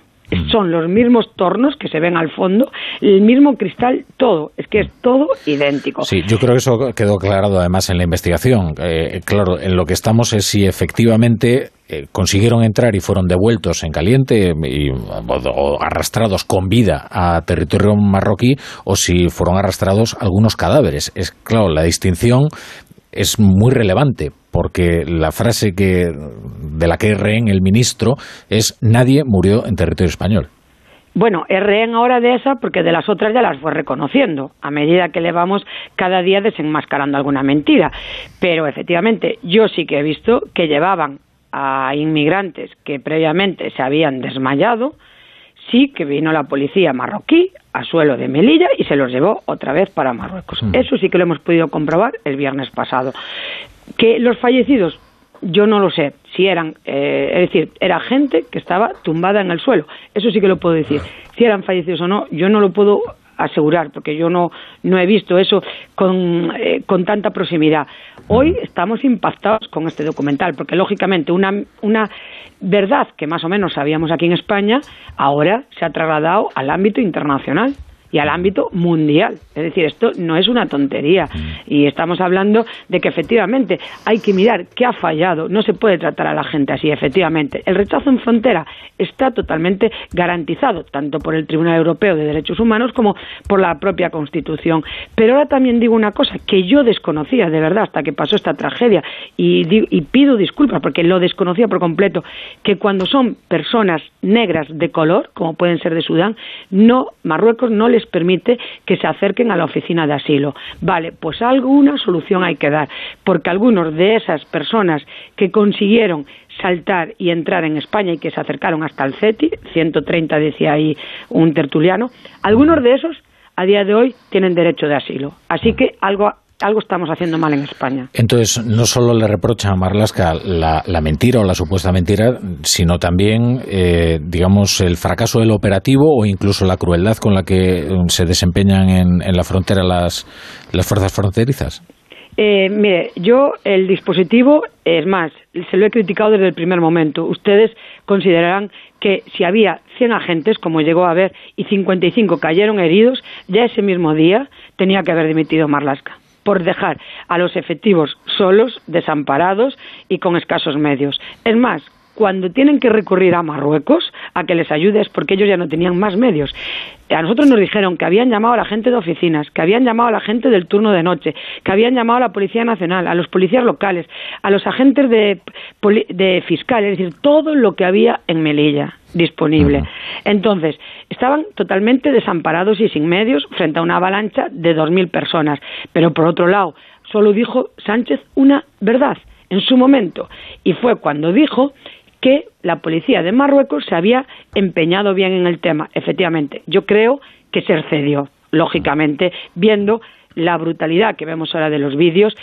Son los mismos tornos que se ven al fondo, el mismo cristal, todo. Es que es todo idéntico. Sí, yo creo que eso quedó aclarado además en la investigación. Eh, claro, en lo que estamos es si efectivamente eh, consiguieron entrar y fueron devueltos en caliente y, o, o arrastrados con vida a territorio marroquí o si fueron arrastrados algunos cadáveres. Es claro, la distinción es muy relevante porque la frase que de la que es rehén el ministro es nadie murió en territorio español. Bueno, es rehén ahora de esa porque de las otras ya las fue reconociendo a medida que le vamos cada día desenmascarando alguna mentira. Pero efectivamente, yo sí que he visto que llevaban a inmigrantes que previamente se habían desmayado, sí que vino la policía marroquí a suelo de Melilla y se los llevó otra vez para Marruecos. Eso sí que lo hemos podido comprobar el viernes pasado. Que los fallecidos, yo no lo sé si eran, eh, es decir, era gente que estaba tumbada en el suelo. Eso sí que lo puedo decir. Si eran fallecidos o no, yo no lo puedo asegurar porque yo no, no he visto eso con, eh, con tanta proximidad. Hoy estamos impactados con este documental porque lógicamente una, una verdad que más o menos sabíamos aquí en España ahora se ha trasladado al ámbito internacional y al ámbito mundial. Es decir, esto no es una tontería. Y estamos hablando de que efectivamente hay que mirar qué ha fallado. No se puede tratar a la gente así, efectivamente. El rechazo en frontera está totalmente garantizado, tanto por el Tribunal Europeo de Derechos Humanos como por la propia Constitución. Pero ahora también digo una cosa que yo desconocía de verdad hasta que pasó esta tragedia y, y pido disculpas porque lo desconocía por completo, que cuando son personas negras de color, como pueden ser de Sudán, no Marruecos no les permite que se acerquen a la oficina de asilo. Vale, pues alguna solución hay que dar, porque algunos de esas personas que consiguieron saltar y entrar en España y que se acercaron hasta el CETI, 130 decía ahí un tertuliano, algunos de esos a día de hoy tienen derecho de asilo. Así que algo algo estamos haciendo mal en España. Entonces, no solo le reprocha a Marlaska la, mentira o la supuesta mentira, sino también, eh, digamos, el fracaso del operativo o incluso la crueldad con la que mm, se desempeñan en, la frontera las, las fuerzas fronterizas. Eh, mire, yo el dispositivo, es más, se lo he criticado desde el primer momento. Ustedes considerarán que si había 100 agentes, como llegó a haber, y 55 cayeron heridos, ya ese mismo día tenía que haber dimitido Marlaska por dejar a los efectivos solos, desamparados y con escasos medios. Es más, cuando tienen que recurrir a Marruecos a que les ayude es porque ellos ya no tenían más medios. A nosotros nos dijeron que habían llamado a la gente de oficinas, que habían llamado a la gente del turno de noche, que habían llamado a la Policía Nacional, a los policías locales, a los agentes de, de fiscales, es decir, todo lo que había en Melilla disponible. Entonces, estaban totalmente desamparados y sin medios frente a una avalancha de 2.000 personas. Pero por otro lado, solo dijo Sánchez una verdad en su momento. Y fue cuando dijo que la policía de Marruecos se había empeñado bien en el tema. Efectivamente, yo creo que se excedió, lógicamente, viendo la brutalidad que vemos ahora de los vídeos,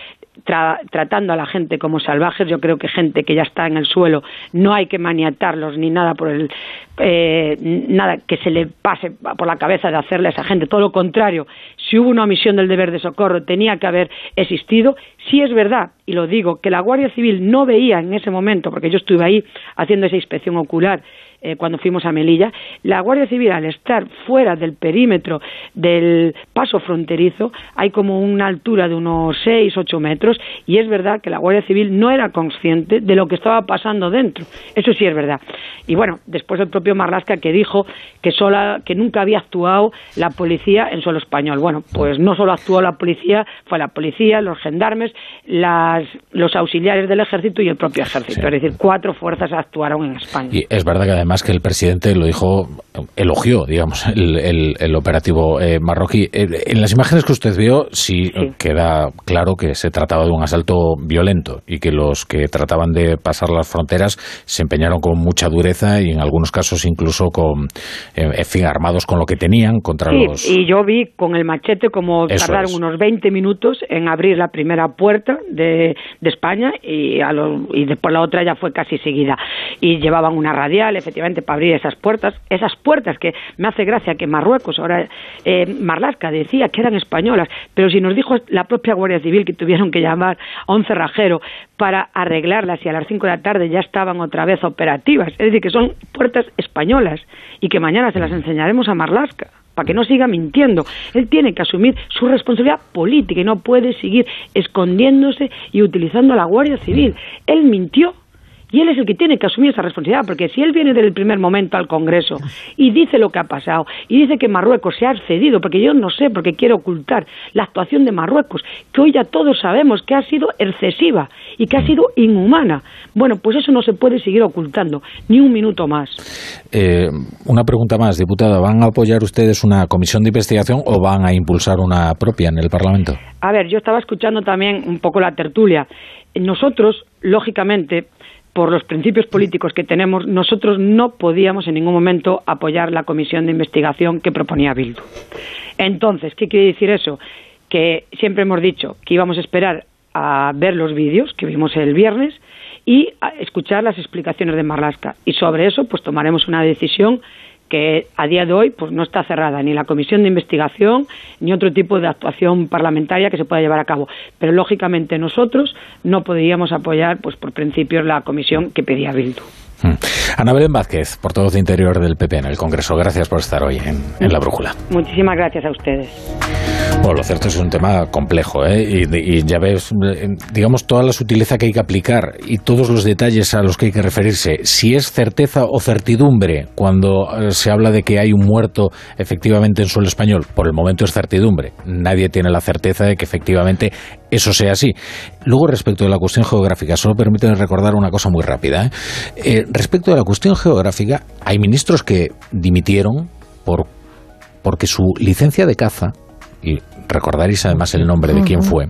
tratando a la gente como salvajes. Yo creo que gente que ya está en el suelo no hay que maniatarlos ni nada por el eh, nada que se le pase por la cabeza de hacerle a esa gente. Todo lo contrario, si hubo una omisión del deber de socorro, tenía que haber existido. Si es verdad, y lo digo, que la Guardia Civil no veía en ese momento, porque yo estuve ahí haciendo esa inspección ocular eh, cuando fuimos a Melilla, la Guardia Civil al estar fuera del perímetro del paso fronterizo, hay como una altura de unos 6, 8 metros, y es verdad que la Guardia Civil no era consciente de lo que estaba pasando dentro. Eso sí es verdad. Y bueno, después el propio Marlasca que dijo que, sola, que nunca había actuado la policía en suelo español. Bueno, pues no solo actuó la policía, fue la policía, los gendarmes, las, los auxiliares del ejército y el propio ejército. Es decir, cuatro fuerzas actuaron en España. Y es verdad que además que el presidente lo dijo, elogió, digamos, <laughs> el, operativo eh, marroquí. Eh, en las imágenes que usted vio, sí, queda claro que se trataba de un asalto violento y que los que trataban de pasar las fronteras se empeñaron con mucha dureza y en algunos casos incluso con, eh, en fin, armados con lo que tenían contra los... y yo vi con el machete como tardaron unos 20 minutos en abrir la primera puerta de, España y, y después la otra ya fue casi seguida. Y llevaban una radial, efectivamente, para abrir esas puertas, esas puertas que me hace gracia que Marruecos, ahora eh, Marlasca decía que eran españolas, pero si nos dijo la propia Guardia Civil que tuvieron que llamar a un cerrajero para arreglarlas y a las 5 de la tarde ya estaban otra vez operativas, es decir, que son puertas españolas y que mañana se las enseñaremos a Marlasca para que no siga mintiendo. Él tiene que asumir su responsabilidad política y no puede seguir escondiéndose y utilizando a la Guardia Civil. Él mintió y él es el que tiene que asumir esa responsabilidad, porque si él viene desde el primer momento al Congreso y dice lo que ha pasado, y dice que Marruecos se ha cedido, porque yo no sé, porque quiere ocultar la actuación de Marruecos, que hoy ya todos sabemos que ha sido excesiva y que ha sido inhumana. Bueno, pues eso no se puede seguir ocultando, ni un minuto más. Eh, una pregunta más, diputada. ¿Van a apoyar ustedes una comisión de investigación o van a impulsar una propia en el Parlamento? A ver, yo estaba escuchando también un poco la tertulia. Nosotros, lógicamente, por los principios políticos que tenemos, nosotros no podíamos en ningún momento apoyar la comisión de investigación que proponía Bildu. Entonces, ¿qué quiere decir eso? Que siempre hemos dicho que íbamos a esperar a ver los vídeos que vimos el viernes y a escuchar las explicaciones de Marlasca. Y sobre eso, pues tomaremos una decisión que a día de hoy pues no está cerrada ni la comisión de investigación ni otro tipo de actuación parlamentaria que se pueda llevar a cabo pero lógicamente nosotros no podríamos apoyar pues por principios la comisión que pedía Bildu. Ana Belén Vázquez, portavoz de Interior del PP en el Congreso. Gracias por estar hoy en, en La Brújula. Muchísimas gracias a ustedes. Bueno, lo cierto es un tema complejo, ¿eh? y, y ya ves, eh, digamos, toda la sutileza que hay que aplicar y todos los detalles a los que hay que referirse. Si es certeza o certidumbre cuando eh, se habla de que hay un muerto efectivamente en suelo español, por el momento es certidumbre. Nadie tiene la certeza de que efectivamente eso sea así. Luego, respecto de la cuestión geográfica, solo permíteme recordar una cosa muy rápida. ¿eh? Eh, respecto de la cuestión geográfica, hay ministros que dimitieron por porque su licencia de caza, y recordaréis además el nombre de quién fue,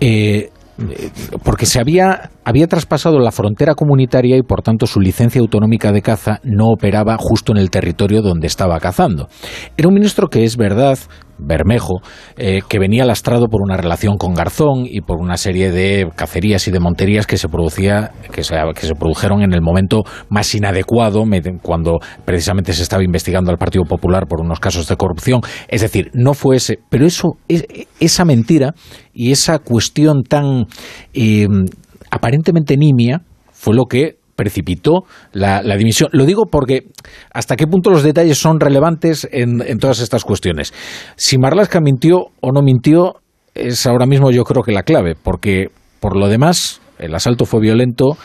eh, eh, porque se había, había traspasado la frontera comunitaria y por tanto su licencia autonómica de caza no operaba justo en el territorio donde estaba cazando. Era un ministro que es verdad, Bermejo, eh, que venía lastrado por una relación con Garzón y por una serie de cacerías y de monterías que se producía, que se, que se produjeron en el momento más inadecuado, cuando precisamente se estaba investigando al Partido Popular por unos casos de corrupción. Es decir, no fue ese, pero eso, es- esa mentira y esa cuestión tan eh, aparentemente nimia fue lo que precipitó la, dimisión. Lo digo porque hasta qué punto los detalles son relevantes en, en todas estas cuestiones. Si Marlaska mintió o no mintió es ahora mismo yo creo que la clave, porque por lo demás el asalto fue violento,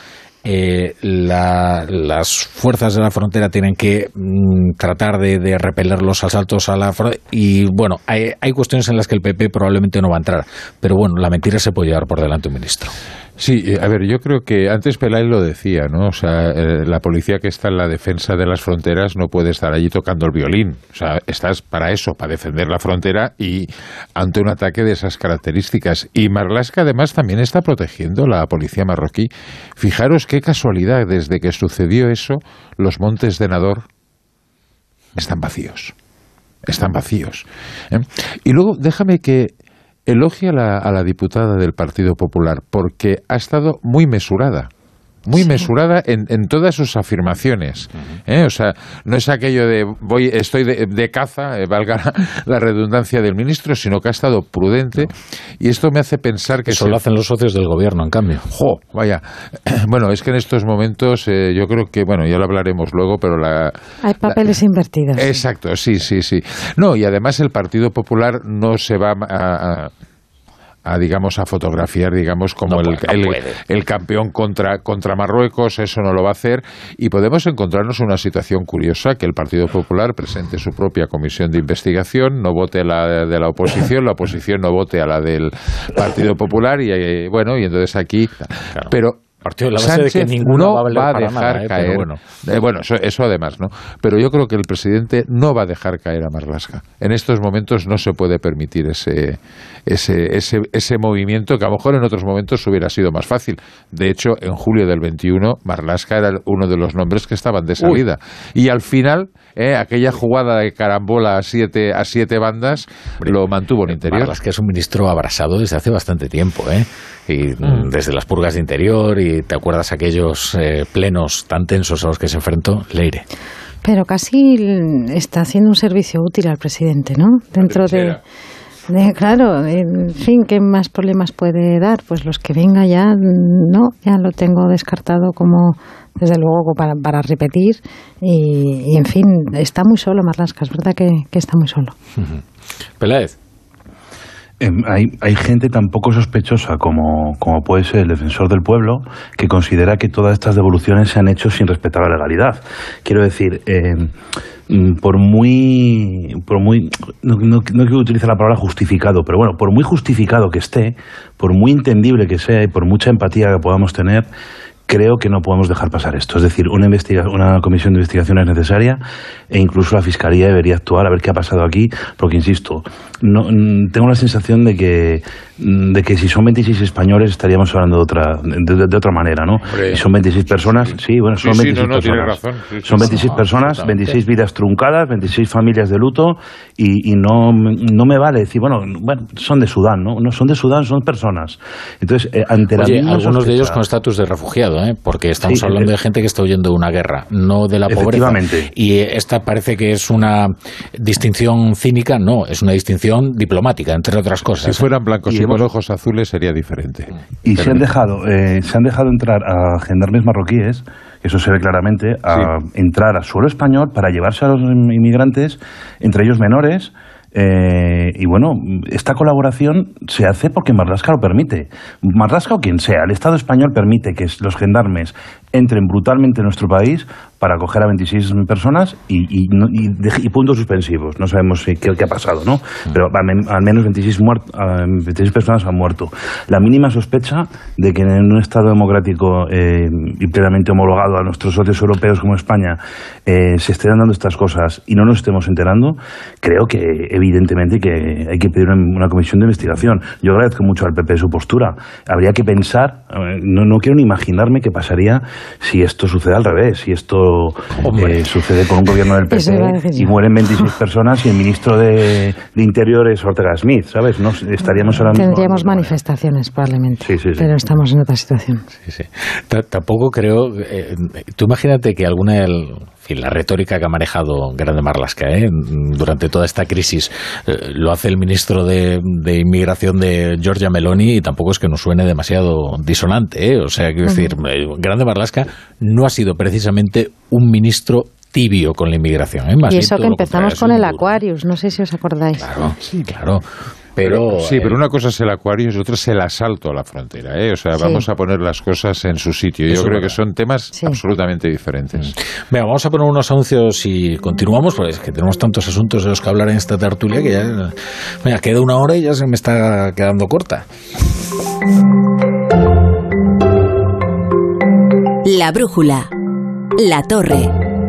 eh, la- las fuerzas de la frontera tienen que mm, tratar de, de repeler los asaltos a la frontera y bueno, hay, hay cuestiones en las que el PP probablemente no va a entrar, pero bueno, la mentira se puede llevar por delante un ministro. Sí, eh, a ver, yo creo que antes Pelay lo decía, ¿no? O sea, eh, la policía que está en la defensa de las fronteras no puede estar allí tocando el violín. O sea, estás para eso, para defender la frontera y ante un ataque de esas características. Y Marlaska además también está protegiendo la policía marroquí. Fijaros qué casualidad, desde que sucedió eso, los montes de Nador están vacíos. Están vacíos. ¿eh? Y luego déjame que elogie a la, a la diputada del Partido Popular porque ha estado muy mesurada. Muy mesurada en, en todas sus afirmaciones. ¿eh? O sea, no es aquello de voy, estoy de, de caza, eh, valga la, la redundancia del ministro, sino que ha estado prudente. Y esto me hace pensar que Eso se- lo hacen los socios del gobierno, en cambio. Jo, vaya. <clears throat> Bueno, es que en estos momentos eh, yo creo que, bueno, ya lo hablaremos luego, pero la, Hay papeles invertidos. Exacto, sí, sí, sí. No, y además el Partido Popular no se va a, a- a, digamos, a fotografiar, digamos, como el, el- el campeón contra, contra Marruecos, eso no lo va a hacer, y podemos encontrarnos una situación curiosa, que el Partido Popular presente su propia comisión de investigación, no vote la de la oposición, la oposición no vote a la del Partido Popular, y eh, bueno, y entonces aquí... Pero Partido de la base de que no va a va dejar nada, ¿eh? Caer. bueno. Eh, bueno, eso, eso además, ¿no? Pero yo creo que el presidente no va a dejar caer a Marlaska. En estos momentos no se puede permitir ese, ese, ese, ese movimiento que a lo mejor en otros momentos hubiera sido más fácil. De hecho, en julio del 21, Marlaska era uno de los nombres que estaban de salida. Y al final, eh, aquella jugada de carambola a siete, a siete bandas lo mantuvo en interior. Marlas, que es un ministro abrasado desde hace bastante tiempo, ¿eh? Y mm, desde las purgas de interior, y te acuerdas aquellos eh, plenos tan tensos a los que se enfrentó Leire. Pero casi está haciendo un servicio útil al presidente, ¿no? Dentro de, de- claro, en fin, ¿qué más problemas puede dar? Pues los que venga ya, mm, no, ya lo tengo descartado como, desde luego, para, para repetir. Y, y, en fin, está muy solo Marlasca, es verdad que, que está muy solo. Peláez. Em, hay, hay gente tan poco sospechosa como, como puede ser el defensor del pueblo que considera que todas estas devoluciones se han hecho sin respetar la legalidad. Quiero decir, em, mm, por muy, por muy no, no, no quiero utilizar la palabra justificado, pero bueno, por muy justificado que esté, por muy entendible que sea y por mucha empatía que podamos tener, creo que no podemos dejar pasar esto. Es decir, una, investiga una comisión de investigación es necesaria e incluso la Fiscalía debería actuar a ver qué ha pasado aquí, porque, insisto, no, mm, tengo la sensación de que, mm, de que si son 26 españoles estaríamos hablando de otra, de, de- de otra manera, ¿no? Hombre, y son 26 personas, sí, bueno, son sí, 26 no, no, tiene personas. razón. Sí, sí, son sí. 26 No, personas, absolutamente. 26 vidas truncadas, 26 familias de luto y, y no, no me vale decir, bueno, bueno, son de Sudán, ¿no? No son de Sudán, son personas. Entonces, eh, ante la Oye, misma algunos de ellos con estatus de refugiado, ¿eh? porque estamos Sí, hablando eh, de gente que está huyendo de una guerra, no de la pobreza. Y esta parece que es una distinción cínica, no, es una distinción diplomática, entre otras cosas. Si fueran blancos y, Y con ojos azules sería diferente. Y se han dejado, eh, se han dejado entrar a gendarmes marroquíes eso se ve claramente, a entrar a suelo español para llevarse a los inmigrantes, entre ellos menores, eh, y bueno, esta colaboración se hace porque Marlaska lo permite. Marlaska o quien sea, el Estado español permite que los gendarmes entren brutalmente en nuestro país para acoger a 26 personas y, y, y, puntos suspensivos. No sabemos qué, qué, ha pasado, ¿no? Pero al, menos 26, 26, personas han muerto. La mínima sospecha de que en un Estado democrático eh, y plenamente homologado a nuestros socios europeos como España eh, se estén dando estas cosas y no nos estemos enterando, creo que evidentemente que hay que pedir una, comisión de investigación. Yo agradezco mucho al PP su postura. Habría que pensar, eh, no, no quiero ni imaginarme qué pasaría si esto sucede al revés, si esto eh, sucede con un gobierno del <laughs> PP y mueren 26 <laughs> personas y el ministro de, Interior es Ortega Smith, ¿sabes? No, estaríamos ahora Tendríamos manifestaciones probablemente, pero estamos en otra situación. Tampoco creo... Eh, tú imagínate que alguna... la retórica que ha manejado Grande Marlasca ¿eh? durante toda esta crisis eh, lo hace el ministro de, Inmigración de Giorgia Meloni y tampoco es que nos suene demasiado disonante. O sea, quiero decir, Grande Marlasca no ha sido precisamente un ministro tibio con la inmigración. ¿eh? y eso que empezamos con el Aquarius, no sé si os acordáis. Claro, sí, claro. Pero, sí, pero una cosa es el acuario y otra es el asalto a la frontera. ¿eh? O sea, vamos a poner las cosas en su sitio. Yo creo que son temas absolutamente diferentes. Mm. Venga, vamos a poner unos anuncios y continuamos, porque es que tenemos tantos asuntos de los que hablar en esta tertulia que ya. Venga, queda una hora y ya se me está quedando corta. La brújula. La torre.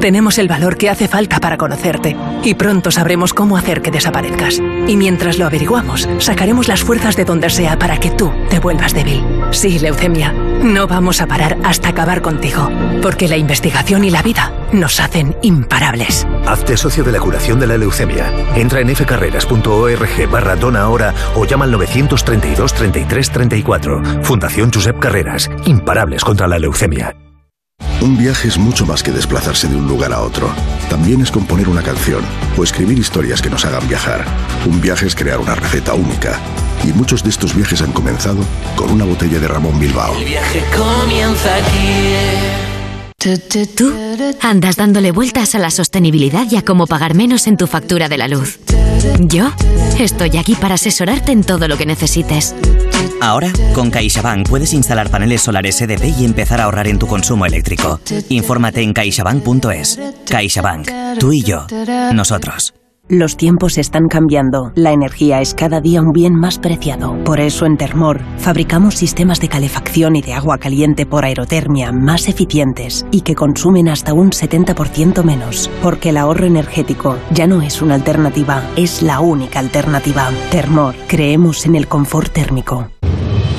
Tenemos el valor que hace falta para conocerte y pronto sabremos cómo hacer que desaparezcas. Y mientras lo averiguamos, sacaremos las fuerzas de donde sea para que tú te vuelvas débil. Sí, leucemia, no vamos a parar hasta acabar contigo, porque la investigación y la vida nos hacen imparables. Hazte socio de la curación de la leucemia. Entra en fcarreras.org barra dona ahora o llama al 932 33 34. Fundación Josep Carreras. Imparables contra la leucemia. Un viaje es mucho más que desplazarse de un lugar a otro. También es componer una canción o escribir historias que nos hagan viajar. Un viaje es crear una receta única. Y muchos de estos viajes han comenzado con una botella de Ramón Bilbao. El viaje comienza aquí. Tú andas dándole vueltas a la sostenibilidad y a cómo pagar menos en tu factura de la luz. Yo estoy aquí para asesorarte en todo lo que necesites. Ahora, con CaixaBank puedes instalar paneles solares EDP y empezar a ahorrar en tu consumo eléctrico. Infórmate en caixabank.es. CaixaBank. Tú y yo. Nosotros. Los tiempos están cambiando. La energía es cada día un bien más preciado. Por eso en Termor fabricamos sistemas de calefacción y de agua caliente por aerotermia más eficientes y que consumen hasta un 70% menos. Porque el ahorro energético ya no es una alternativa, es la única alternativa. Termor, creemos en el confort térmico.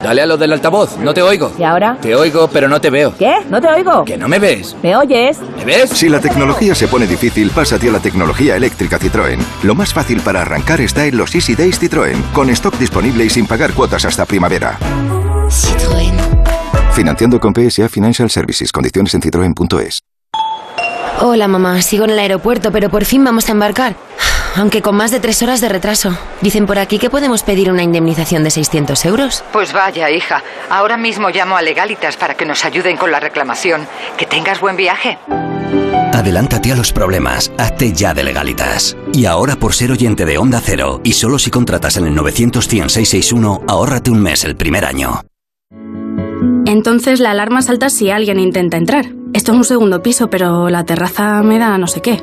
Dale a lo del altavoz, no te oigo. ¿Y ahora? Te oigo, pero no te veo. ¿Qué? ¿No te oigo? Que no me ves. ¿Me oyes? ¿Me ves? Si la tecnología se pone difícil, pásate a la tecnología eléctrica Citroën. Lo más fácil para arrancar está en los Easy Days Citroën, con stock disponible y sin pagar cuotas hasta primavera. Citroën. Financiando con PSA Financial Services. Condiciones en citroen.es. Hola mamá, sigo en el aeropuerto, pero por fin vamos a embarcar aunque con más de tres horas de retraso. Dicen por aquí que podemos pedir una indemnización de 600 euros. Pues vaya, hija. Ahora mismo llamo a Legalitas para que nos ayuden con la reclamación. Que tengas buen viaje. Adelántate a los problemas. Hazte ya de Legalitas. Y ahora por ser oyente de Onda Cero, y solo si contratas en el 900 ahórrate un mes el primer año. Entonces la alarma salta si alguien intenta entrar. Esto es un segundo piso, pero la terraza me da no sé qué.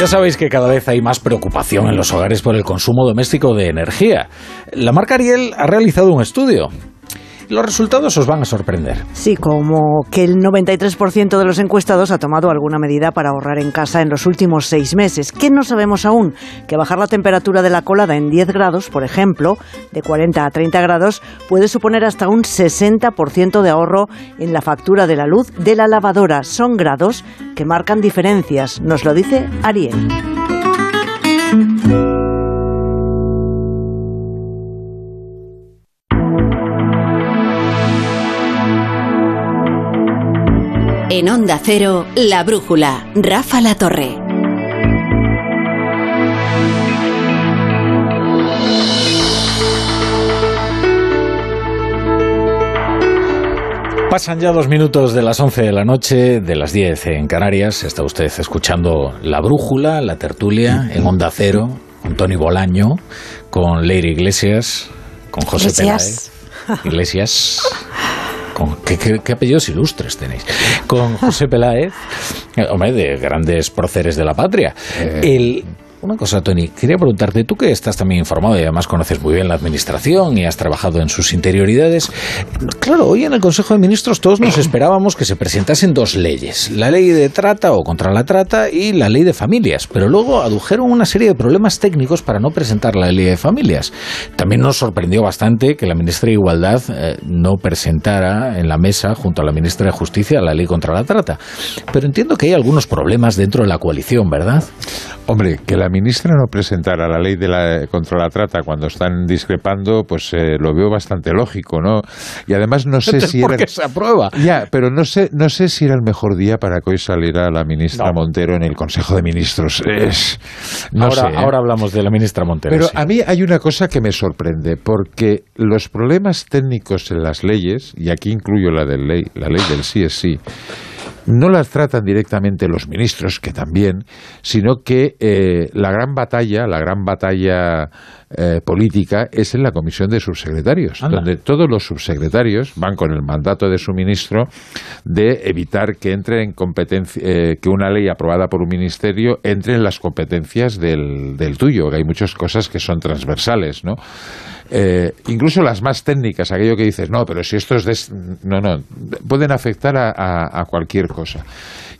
Ya sabéis que cada vez hay más preocupación en los hogares por el consumo doméstico de energía. La marca Ariel ha realizado un estudio. Los resultados os van a sorprender. Sí, como que el 93% de los encuestados ha tomado alguna medida para ahorrar en casa en los últimos seis meses. ¿Qué no sabemos aún? Que bajar la temperatura de la colada en 10 grados, por ejemplo, de 40 a 30 grados, puede suponer hasta un 60% de ahorro en la factura de la luz de la lavadora. Son grados que marcan diferencias, nos lo dice Ariel. En Onda Cero, La Brújula, Rafa La Torre. Pasan ya dos minutos de las 11 de la noche, de las 10 en Canarias. Está usted escuchando La Brújula, la tertulia, en Onda Cero, con Tony Bolaño, con Leire Iglesias, con José Iglesias. Peláez. Iglesias. <laughs> Con, ¿qué, qué, qué apellidos ilustres tenéis? Con José <laughs> Peláez, eh, hombre, de grandes próceres de la patria. El, una cosa, Tony, quería preguntarte, tú que estás también informado y además conoces muy bien la administración y has trabajado en sus interioridades, claro, hoy en el Consejo de Ministros todos nos <clears throat> esperábamos que se presentasen dos leyes, la ley de trata o contra la trata y la ley de familias, pero luego adujeron una serie de problemas técnicos para no presentar la ley de familias. También nos sorprendió bastante que la ministra de Igualdad eh, no presentara en la mesa, junto a la ministra de Justicia, la ley contra la trata. Pero entiendo que hay algunos problemas dentro de la coalición, ¿verdad? Hombre, que la ministra no presentara la ley de la, contra la trata cuando están discrepando, pues eh, lo veo bastante lógico, ¿no? Y además no sé Entonces, <laughs> si ¿por era... se aprueba? Ya, pero no sé, no sé si era el mejor día para que hoy saliera la ministra Montero en el Consejo de Ministros. Es, no ahora, sé, ¿eh? ahora hablamos de la ministra Montero. Pero sí. a mí hay una cosa que me sorprende, porque los problemas técnicos en las leyes, y aquí incluyo la, del ley, la ley del sí es sí, no las tratan directamente los ministros, que también, sino que eh, la gran batalla, la gran batalla eh, política es en la comisión de subsecretarios, Anda. donde todos los subsecretarios van con el mandato de su ministro de evitar que entre en competencia, eh, que una ley aprobada por un ministerio entre en las competencias del, del tuyo, que hay muchas cosas que son transversales, ¿no? Eh, incluso las más técnicas, aquello que dices, no, pero si esto es. No, no, pueden afectar a- a cualquier cosa.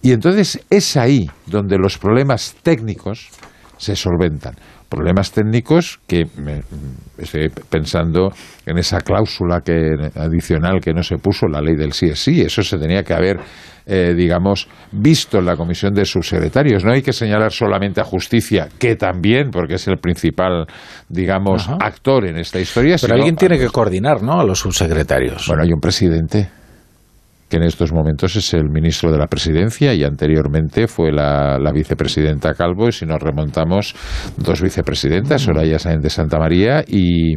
Y entonces es ahí donde los problemas técnicos se solventan. Problemas técnicos que me- estoy pensando en esa cláusula que, adicional que no se puso, la ley del sí es sí, eso se tenía que haber, eh, digamos, visto en la comisión de subsecretarios. No hay que señalar solamente a justicia, que también, porque es el principal, digamos, Ajá. actor en esta historia. Pero sino alguien tiene que coordinar, ¿no? A los subsecretarios. bueno, hay un presidente que en estos momentos es el ministro de la presidencia y anteriormente fue la, la vicepresidenta Calvo y si nos remontamos dos vicepresidentas, Soraya Sáenz de Santa María y, y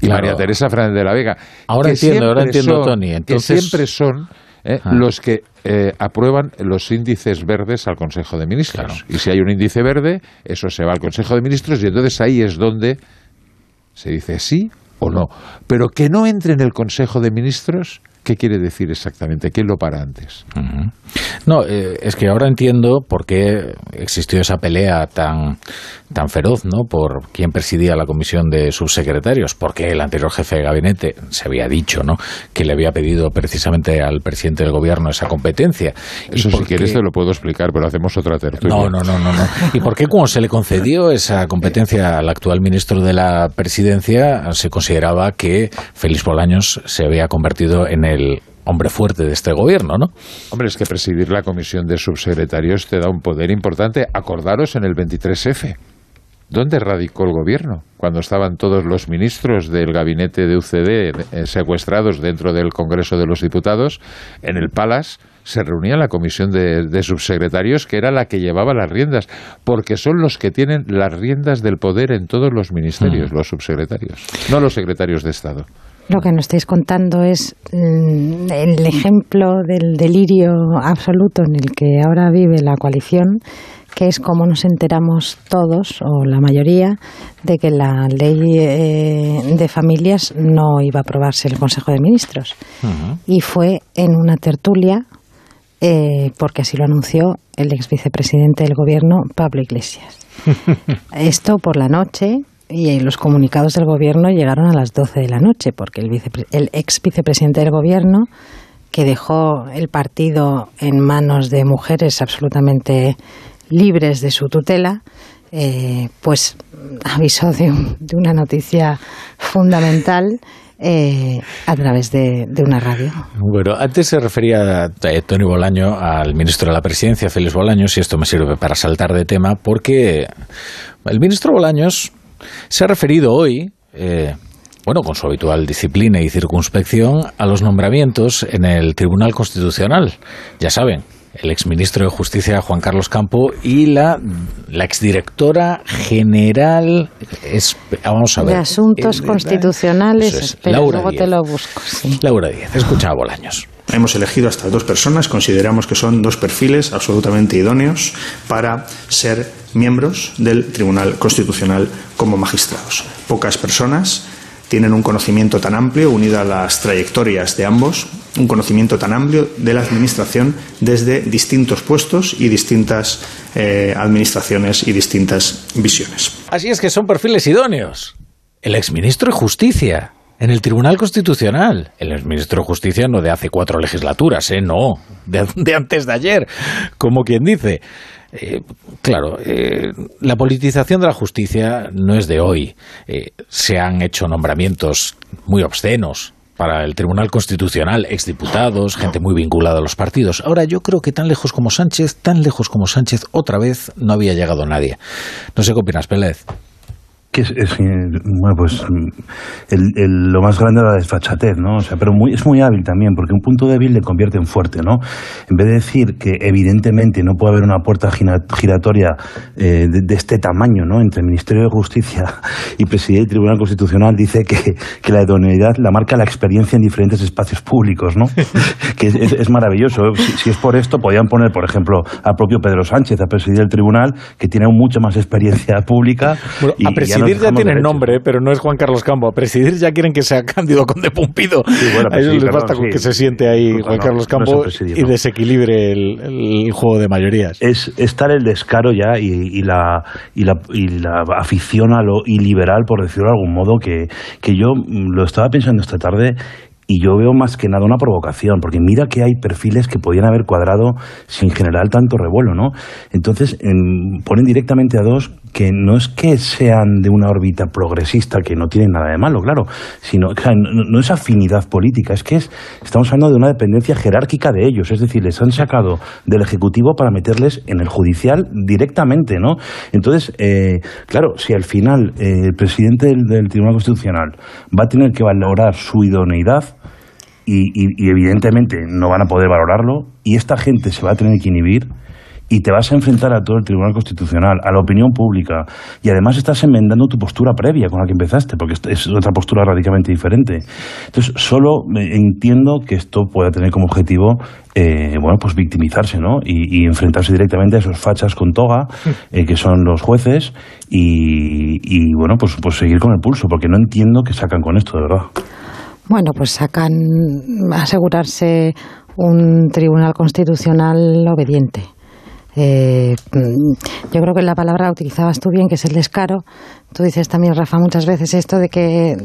Claro. María Teresa Fernández de la Vega. Ahora entiendo, ahora entiendo, son- Tony. que siempre son eh, Ah. los que eh, aprueban los índices verdes al Consejo de Ministros. Y si hay un índice verde, eso se va al Consejo de Ministros y entonces ahí es donde se dice sí o no. Pero que no entre en el Consejo de Ministros, ¿qué quiere decir exactamente? ¿Quién lo para antes? No, eh, es que ahora entiendo por qué existió esa pelea tan, tan feroz, ¿no? Por quién presidía la comisión de subsecretarios, porque el anterior jefe de gabinete se había dicho, ¿no? Que le había pedido precisamente al presidente del gobierno esa competencia. Eso si quieres te lo puedo explicar, pero hacemos otra tertulia. No, no, no, no, no. ¿Y por qué cuando se le concedió esa competencia al actual ministro de la presidencia se consideraba que Félix Bolaños se había convertido en el hombre fuerte de este gobierno, ¿no? Hombre, es que presidir la comisión de subsecretarios te da un poder importante. Acordaros en el 23F. ¿Dónde radicó el gobierno? Cuando estaban todos los ministros del gabinete de UCD eh, secuestrados dentro del Congreso de los Diputados, en el Palace se reunía la comisión de, de, subsecretarios, que era la que llevaba las riendas, porque son los que tienen las riendas del poder en todos los ministerios, los subsecretarios, no los secretarios de Estado. Lo que nos estáis contando es mm, el ejemplo del delirio absoluto en el que ahora vive la coalición, que es como nos enteramos todos, o la mayoría, de que la ley eh, de familias no iba a aprobarse el Consejo de Ministros. Y fue en una tertulia, eh, porque así lo anunció el ex vicepresidente del Gobierno, Pablo Iglesias. <laughs> Esto por la noche, y los comunicados del gobierno llegaron a las 12 de la noche, porque el, el ex vicepresidente del gobierno, que dejó el partido en manos de mujeres absolutamente libres de su tutela, eh, pues avisó de, de, una noticia fundamental eh, a través de, de, una radio. Bueno, antes se refería eh, Tony Bolaño al ministro de la Presidencia, Félix Bolaños, y esto me sirve para saltar de tema, porque el ministro Bolaños se ha referido hoy, eh, bueno, con su habitual disciplina y circunspección, a los nombramientos en el Tribunal Constitucional. Ya saben, el exministro de Justicia Juan Carlos Campo y la, la exdirectora general es, vamos a ver, de Asuntos eh, Constitucionales, es, espera, Laura luego Díez. te lo busco. Sí. Laura Díez, escucha a Bolaños. Hemos elegido a estas dos personas, consideramos que son dos perfiles absolutamente idóneos para ser miembros del Tribunal Constitucional como magistrados. Pocas personas tienen un conocimiento tan amplio, unido a las trayectorias de ambos, un conocimiento tan amplio de la Administración desde distintos puestos y distintas eh, administraciones y distintas visiones. Así es que son perfiles idóneos. El exministro de Justicia, en el Tribunal Constitucional. El exministro de Justicia no de hace cuatro legislaturas, ¿eh? No, de, de antes de ayer, como quien dice. Eh, claro, eh, la politización de la justicia no es de hoy. Eh, se han hecho nombramientos muy obscenos para el Tribunal Constitucional, exdiputados, gente muy vinculada a los partidos. Ahora, yo creo que tan lejos como Sánchez, tan lejos como Sánchez, otra vez no había llegado nadie. No sé qué opinas, Pérez que es, es, bueno pues el, el, lo más grande de la desfachatez no o sea pero muy, es muy hábil también porque un punto débil le convierte en fuerte no en vez de decir que evidentemente no puede haber una puerta giratoria eh, de, de, este tamaño no entre el Ministerio de Justicia <laughs> y Presidente del Tribunal Constitucional dice que, que la idoneidad la marca la experiencia en diferentes espacios públicos no <laughs> que es, es, es maravilloso. Si, si, es por esto podían poner por ejemplo al propio Pedro Sánchez a presidir el tribunal que tiene mucha más experiencia pública bueno, y, a presidir ya tienen nombre, pero no es Juan Carlos Campo. A presidir ya quieren que sea <laughs> Cándido Conde Pumpido. Sí, bueno, a ellos sí, les basta con que se siente ahí No, Juan no, Carlos no Campo es presidir, y no. desequilibre el, el, juego de mayorías. Es estar el descaro ya y, y, la, y, la, y la afición a lo iliberal, por decirlo de algún modo, que, que yo lo estaba pensando esta tarde y yo veo más que nada una provocación, porque mira que hay perfiles que podían haber cuadrado sin generar tanto revuelo, ¿no? Entonces en, ponen directamente a dos que no es que sean de una órbita progresista, que no tienen nada de malo, claro, sino no, es afinidad política, es que es, estamos hablando de una dependencia jerárquica de ellos, es decir, les han sacado del Ejecutivo para meterles en el judicial directamente, ¿no? Entonces, eh, claro, si al final eh, el presidente del, del Tribunal Constitucional va a tener que valorar su idoneidad, y, y, y, evidentemente no van a poder valorarlo y esta gente se va a tener que inhibir y te vas a enfrentar a todo el Tribunal Constitucional, a la opinión pública y además estás enmendando tu postura previa con la que empezaste, porque es otra postura radicalmente diferente. Entonces, solo entiendo que esto pueda tener como objetivo eh, bueno, pues victimizarse, ¿no? Y, y, enfrentarse directamente a esos fachas con toga, eh, que son los jueces, y, y bueno, pues, pues seguir con el pulso, porque no entiendo qué sacan con esto, de verdad. Bueno, pues sacan asegurarse un tribunal constitucional obediente. Eh, yo creo que la palabra la utilizabas tú bien, que es el descaro. Tú dices también, Rafa, muchas veces esto de que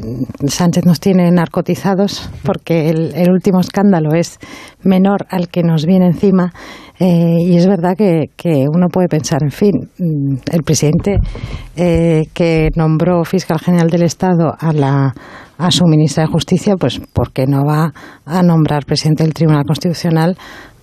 Sánchez nos tiene narcotizados porque el, último escándalo es menor al que nos viene encima. Eh, y es verdad que, uno puede pensar, en fin, mm, el presidente eh, que nombró fiscal general del Estado a la a su ministra de Justicia, pues ¿por qué no va a nombrar presidente del Tribunal Constitucional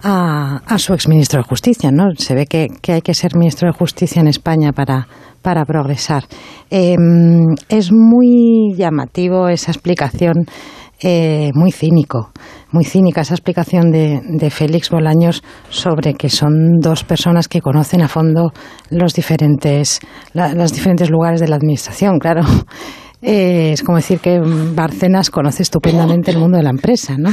a, a su exministro de Justicia, ¿no? Se ve que, hay que ser ministro de Justicia en España para, para progresar. Em, es muy llamativo esa explicación, eh, muy cínico, muy cínica esa explicación de, de, Félix Bolaños sobre que son dos personas que conocen a fondo los diferentes, los diferentes lugares de la administración, claro. Eh, es como decir que Barcenas conoce estupendamente el mundo de la empresa, ¿no?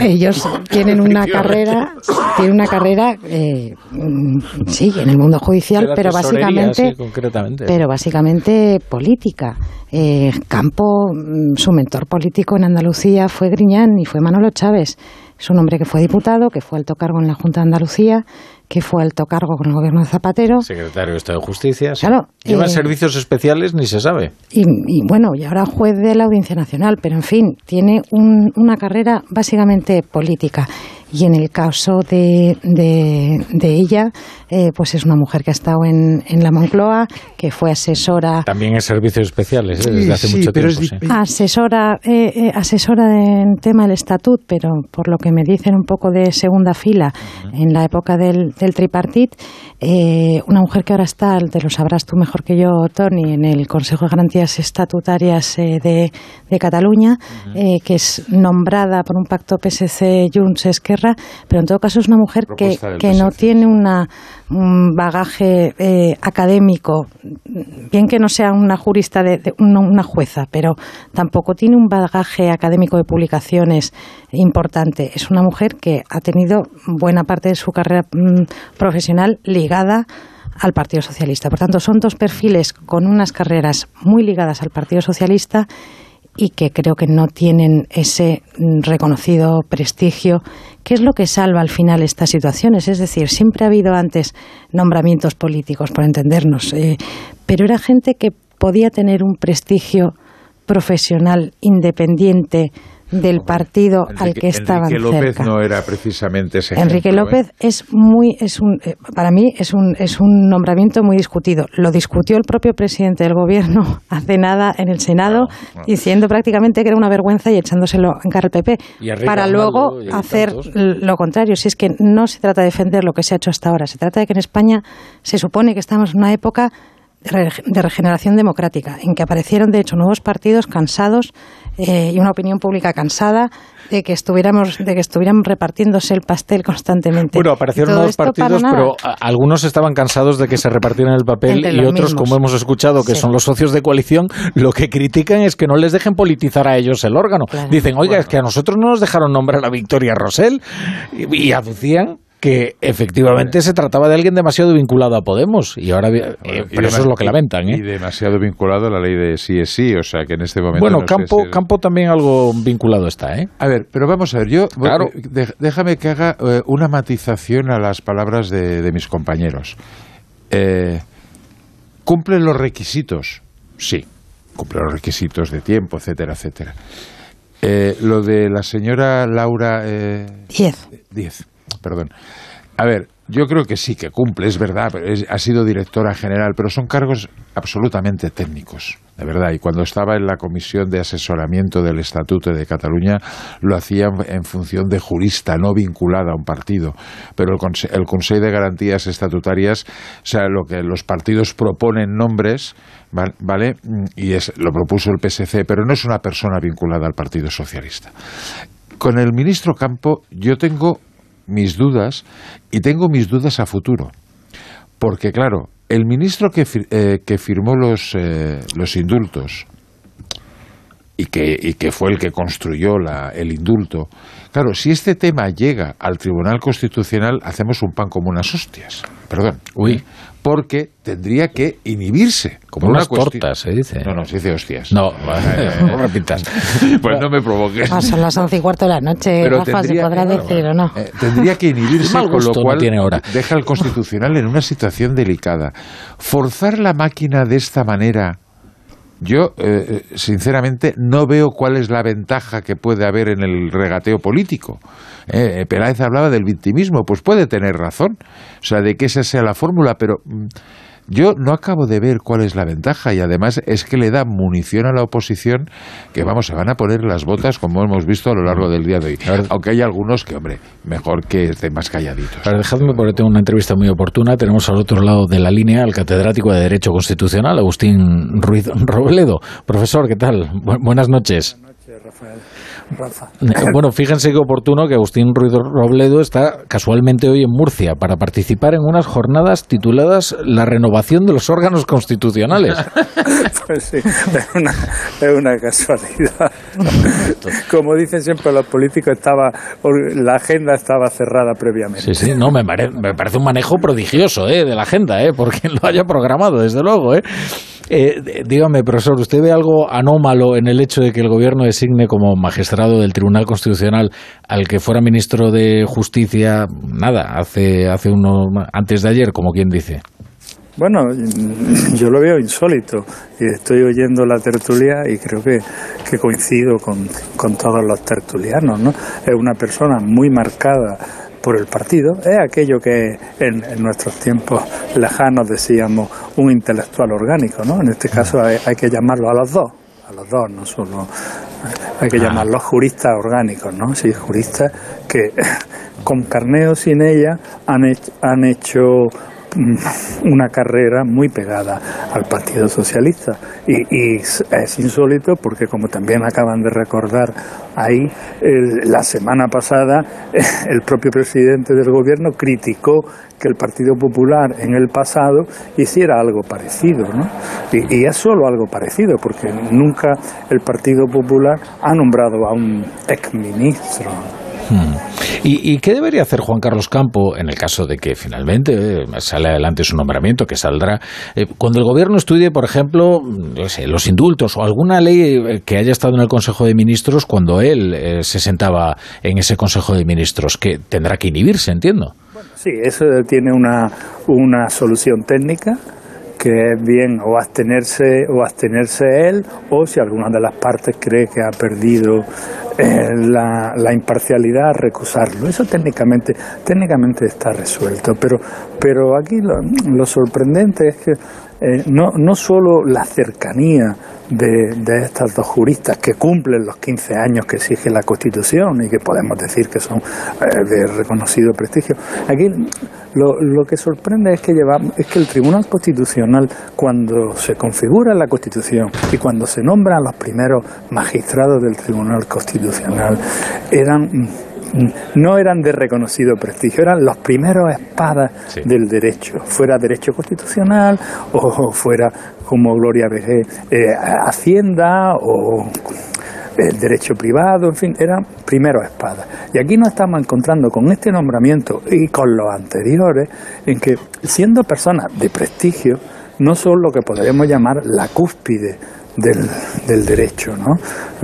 ellos tienen una carrera, tienen una carrera, eh, sí, en el mundo judicial, pero básicamente, pero básicamente política. Eh, Campo, mm, su mentor político en Andalucía fue Griñán y fue Manolo Chávez. Es un hombre que fue diputado, que fue alto cargo en la Junta de Andalucía, que fue alto cargo con el gobierno de Zapatero. Secretario de Estado de Justicia. Claro. Lleva eh, servicios especiales, ni se sabe. Y, bueno, y ahora juez de la Audiencia Nacional, pero en fin, tiene una carrera básicamente política. Y en el caso de, de, ella, eh, pues es una mujer que ha estado en, en, la Moncloa, que fue asesora. También en servicios especiales, ¿eh? desde hace mucho tiempo. Asesora, eh, asesora en tema del estatut, pero por lo que me dicen un poco de segunda fila, en la época del, del tripartit, una mujer que ahora está, te lo sabrás tú mejor que yo, Tony, en el Consejo de Garantías Estatutarias de, de, Cataluña, que es nombrada por un pacto PSC-Junts Pero en todo caso es una mujer que, no tiene una, un bagaje eh, académico, bien que no sea una jurista, de, una, jueza, pero tampoco tiene un bagaje académico de publicaciones importante. Es una mujer que ha tenido buena parte de su carrera mm, profesional ligada al Partido Socialista. Por tanto, son dos perfiles con unas carreras muy ligadas al Partido Socialista y que creo que no tienen ese mm, reconocido prestigio, que es lo que salva al final estas situaciones. Es decir, siempre ha habido antes nombramientos políticos, por entendernos, eh, pero era gente que podía tener un prestigio profesional independiente del partido al que estaban Enrique López no era precisamente ese Enrique López ¿eh? es muy es un eh, para mí es un es un nombramiento muy discutido. Lo discutió el propio presidente del gobierno <laughs> hace nada en el Senado diciendo prácticamente que era una vergüenza y echándoselo en cara al PP para luego hacer lo contrario. Si es que no se trata de defender lo que se ha hecho hasta ahora, se trata de que en España se supone que estamos en una época de regeneración democrática, en que aparecieron de hecho nuevos partidos cansados eh, y una opinión pública cansada de que estuviéramos de que estuvieran repartiéndose el pastel constantemente. Bueno, aparecieron nuevos partidos, pero algunos estaban cansados de que se repartieran el papel y otros, como hemos escuchado, que son los socios de coalición, lo que critican es que no les dejen politizar a ellos el órgano. Dicen, oiga, es que a nosotros no nos dejaron nombrar a Victoria Rosell y, y aducían que efectivamente se trataba de alguien demasiado vinculado a Podemos y ahora eh, pero eso es lo que lamentan ¿eh? y demasiado vinculado a la ley de sí es sí o sea que en este momento bueno campo campo también algo vinculado está ¿eh? a ver pero vamos a ver yo déjame que haga eh, una matización a las palabras de, mis compañeros cumple los requisitos sí cumple los requisitos de tiempo etcétera etcétera lo de la señora Laura Diez. Diez perdón. A ver, yo creo que sí que cumple, es verdad, pero ha sido directora general, pero son cargos absolutamente técnicos, de verdad. Y cuando estaba en la comisión de asesoramiento del Estatuto de Cataluña, lo hacía en función de jurista, no vinculada a un partido. Pero el, el Consejo de Garantías Estatutarias, o sea, lo que los partidos proponen nombres, ¿vale? Y es, lo propuso el PSC, pero no es una persona vinculada al Partido Socialista. Con el ministro Campo, yo tengo mis dudas y tengo mis dudas a futuro. Porque, claro, el ministro que, eh, que firmó los, eh, los indultos y que, y que fue el que construyó la, el indulto. Claro, si este tema llega al Tribunal Constitucional, hacemos un pan como unas hostias. Perdón. Uy. Porque tendría que inhibirse. Como unas tortas, se dice. No, no, se dice hostias. No, <laughs> <laughs> no repitas. <laughs> pues no me provoques. Ah, son las once y cuarto de la noche, Pero Rafa, ¿se tendría- podrá decir o no? Eh, tendría que inhibirse, Mal con lo gusto no cual tiene ahora. deja al Constitucional en una situación delicada. Forzar la máquina de esta manera, yo eh, eh, sinceramente no veo cuál es la ventaja que puede haber en el regateo político. Eh, eh, Peláez hablaba del victimismo, pues puede tener razón, o sea, de que esa sea la fórmula, pero mm, yo no acabo de ver cuál es la ventaja y además es que le da munición a la oposición que vamos, se van a poner las botas como hemos visto a lo largo del día de hoy. Aunque hay algunos que, hombre, mejor que estén más calladitos. Pero dejadme porque tengo una entrevista muy oportuna. Tenemos al otro lado de la línea al catedrático de Derecho Constitucional, Agustín Ruiz Robledo. Profesor, ¿qué tal? Bu- buenas noches. Eh, <laughs> Bueno, fíjense qué oportuno que Agustín Ruiz Robledo está casualmente hoy en Murcia para participar en unas jornadas tituladas La renovación de los órganos constitucionales. <laughs> Pues sí, es una, es una casualidad. <laughs> Como dicen siempre los políticos, estaba la agenda estaba cerrada previamente. Sí, sí, no, me, me parece un manejo prodigioso ¿eh? de la agenda, ¿eh? porque lo haya programado, desde luego. ¿eh? Eh, dígame, profesor, ¿usted ve algo anómalo en el hecho de que el gobierno designe como magistrado del Tribunal Constitucional al que fuera ministro de Justicia, nada, hace, hace uno, antes de ayer, como quien dice? Bueno, yo lo veo insólito y estoy oyendo la tertulia y creo que, que coincido con, con todos los tertulianos, ¿no? Es una persona muy marcada por el partido, es aquello que en, en nuestros tiempos lejanos decíamos un intelectual orgánico, ¿no? En este caso hay, hay que llamarlo a los dos, a los dos, no solo hay que llamarlos juristas orgánicos, ¿no? Sí, juristas que <laughs> con carneo o sin ella han hecho, han hecho una carrera muy pegada al Partido Socialista. Y, y es insólito porque, como también acaban de recordar ahí, el- la semana pasada <laughs> el propio presidente del gobierno criticó que el Partido Popular en el pasado hiciera algo parecido. ¿no? Y, y es solo algo parecido porque nunca el Partido Popular ha nombrado a un exministro. Hmm. ¿Y, qué debería hacer Juan Carlos Campo en el caso de que finalmente eh, sale adelante su nombramiento, que saldrá? eh, cuando el gobierno estudie, por ejemplo, yo sé, los indultos o alguna ley eh, que haya estado en el Consejo de Ministros cuando él eh, se sentaba en ese Consejo de Ministros, que tendrá que inhibirse, entiendo. Sí, eso tiene una, una solución técnica que es bien o abstenerse o abstenerse él o si alguna de las partes cree que ha perdido eh, la, la imparcialidad recusarlo. Eso técnicamente técnicamente está resuelto. Pero pero aquí lo, lo sorprendente es que eh, no, no solo la cercanía de, de estas dos juristas que cumplen los 15 años que exige la Constitución y que podemos decir que son eh, de reconocido prestigio. Aquí lo, lo que sorprende es que, llevamos, es que el Tribunal Constitucional, cuando se configura la Constitución y cuando se nombran los primeros magistrados del Tribunal Constitucional, eran no eran de reconocido prestigio, eran los primeros espadas Sí. del derecho, fuera derecho constitucional o fuera como Gloria Vejé, eh, Hacienda o el derecho privado, en fin, eran primeros espadas. Y aquí nos estamos encontrando con este nombramiento y con los anteriores, en que siendo personas de prestigio, no son lo que podríamos llamar la cúspide del, del derecho, ¿no?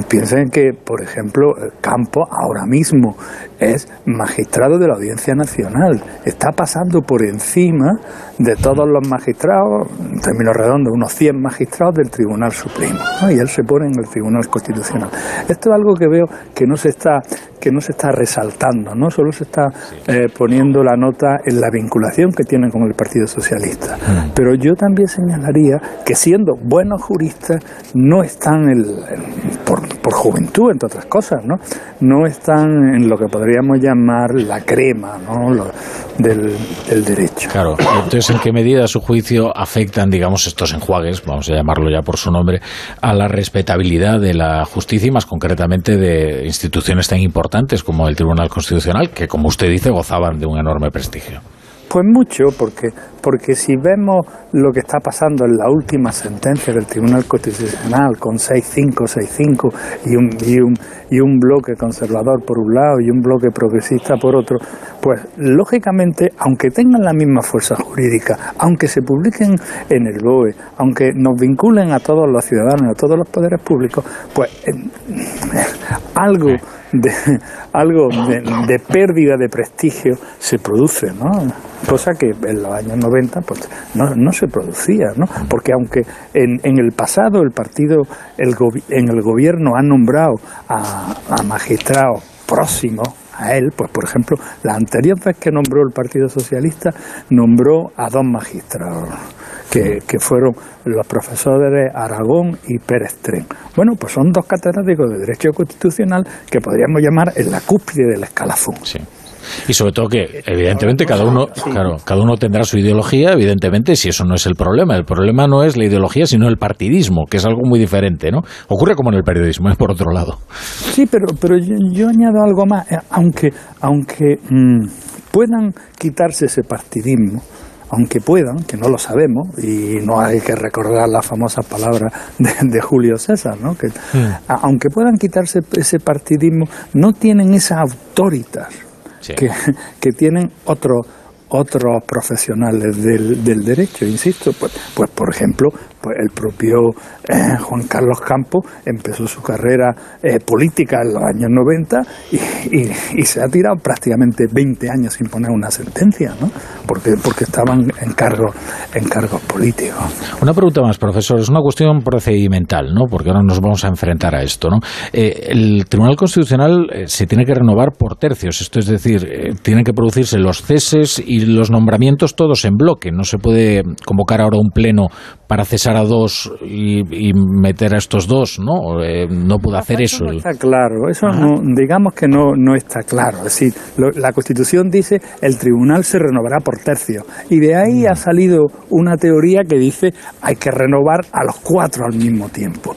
Piensen que, por ejemplo, Campo ahora mismo es magistrado de la Audiencia Nacional, está pasando por encima de todos los magistrados, en términos redondos, unos 100 magistrados del Tribunal Supremo, ¿no? y él se pone en el Tribunal Constitucional. Esto es algo que veo que no se está que no se está resaltando, no solo se está eh, poniendo la nota en la vinculación que tienen con el Partido Socialista. Pero yo también señalaría que siendo buenos juristas no están el- el- por, por juventud, entre otras cosas, ¿no? no están en lo que podríamos llamar la crema ¿no? Lo- del, del derecho. Claro. Entonces, ¿en qué medida a su juicio afectan, digamos, estos enjuagues, vamos a llamarlo ya por su nombre, a la respetabilidad de la justicia y más concretamente de instituciones tan importantes como el Tribunal Constitucional, que como usted dice gozaban de un enorme prestigio? Pues mucho, porque, porque si vemos lo que está pasando en la última sentencia del Tribunal Constitucional con 6-5, 6-5 y un, y, un, y un bloque conservador por un lado y un bloque progresista por otro, pues lógicamente, aunque tengan la misma fuerza jurídica, aunque se publiquen en el BOE, aunque nos vinculen a todos los ciudadanos, a todos los poderes públicos, pues <laughs> algo de algo de, pérdida de prestigio se produce, ¿no? Cosa que en los años 90 pues no, no se producía, ¿no? Porque aunque en, en el pasado el partido el en el gobierno ha nombrado a, a magistrados próximos a él, pues por ejemplo, la anterior vez que nombró el Partido Socialista, nombró a dos magistrados que, fueron los profesores Aragón y Pérez Tren. Bueno, pues son dos catedráticos de Derecho Constitucional que podríamos llamar en la cúspide del escalafón. Sí. Y sobre todo que, evidentemente, cada uno, claro, cada uno tendrá su ideología, evidentemente, si eso no es el problema. El problema no es la ideología, sino el partidismo, que es algo muy diferente, ¿no? Ocurre como en el periodismo, es por otro lado. Sí, pero, pero yo, añado algo más. Eh, aunque, aunque mm, puedan quitarse ese partidismo, aunque puedan, que no lo sabemos, y no hay que recordar la famosa palabra de, Julio César, ¿no? que aunque puedan quitarse ese partidismo, no tienen esa autoridad que, que tienen otros otros profesionales del, del derecho, insisto, pues, pues por ejemplo, pues el propio eh, Juan Carlos Campos empezó su carrera eh, política en los años 90 y, se ha tirado prácticamente 20 años sin poner una sentencia, ¿no? Porque, porque estaban en cargos, en cargos políticos. Una pregunta más, profesor, es una cuestión procedimental, ¿no? Porque ahora nos vamos a enfrentar a esto, ¿no? Eh, el Tribunal Constitucional se tiene que renovar por tercios, esto es decir, tienen que producirse los ceses y los nombramientos todos en bloque, no se puede convocar ahora un pleno para cesar a dos y, meter a estos dos, ¿no? Eh, no pudo hacer eso. No está claro, eso digamos que no, no está claro. Es decir, la Constitución dice el tribunal se renovará por tercio y de ahí ha salido una teoría que dice hay que renovar a los cuatro al mismo tiempo.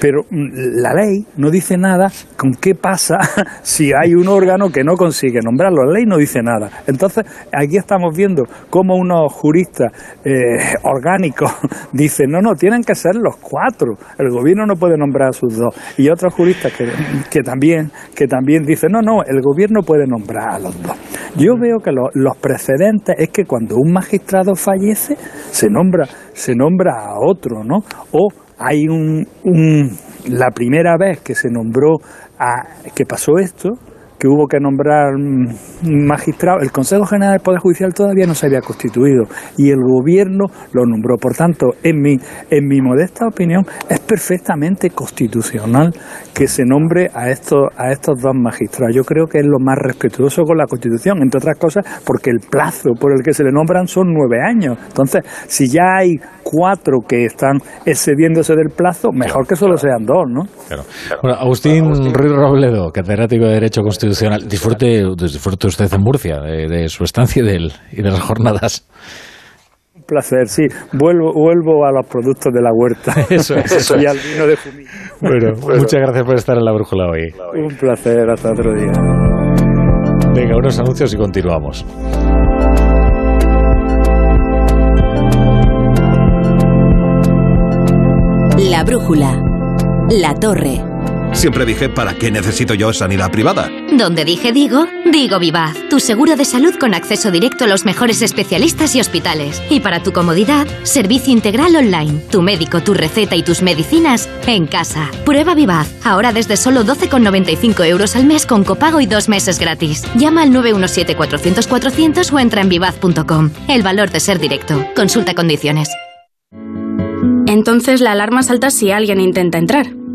Pero mm, la ley no dice nada con qué pasa <laughs> si hay un órgano que no consigue nombrarlo. La ley no dice nada. Entonces, aquí estamos viendo cómo unos juristas eh, orgánicos <laughs> dicen, no, no, tienen que ser los cuatro. El gobierno no puede nombrar a sus dos. Y otros juristas que, que también, que también dicen, no, no, el gobierno puede nombrar a los dos. Yo veo que los precedentes es que cuando un magistrado fallece, se nombra, se nombra a otro, ¿no? O hay un, la primera vez que se nombró a, que pasó esto que hubo que nombrar magistrado, el Consejo General del Poder Judicial todavía no se había constituido y el gobierno lo nombró. Por tanto, en mi, en mi modesta opinión, es perfectamente constitucional que se nombre a estos, a estos dos magistrados. Yo creo que es lo más respetuoso con la Constitución, entre otras cosas, porque el plazo por el que se le nombran son nueve años. Entonces, si ya hay cuatro que están excediéndose del plazo, mejor que solo sean dos, ¿no? Bueno, Agustín Ruiz Robledo, catedrático de Derecho Constitucional Disfrute, disfrute usted en Murcia de, su estancia y, de las jornadas. Un placer, sí. Vuelvo, vuelvo a los productos de la huerta. <laughs> Eso es. y al vino de fumí. Bueno, muchas gracias por estar en la brújula hoy. Un placer, hasta otro día. Venga, unos anuncios y continuamos. La brújula. La torre. Siempre dije, ¿para qué necesito yo sanidad privada? Donde dije digo, digo Vivaz, tu seguro de salud con acceso directo a los mejores especialistas y hospitales. Y para tu comodidad, servicio integral online, tu médico, tu receta y tus medicinas en casa. Prueba Vivaz, ahora desde solo 12,95 euros al mes con copago y dos meses gratis. Llama al 917-400-400 o entra en vivaz.com. El valor de ser directo. Consulta condiciones. Entonces la alarma salta si alguien intenta entrar.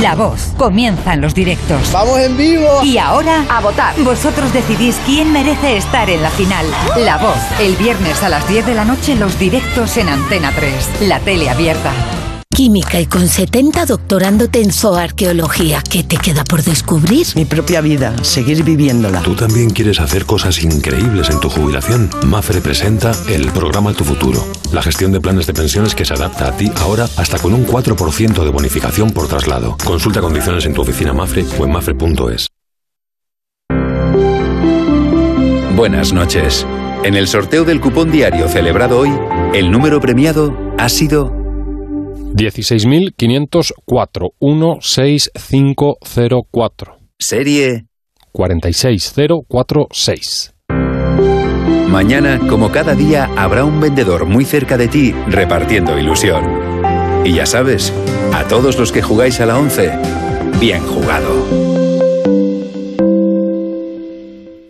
La voz. Comienzan los directos. ¡Vamos en vivo! Y ahora, a votar. Vosotros decidís quién merece estar en la final. La voz. El viernes a las 10 de la noche, los directos en Antena 3. La tele abierta. Química y con 70 doctorándote en zooarqueología. ¿Qué te queda por descubrir? Mi propia vida, seguir viviéndola. ¿Tú también quieres hacer cosas increíbles en tu jubilación? Mafre presenta el programa Tu Futuro. La gestión de planes de pensiones que se adapta a ti ahora hasta con un 4% de bonificación por traslado. Consulta condiciones en tu oficina Mafre o en mafre.es. Buenas noches. En el sorteo del cupón diario celebrado hoy, el número premiado ha sido 16.504 16504. Serie 46046. Mañana, como cada día, habrá un vendedor muy cerca de ti repartiendo ilusión. Y ya sabes, a todos los que jugáis a la 11, bien jugado.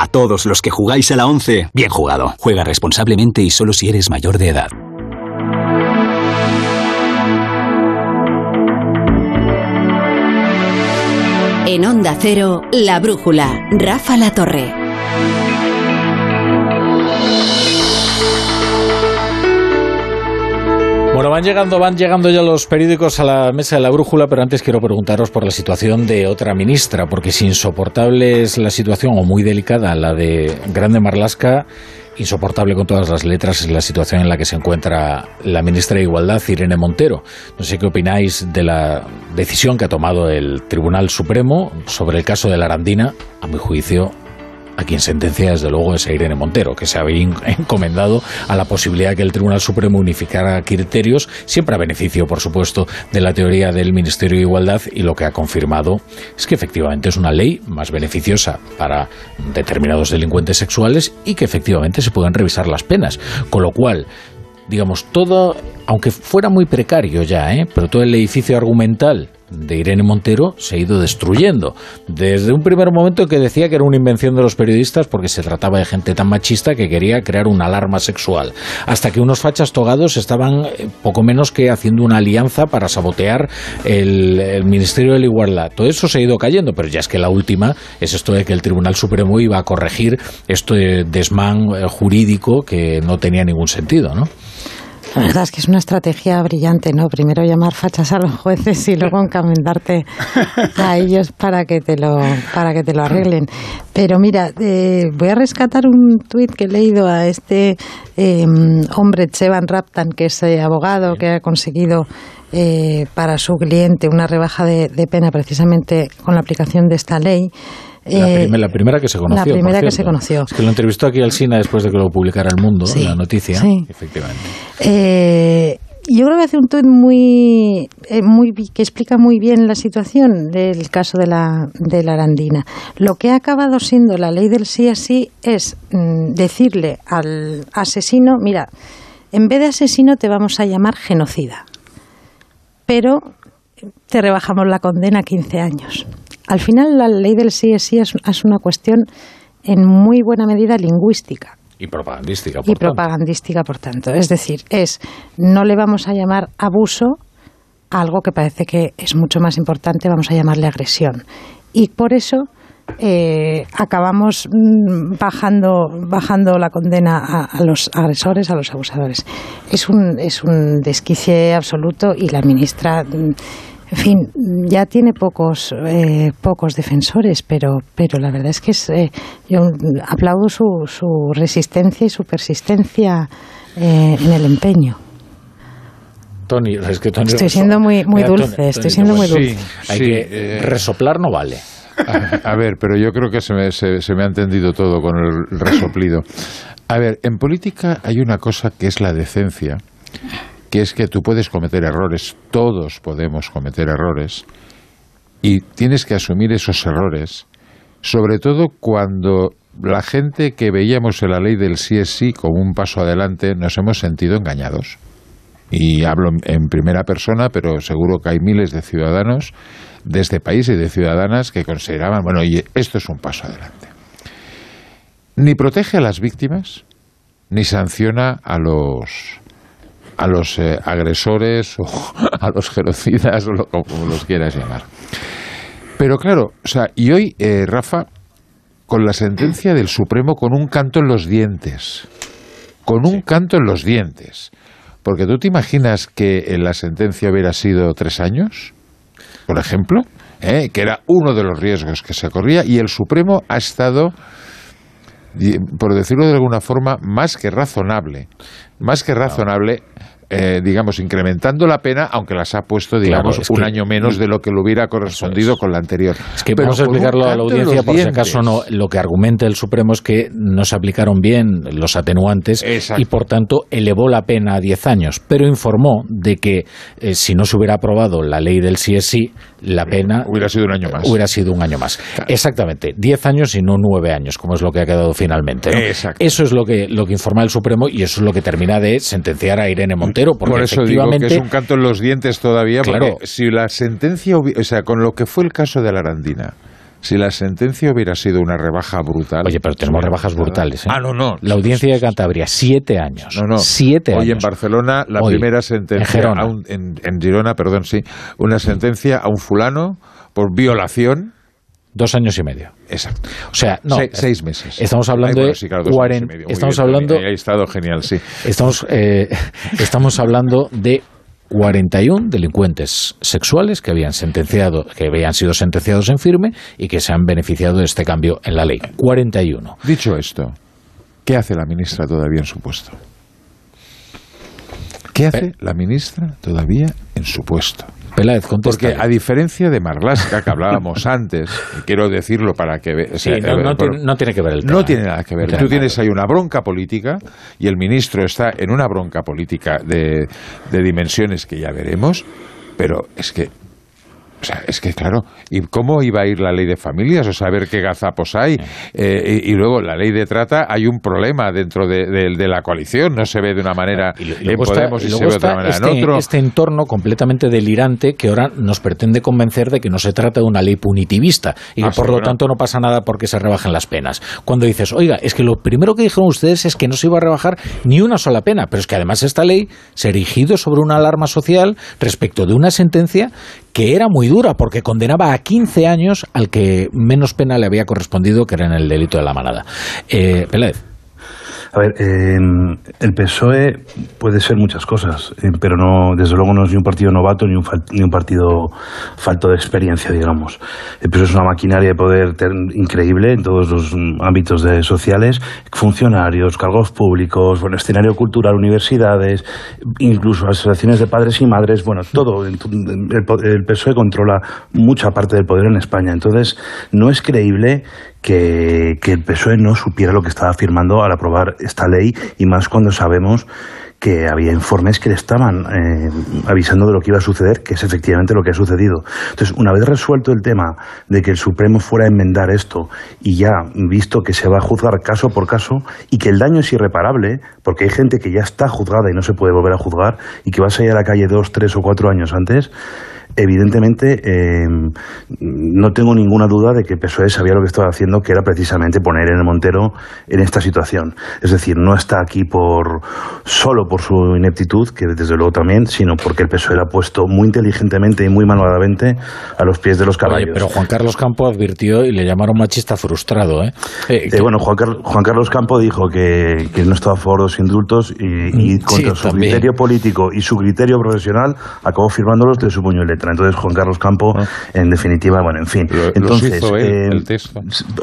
A todos los que jugáis a la 11, bien jugado. Juega responsablemente y solo si eres mayor de edad. En Onda Cero, La Brújula, Rafa La Torre. Bueno, van llegando, van llegando ya los periódicos a la mesa de la brújula, pero antes quiero preguntaros por la situación de otra ministra, porque si insoportable es la situación, o muy delicada, la de Grande Marlasca, insoportable con todas las letras es la situación en la que se encuentra la ministra de Igualdad, Irene Montero. No sé qué opináis de la decisión que ha tomado el Tribunal Supremo sobre el caso de la Arandina, a mi juicio a quien sentencia desde luego es a Irene Montero, que se había <laughs> encomendado a la posibilidad de que el Tribunal Supremo unificara criterios, siempre a beneficio, por supuesto, de la teoría del Ministerio de Igualdad, y lo que ha confirmado es que efectivamente es una ley más beneficiosa para determinados delincuentes sexuales y que efectivamente se pueden revisar las penas. Con lo cual, digamos, todo, aunque fuera muy precario ya, ¿eh? pero todo el edificio argumental de Irene Montero se ha ido destruyendo. Desde un primer momento que decía que era una invención de los periodistas porque se trataba de gente tan machista que quería crear una alarma sexual, hasta que unos fachas togados estaban eh, poco menos que haciendo una alianza para sabotear el, Ministerio de la Igualdad. Todo eso se ha ido cayendo, pero ya es que la última es esto de que el Tribunal Supremo iba a corregir este desmán eh, jurídico que no tenía ningún sentido, ¿no? La verdad es que es una estrategia brillante, ¿no? Primero llamar fachas a los jueces y luego encomendarte <laughs> a ellos para que te lo, para que te lo arreglen. Pero mira, eh, voy a rescatar un tuit que he leído a este eh, hombre, Chevan Raptan, que es eh, abogado, que ha conseguido eh, para su cliente una rebaja de, de pena precisamente con la aplicación de esta ley. La, primer, la, primera que se conoció. La primera que se conoció. Es que lo entrevistó aquí al SINA después de que lo publicara El Mundo, sí, la noticia, sí. efectivamente. Eh, yo creo que hace un tuit muy, eh, muy, que explica muy bien la situación del caso de la, de la Arandina. Lo que ha acabado siendo la ley del sí así es mm, decirle al asesino, mira, en vez de asesino te vamos a llamar genocida, pero te rebajamos la condena a 15 años. Al final, la ley del sí es sí es, es una cuestión en muy buena medida lingüística. Y propagandística, por y tanto. propagandística, por tanto. Es decir, es no le vamos a llamar abuso a algo que parece que es mucho más importante, vamos a llamarle agresión. Y por eso eh, acabamos mm, bajando, bajando la condena a, a, los agresores, a los abusadores. Es un, es un desquicie absoluto y la ministra. En fin, ya tiene pocos eh, pocos defensores, pero pero la verdad es que es, eh, yo aplaudo su, su resistencia y su persistencia eh, en el empeño. Tony, es que Tony Estoy siendo muy, muy dulce, estoy siendo muy dulce. Hay que eh, resoplar no vale. A, a ver, pero yo creo que se me, se- se me ha entendido todo con el resoplido. A ver, en política hay una cosa que es la decencia, que es que tú puedes cometer errores, todos podemos cometer errores, y tienes que asumir esos errores, sobre todo cuando la gente que veíamos en la ley del sí es sí como un paso adelante nos hemos sentido engañados. Y hablo en- primera persona, pero seguro que hay miles de ciudadanos de este país y de ciudadanas que consideraban, bueno, y esto es un paso adelante. Ni protege a las víctimas, ni sanciona a los a los eh, agresores o <laughs> a los genocidas o lo- como los quieras llamar. Pero claro, o sea, y hoy, eh, Rafa, con la sentencia del Supremo con un canto en los dientes, con un canto en los dientes, porque tú te imaginas que en la sentencia hubiera sido tres años, por ejemplo, ¿eh? que era uno de los riesgos que se corría, y el Supremo ha estado, por decirlo de alguna forma, más que razonable, más que razonable. Eh, digamos, incrementando la pena, aunque las ha puesto, digamos, Claro, un que- año menos de lo que le hubiera correspondido con la anterior. Es que Pero vamos a explicarlo a la audiencia por si acaso no. Lo que argumenta el Supremo es que no se aplicaron bien los atenuantes y por tanto elevó la pena a 10 años, pero informó de que eh, si no se hubiera aprobado la ley del sí es sí, la pena hubiera sido un año más. Hubiera sido un año más. Exactamente, 10 años y no 9 años, como es lo que ha quedado finalmente. Eso es lo que, lo que informa el Supremo y eso es lo que termina de sentenciar a Irene Montero, porque Por eso digo que efectivamente es un canto en los dientes todavía, porque si la sentencia, o sea, con lo que fue el caso de la Arandina, si la sentencia hubiera sido una rebaja brutal. Oye, pero tenemos rebajas brutales. ¿eh? Ah, no, no. La audiencia de Cantabria, siete años. No, no. Siete Hoy años. en Barcelona, la Hoy, primera en sentencia. Gerona. a un- en, en Girona, perdón, sí. Una sentencia a un fulano por violación. Dos años y medio. Exacto. O sea, no. Se- seis meses. Estamos hablando Ay, bueno, de sí, claro, dos años y cuaren- medio. Muy Estamos bien, hablando. Ahí ha estado genial, sí. Estamos, eh, <laughs> estamos hablando de 41 delincuentes sexuales que habían sentenciado, que habían sido sentenciados en firme y que se han beneficiado de este cambio en la ley. 41. Dicho esto, ¿qué hace la ministra todavía en su puesto? ¿Qué hace la ministra todavía en su puesto? Peláez. Porque a diferencia de Marlaska, que hablábamos <laughs> antes, quiero decirlo para que... Sí, no, eh, no por- tiene, no tiene que ver el tema. no tiene nada que ver. Tú tienes ahí una bronca política y el ministro está en una bronca política de, de dimensiones que ya veremos, pero es que o sea, es que claro, ¿y cómo iba a ir la ley de familias? O saber qué gazapos hay. Eh, y, y luego la ley de trata, hay un problema dentro de, de- de la coalición, no se ve de una manera Y en está- Podemos y, se luego ve de otra manera este, en otro. este entorno completamente delirante que ahora nos pretende convencer de que no se trata de una ley punitivista y que Ah, por sí, lo bueno. tanto no pasa nada porque se rebajen las penas. Cuando dices, oiga, es que lo primero que dijeron ustedes es que no se iba a rebajar ni una sola pena, pero es que además esta ley se ha erigido sobre una alarma social respecto de una sentencia que era muy dura porque condenaba a 15 años al que menos pena le había correspondido, que era en el delito de la manada. Eh. A ver, eh, el PSOE puede ser muchas cosas, eh, pero no, desde luego no es ni un partido novato ni un, ni un partido falto de experiencia, digamos. El PSOE es una maquinaria de poder increíble en todos los mm, ámbitos de sociales, funcionarios, cargos públicos, bueno, escenario cultural, universidades, incluso asociaciones de padres y madres, bueno, todo. El, el PSOE controla mucha parte del poder en España. Entonces, no es creíble que, que el PSOE no supiera lo que estaba firmando al aprobar esta ley y más cuando sabemos que había informes que le estaban eh, avisando de lo que iba a suceder, que es efectivamente lo que ha sucedido. Entonces, una vez resuelto el tema de que el Supremo fuera a enmendar esto y ya visto que se va a juzgar caso por caso y que el daño es irreparable, porque hay gente que ya está juzgada y no se puede volver a juzgar y que va a salir a la calle dos, tres o cuatro años antes, evidentemente eh, no tengo ninguna duda de que PSOE sabía lo que estaba haciendo, que era precisamente poner en el Montero en esta situación. Es decir, no está aquí por solo por su ineptitud, que desde luego también, sino porque el PSOE le ha puesto muy inteligentemente y muy malvadamente a los pies de los caballos. Oye, pero Juan Carlos Campo advirtió y le llamaron machista frustrado, ¿eh? Eh, Eh, bueno, Juan, Car- Juan Carlos Campo dijo que, que no estaba a favor de los indultos y, y Mm, contra sí, su también. criterio político y su criterio profesional acabó firmándolos de su puño y letra. Etcétera. Entonces Juan Carlos Campo, Ah. en definitiva, bueno, en fin. Entonces, hizo él, eh, el texto.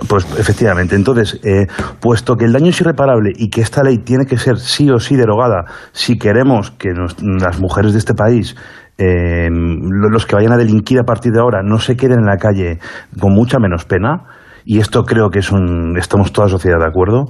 pues efectivamente, entonces, eh, puesto que el daño es irreparable y que esta ley tiene que ser sí o sí derogada si queremos que nos- las mujeres de este país eh, lo- los que vayan a delinquir a partir de ahora no se queden en la calle con mucha menos pena, y esto creo que es un, estamos toda la sociedad de acuerdo,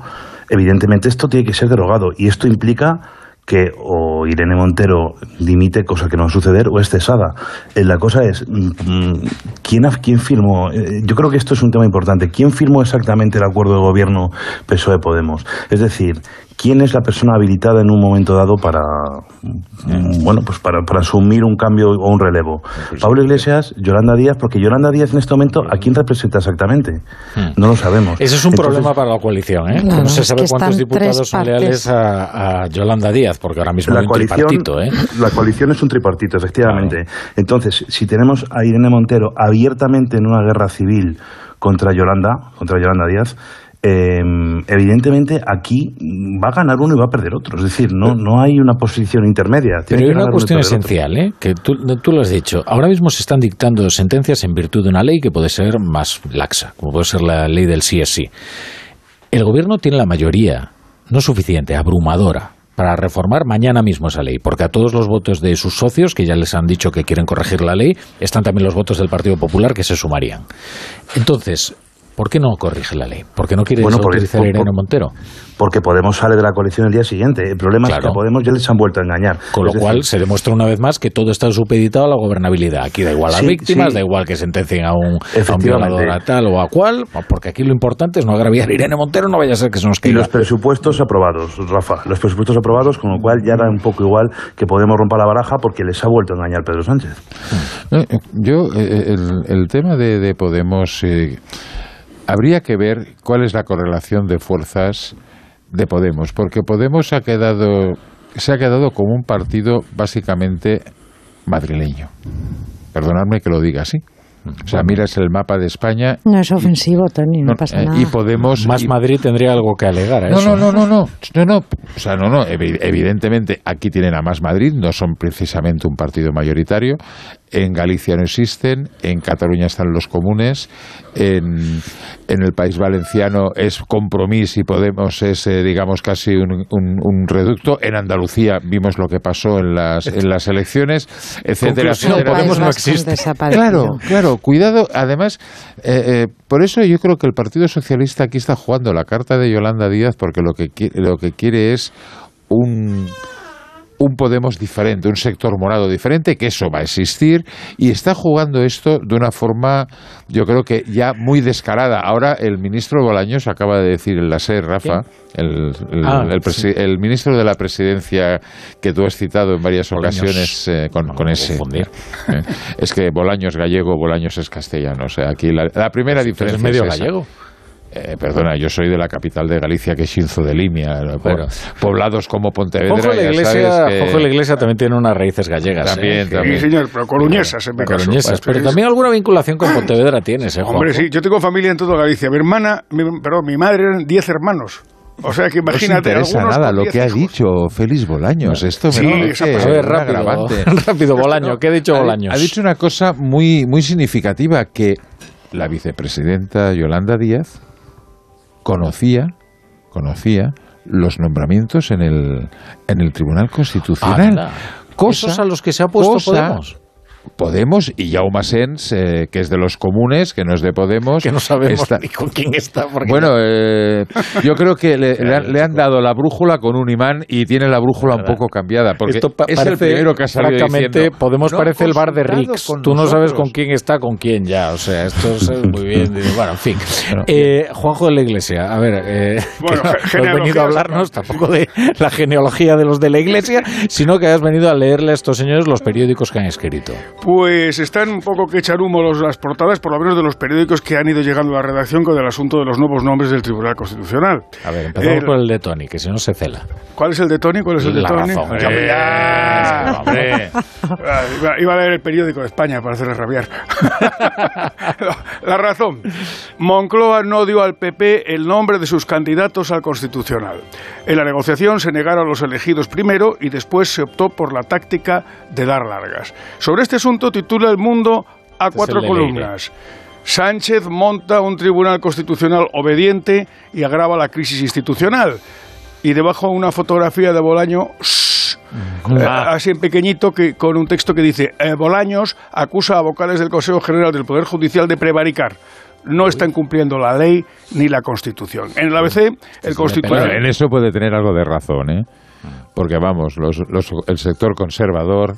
evidentemente esto tiene que ser derogado, y esto implica que o Irene Montero dimite, cosa que no va a suceder, o es cesada. Eh, La cosa es, mm, mm, ¿quién, quién firmó? Eh, Yo creo que esto es un tema importante. ¿Quién firmó exactamente el acuerdo de gobierno PSOE-Podemos? Es decir, ¿quién es la persona habilitada en un momento dado para, mm, bueno, pues para, para asumir un cambio o un relevo? Pablo Iglesias, Yolanda Díaz, porque Yolanda Díaz en este momento, ¿a quién representa exactamente? No lo sabemos. Ese es un Entonces, problema para la coalición, ¿eh? Claro, no se es sabe que cuántos diputados son leales a, a Yolanda Díaz, porque ahora mismo la hay un coalición, tripartito, ¿eh? la coalición es un tripartito, efectivamente. Entonces, si tenemos a Irene Montero abiertamente en una guerra civil contra Yolanda, contra Yolanda Díaz, eh, evidentemente aquí va a ganar uno y va a perder otro. Es decir, no, no hay una posición intermedia. Pero hay una cuestión esencial, ¿eh? que tú, tú lo has dicho. Ahora mismo se están dictando sentencias en virtud de una ley que puede ser más laxa, como puede ser la ley del sí es sí. El gobierno tiene la mayoría, no suficiente, abrumadora, para reformar mañana mismo esa ley, porque a todos los votos de sus socios, que ya les han dicho que quieren corregir la ley, están también los votos del Partido Popular que se sumarían. Entonces, ¿por qué no corrige la ley? ¿Por qué no quiere Bueno, utilizar a Irene Montero? Porque Podemos sale de la coalición el día siguiente. El problema es que a Podemos ya les han vuelto a engañar. Con lo Es cual decir, se demuestra una vez más que todo está supeditado a la gobernabilidad. Aquí da igual a las Sí, víctimas, sí. da igual que sentencien a un, a un Efectivamente. violador a tal o a cual, porque aquí lo importante es no agraviar a Irene Montero, no vaya a ser que se nos Y caiga. los presupuestos aprobados, Rafa. Los presupuestos aprobados, con lo cual ya era un poco igual que Podemos romper la baraja porque les ha vuelto a engañar Pedro Sánchez. No, eh, Yo, eh, el, el tema de, de Podemos, eh, habría que ver cuál es la correlación de fuerzas de Podemos, porque Podemos ha quedado, se ha quedado como un partido básicamente madrileño. Perdonadme que lo diga así. O sea, miras el mapa de España No es ofensivo, Tony, no, pasa eh, nada. y Podemos Más y- Madrid tendría algo que alegar a no, eso. no, no, no, no, no, no, o sea, no, no, evi- evidentemente aquí tienen a Más Madrid, no son precisamente un partido mayoritario, en Galicia no existen, en Cataluña están los comunes, en, en el País Valenciano es Compromís y Podemos es, eh, digamos, casi un, un- un reducto, en Andalucía vimos lo que pasó en las, en las elecciones, etcétera, etcétera. Podemos no existe. Claro, claro, cuidado. Además, eh, eh, por eso yo creo que el Partido Socialista aquí está jugando la carta de Yolanda Díaz porque lo que quiere, lo que quiere es un un Podemos diferente, un sector morado diferente, que eso va a existir, y está jugando esto de una forma, yo creo que ya muy descarada. Ahora el ministro Bolaños acaba de decir en la SER, Rafa, el, el- Ah, el ministro de la presidencia que tú has citado en varias Bolaños. ocasiones eh, con, con ese. Eh, Es que Bolaños es gallego, Bolaños es castellano. O sea, aquí la, la primera Pues diferencia es medio es esa. Eh, perdona, yo soy de la capital de Galicia, que es Xinzo de Limia. Bueno. Poblados como Pontevedra, Ojo la iglesia, sabes que- Ojo la iglesia también tiene unas raíces gallegas. También, ¿eh? también. Sí, señor, pero coruñesas en mi caso. Coruñesas, pero Es- también alguna vinculación con Pontevedra tienes, ¿eh, Hombre, sí, yo tengo familia en toda Galicia. Mi hermana, mi, perdón, mi madre eran 10 hermanos. O sea que No imagínate. interesa algunos nada lo 10 que ha dicho Félix Bolaños. Esto me Sí, parece esa- A ver, un rápido, <laughs> rápido, Bolaño, ¿qué ha dicho Ha- Bolaños? Ha dicho una cosa muy, muy significativa, que la vicepresidenta Yolanda Díaz conocía, conocía los nombramientos en el, en el Tribunal Constitucional. Esos a los que se ha puesto cosa- Podemos. Podemos y Jaume Sens, eh, que es de los comunes, que no es de Podemos. Que no sabemos está- ni con quién está. porque- bueno, eh, yo creo que le, le han, le han dado la brújula con un imán y tiene la brújula un poco cambiada. Porque Esto pa- es el parece, primero que ha salido francamente, diciendo, Podemos "No han parece el bar de Rix. Tú no sabes nosotros". con quién está, con quién ya. O sea, esto es <laughs> muy bien. Bueno, en fin. Eh, Juanjo de la Iglesia, a ver, eh, <laughs> Bueno, que no- has venido a hablarnos tampoco de la genealogía de los de la Iglesia, sino que has venido a leerle a estos señores los periódicos que han escrito. Pues están un poco que echar humo los, las portadas, por lo menos de los periódicos que han ido llegando a la redacción con el asunto de los nuevos nombres del Tribunal Constitucional. A ver, empezamos por el de Tony, que si no se cela. ¿Cuál es el de Tony? ¿Cuál es el de La Tony? razón. Eh, hombre. <laughs> Ah, Iba, iba a leer el periódico de España para hacerle rabiar. <laughs> La razón. Moncloa no dio al PP el nombre de sus candidatos al Constitucional. En la negociación se negaron los elegidos primero y después se optó por la táctica de dar largas. Sobre este asunto titula El Mundo a Este cuatro columnas. Sánchez monta un tribunal constitucional obediente y agrava la crisis institucional. Y debajo una fotografía de Bolaño, shh, eh, así en pequeñito, que, con un texto que dice: eh, Bolaños acusa a vocales del Consejo General del Poder Judicial de prevaricar. No están cumpliendo la ley ni la Constitución. En el ABC, el Constitucional. En eso puede tener algo de razón, ¿eh? Porque vamos, los, los- el sector conservador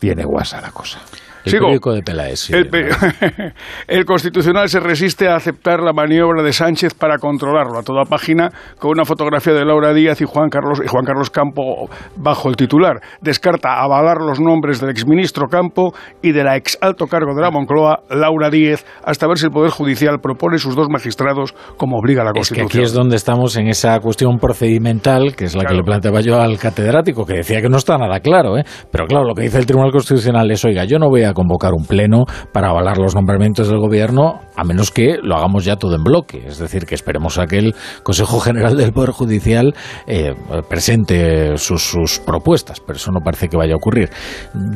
tiene guasa la cosa. El Sigo. periódico de Peláez. sí. El, pe- <laughs> el Constitucional se resiste a aceptar la maniobra de Sánchez para controlarlo a toda página con una fotografía de Laura Díaz y Juan Carlos, y Juan Carlos Campo bajo el titular. Descarta avalar los nombres del exministro Campo y de la ex alto cargo de la Moncloa, Laura Díez, hasta ver si el Poder Judicial propone sus dos magistrados como obliga la Es que Constitución. aquí es donde estamos en esa cuestión procedimental, que es la que le planteaba yo al catedrático, que decía que no está nada claro, ¿eh? Pero claro, lo que dice el Tribunal Constitucional es, oiga, yo no voy a convocar un pleno para avalar los nombramientos del gobierno, a menos que lo hagamos ya todo en bloque. Es decir, que esperemos a que el Consejo General del Poder Judicial eh, presente sus, sus propuestas, pero eso no parece que vaya a ocurrir.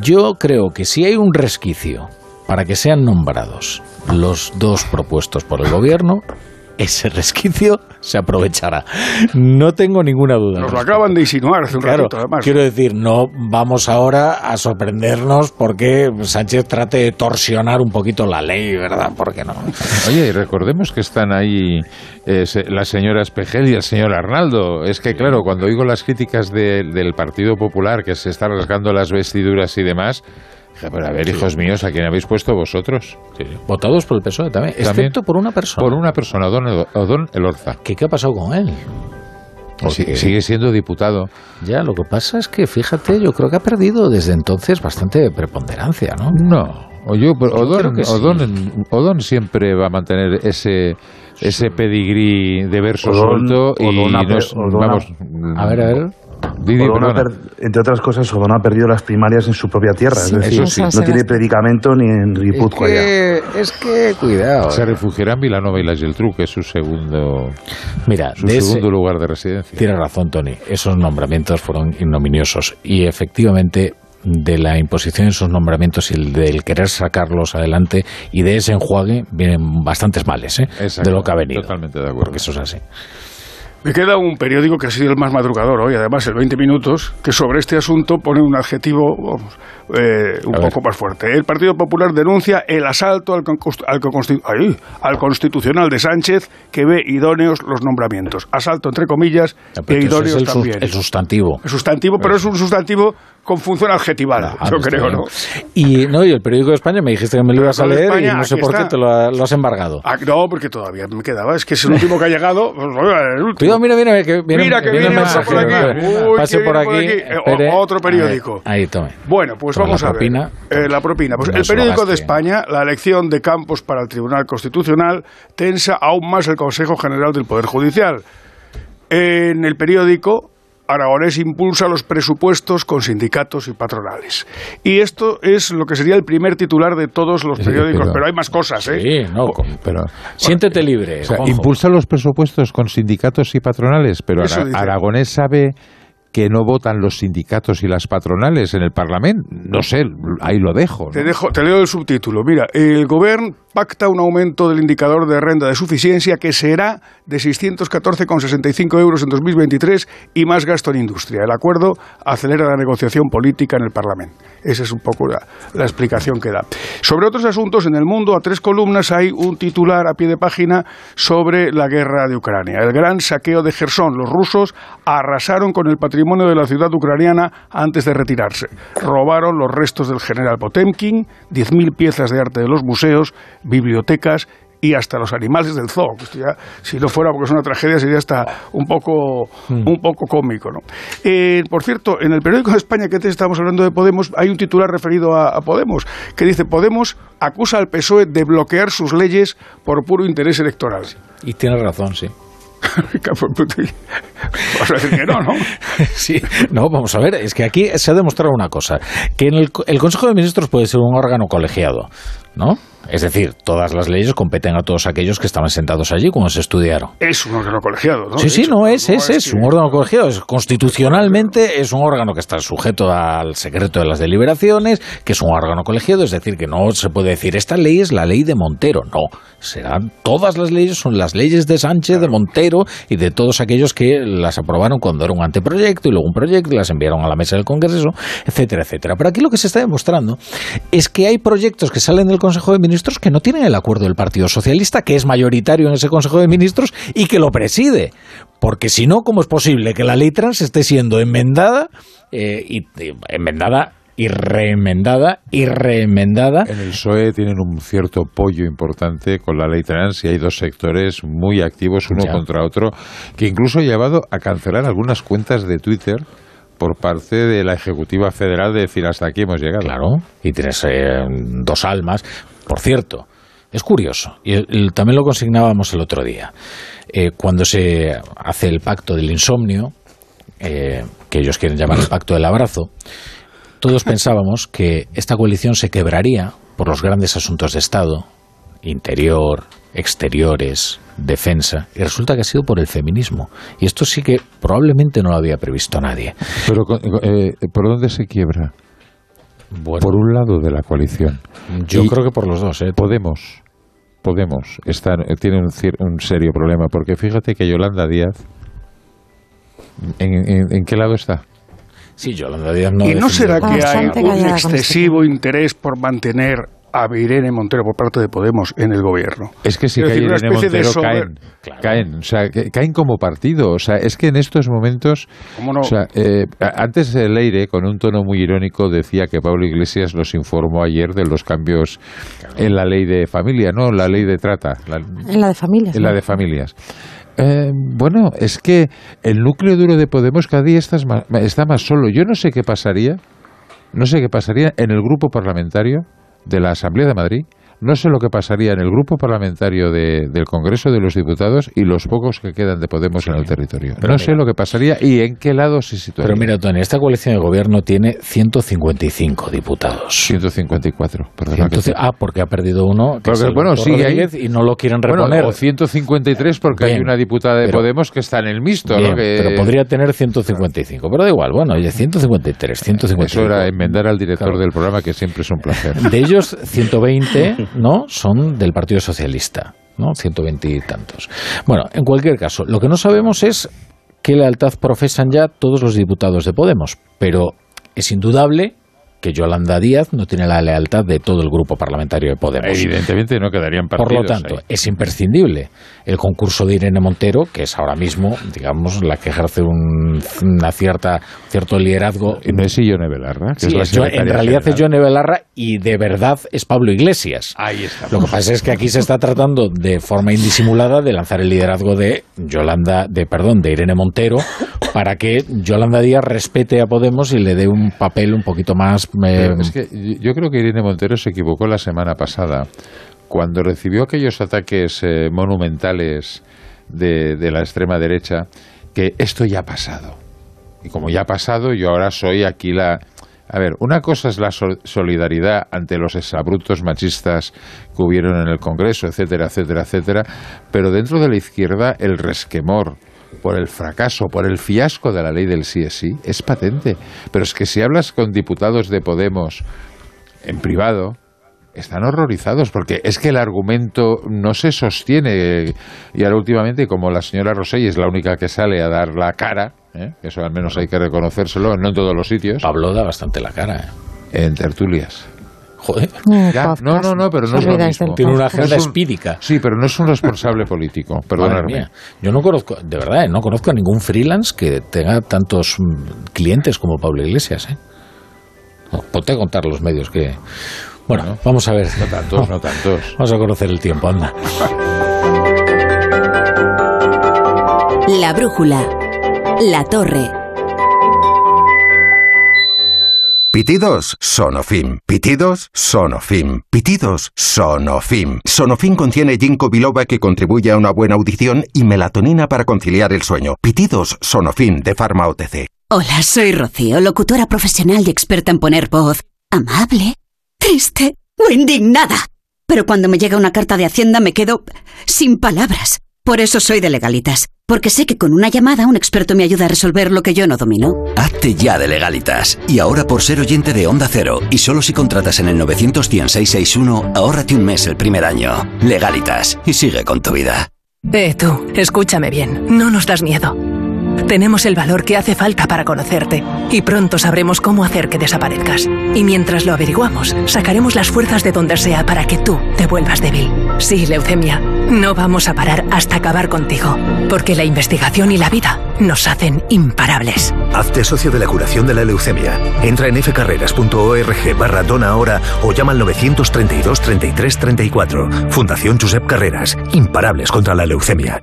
Yo creo que si hay un resquicio para que sean nombrados los dos propuestos por el gobierno, ese resquicio se aprovechará. No tengo ninguna duda. Nos lo acaban de insinuar hace un Claro, ratito, además. quiero decir, no vamos ahora a sorprendernos porque Sánchez trate de torsionar un poquito la ley, ¿verdad? Porque no. Oye, y recordemos que están ahí eh, la señora Espejel y el señor Arnaldo. Es que, claro, cuando oigo las críticas de- del Partido Popular que se está rasgando las vestiduras y demás, pero a ver, hijos míos, ¿a quién habéis puesto vosotros? Votados por el PSOE también, excepto por una persona. Por una persona, Odón, Edo- Odón Elorza. ¿Qué, ¿Qué ha pasado con él? Sí, sigue siendo diputado. Ya, lo que pasa es que, fíjate, yo creo que ha perdido desde entonces bastante preponderancia, ¿no? No. O yo, pero Yo Odón, que sí. Odón- Odón siempre va a mantener ese ese pedigrí de verso Odón- suelto y Odón ha no per- es- Odón ha- vamos A ver, a ver. Didi, per- entre otras cosas, Odón ha perdido las primarias en su propia tierra. Sí, es decir, eso sí. no tiene predicamento ni en Guipúzcoa ya. es que, cuidado. Se refugiará en Vilanova y la Geltrú, que es su segundo, Mira, su de ese- segundo lugar de residencia. Tienes razón, Tony. Esos nombramientos fueron ignominiosos y efectivamente de la imposición de esos nombramientos y el del querer sacarlos adelante y de ese enjuague vienen bastantes males ¿eh? De lo que ha venido. Totalmente de acuerdo. Porque eso es así. Me queda un periódico que ha sido el más madrugador hoy, además el 20 minutos, que sobre este asunto pone un adjetivo vamos, eh, un A poco más fuerte. El Partido Popular denuncia el asalto al, al consti- ay, al constitucional de Sánchez que ve idóneos los nombramientos. Asalto entre comillas Ya, e idóneos es el, sus- también. el sustantivo. El sustantivo, pero es un sustantivo con función adjetivada, Ah, yo está creo, bien. ¿no? Y, no, y el periódico de España me dijiste que me lo ibas a leer España, y no sé por qué te lo, ha- lo has embargado. Ah, no, porque todavía me quedaba. Es que es el último que ha llegado. <laughs> Pues, el último. Cuidado, mira, mira, que viene, Mira que viene viene por mensajero. aquí. Uy, Pase por aquí. Eh, o- otro periódico. Ahí, ahí, tome. Bueno, pues vamos la a ver. propina. Eh, la propina. Pues No el periódico de. España, la elección de Campos para el Tribunal Constitucional, tensa aún más el Consejo General del Poder Judicial. En el periódico, Aragonés impulsa los presupuestos con sindicatos y patronales. Y esto es lo que sería el primer titular de todos los Sí, periódicos, pero- pero, hay más cosas, ¿eh? Sí, no, con- Pero, siéntete libre. o sea, impulsa los presupuestos con sindicatos y patronales, pero Eso Ara- dice. Aragonés sabe que no votan los sindicatos y las patronales en el Parlamento. No sé, ahí lo dejo. ¿no? Te, dejo, te leo el subtítulo. Mira, el Gobierno pacta un aumento del indicador de renta de suficiencia que será de 614,65 euros en 2023 y más gasto en industria. El acuerdo acelera la negociación política en el Parlamento. Esa es un poco la, explicación que da. Sobre otros asuntos, en el mundo, a tres columnas hay un titular a pie de página sobre la guerra de Ucrania. El gran saqueo de Gerson. Los rusos arrasaron con el patrimonio de la ciudad ucraniana antes de retirarse. Robaron los restos del general Potemkin, 10.000 piezas de arte de los museos, bibliotecas y hasta los animales del zoo. esto ya, si no fuera porque es una tragedia, sería hasta un poco, un poco cómico. ¿no? Eh, por cierto, en el periódico de España que te estamos hablando de Podemos, hay un titular referido a, a Podemos que dice Podemos acusa al PSOE de bloquear sus leyes por puro interés electoral. Y tienes razón, <laughs> sí. Vas a decir que no, ¿no? <laughs> Sí, no, vamos a ver, es que aquí se ha demostrado una cosa, que en el, el Consejo de Ministros puede ser un órgano colegiado, ¿no? Es decir, todas las leyes competen a todos aquellos que estaban sentados allí cuando se estudiaron. Es un órgano colegiado, ¿no? Sí, sí, no es, es, que- es un órgano colegiado. Es, constitucionalmente es un órgano que está sujeto al secreto de las deliberaciones, que es un órgano colegiado, es decir, que no se puede decir esta ley es la ley de Montero. No, serán todas las leyes, son las leyes de Sánchez, de Montero y de todos aquellos que las aprobaron cuando era un anteproyecto y luego un proyecto y las enviaron a la mesa del Congreso, etcétera, etcétera. Pero aquí lo que se está demostrando es que hay proyectos que salen del Consejo de Ministros que no tienen el acuerdo del Partido Socialista, que es mayoritario en ese Consejo de Ministros y que lo preside. Porque si no, ¿cómo es posible que la ley trans esté siendo enmendada eh, y, y enmendada y reenmendada y reenmendada? En el PSOE tienen un cierto pollo importante con la ley trans y hay dos sectores muy activos uno Ya. contra otro que incluso ha llevado a cancelar algunas cuentas de Twitter por parte de la Ejecutiva Federal de decir hasta aquí hemos llegado. Claro, y tienes eh, dos almas. Por cierto, es curioso, y el- el- también lo consignábamos el otro día. Eh, cuando se hace el pacto del insomnio, eh, que ellos quieren llamar el pacto del abrazo, todos <laughs> pensábamos que esta coalición se quebraría por los grandes asuntos de Estado, interior, exteriores, defensa, y resulta que ha sido por el feminismo. Y esto sí que probablemente no lo había previsto nadie. Pero con- eh, ¿por dónde se quiebra? Por un lado de la coalición. Yo Y creo que por los dos, ¿eh? Podemos, Podemos, estar, eh, tiene un, cier- un serio problema, porque fíjate que Yolanda Díaz, ¿en, en- en qué lado está? Sí, Yolanda Díaz no ¿Y no será que hay un con este excesivo interés por mantener a Irene Montero por parte de Podemos en el gobierno? Es que si cae Irene Montero sober- caen, caen, o sea, que- caen como partido, o sea, es que en estos momentos, ¿Cómo no? o sea, eh, a- antes el Leire con un tono muy irónico decía que Pablo Iglesias nos informó ayer de los cambios en la ley de familia, no, la ley de trata, la- En la de familias. en ¿no? la de familias. Eh, bueno, es que el núcleo duro de Podemos cada día está más, está más solo. Yo no sé qué pasaría, no sé qué pasaría en el grupo parlamentario de la Asamblea de Madrid, no sé lo que pasaría en el grupo parlamentario de- del Congreso de los Diputados y los pocos que quedan de Podemos en el territorio. No sé mira. lo que pasaría y en qué lado se situaría. Pero mira, Tony, esta coalición de gobierno tiene 155 diputados. 154, perdona. que 100 te- ah, porque ha perdido uno, que Porque, bueno, sí, hay- y no lo quieren Bueno, reponer. o 153 porque hay Bien, una diputada de pero- Podemos que está en el mixto, Bien, ¿no? Que- pero podría tener 155. Pero da igual, bueno, oye, 153, 155. Eso era enmendar al director del programa, que siempre es un placer. De ellos, 120 <laughs> ¿no? son del Partido Socialista, ¿no? 120 y tantos. Bueno, en cualquier caso, lo que no sabemos es qué lealtad profesan ya todos los diputados de Podemos, pero es indudable que Yolanda Díaz no tiene la lealtad de todo el grupo parlamentario de Podemos. Evidentemente no quedarían partidos. Por lo tanto, ahí. es imprescindible el concurso de Irene Montero, que es ahora mismo, digamos, la que ejerce un una cierta cierto liderazgo. No es Ione Belarra, que Sí, es Jo- en realidad es. Yone Belarra y de verdad es Pablo Iglesias. Ahí está. Lo que pasa es que aquí se está tratando de forma indisimulada de lanzar el liderazgo de Yolanda, de perdón, de Irene Montero, para que Yolanda Díaz respete a Podemos y le dé un papel un poquito más. Pero es que yo- creo que Irene Montero se equivocó la semana pasada cuando recibió aquellos ataques eh, monumentales de, de la extrema derecha, que esto ya ha pasado. Y como ya ha pasado, yo ahora soy aquí la... A ver, una cosa es la sol- solidaridad ante los exabruptos machistas que hubieron en el Congreso, etcétera, etcétera, etcétera, pero dentro de la izquierda el resquemor por el fracaso, por el fiasco de la ley del sí es sí, es patente. Pero es que si hablas con diputados de Podemos en privado, están horrorizados porque es que el argumento no se sostiene. Y ahora últimamente, como la señora Rosell es la única que sale a dar la cara, ¿eh? eso al menos hay que reconocérselo, no en todos los sitios. Pablo da bastante la cara. ¿eh? En tertulias. Joder. Ya, podcast. no, no, no, pero no es lo mismo. Tiene una agenda espídica. Sí, pero no es un responsable político, mía. Yo no conozco, de verdad, ¿eh? no conozco a ningún freelance que tenga tantos mm, clientes como Pablo Iglesias. ¿eh? Ponte a contar los medios que. Bueno, vamos a ver. No tantos, no tantos. Vamos a conocer el tiempo, anda. La brújula. La torre. Pitidos Sonofim. Pitidos Sonofim. Pitidos Sonofim. Sonofim contiene ginkgo biloba que contribuye a una buena audición y melatonina para conciliar el sueño. Pitidos Sonofim de Pharma OTC. Hola, soy Rocío, locutora profesional y experta en poner voz amable, triste o indignada. pero cuando me llega una carta de Hacienda me quedo sin palabras. Por eso soy de legalitas, porque sé que con una llamada un experto me ayuda a resolver lo que yo no domino. Hazte ya de legalitas. Y ahora por ser oyente de Onda Cero, y solo si contratas en el 91661, ahórrate un mes el primer año. Legalitas, y sigue con tu vida. Eh, tú, escúchame bien, no nos das miedo. Tenemos el valor que hace falta para conocerte y pronto sabremos cómo hacer que desaparezcas. Y mientras lo averiguamos, sacaremos las fuerzas de donde sea para que tú te vuelvas débil. Sí, leucemia, no vamos a parar hasta acabar contigo, porque la investigación y la vida nos hacen imparables. Hazte socio de la curación de la leucemia. Entra en fcarreras.org barra dona ahora o llama al 932 33 34. Fundación Josep Carreras. Imparables contra la leucemia.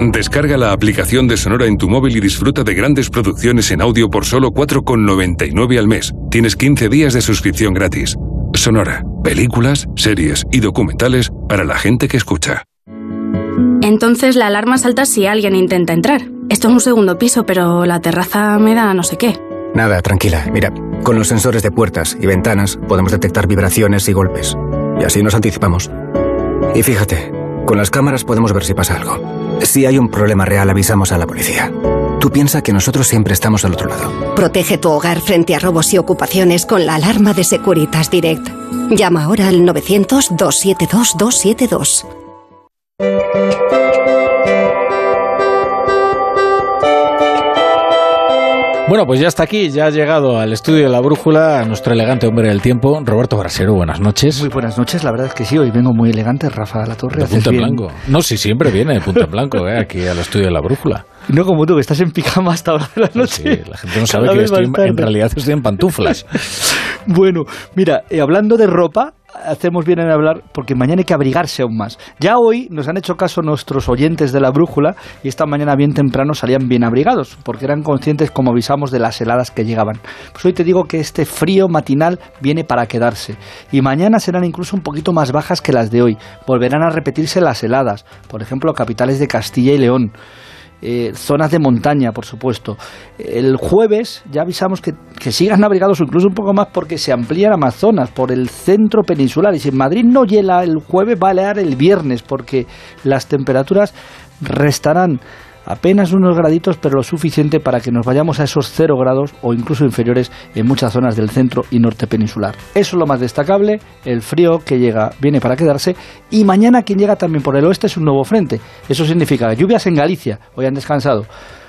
Descarga la aplicación de Sonora en tu móvil y disfruta de grandes producciones en audio por solo 4,99 al mes. Tienes 15 días de suscripción gratis. Sonora, películas, series y documentales para la gente que escucha. Entonces la alarma salta si alguien intenta entrar. Esto es un segundo piso, pero la terraza me da no sé qué. Nada, tranquila. Mira, con los sensores de puertas y ventanas podemos detectar vibraciones y golpes. Y así nos anticipamos. Y fíjate, con las cámaras podemos ver si pasa algo. Si hay un problema real, avisamos a la policía. Tú piensa que nosotros siempre estamos al otro lado. Protege tu hogar frente a robos y ocupaciones con la alarma de Securitas Direct. Llama ahora al 900-272-272. Bueno, pues ya está aquí, ya ha llegado al estudio de la brújula nuestro elegante hombre del tiempo, Roberto Brasero. Buenas noches. Muy buenas noches, la verdad es que sí, hoy vengo muy elegante, Rafa de la Torre. De punto en blanco. No, sí, siempre viene de punto en blanco, eh, aquí al estudio de la brújula. No como tú, que estás en pijama hasta ahora de la noche. Sí, la gente no sabe que estoy, en realidad estoy en pantuflas. <laughs> bueno, mira, eh, hablando de ropa, hacemos bien en hablar porque mañana hay que abrigarse aún más. Ya hoy nos han hecho caso nuestros oyentes de la brújula y esta mañana bien temprano salían bien abrigados porque eran conscientes, como avisamos, de las heladas que llegaban. Pues hoy te digo que este frío matinal viene para quedarse y mañana serán incluso un poquito más bajas que las de hoy. Volverán a repetirse las heladas, por ejemplo, capitales de Castilla y León. Eh, zonas de montaña, por supuesto. El jueves ya avisamos que, que, sigan abrigados incluso un poco más porque se amplían a más zonas por el centro peninsular. Y si en Madrid no hiela el jueves, va a helear el viernes porque las temperaturas restarán apenas unos graditos, pero lo suficiente para que nos vayamos a esos cero grados o incluso inferiores en muchas zonas del centro y norte peninsular. Eso es lo más destacable, el frío que llega viene para quedarse y mañana quien llega también por el oeste es un nuevo frente. Eso significa lluvias en Galicia, hoy han descansado,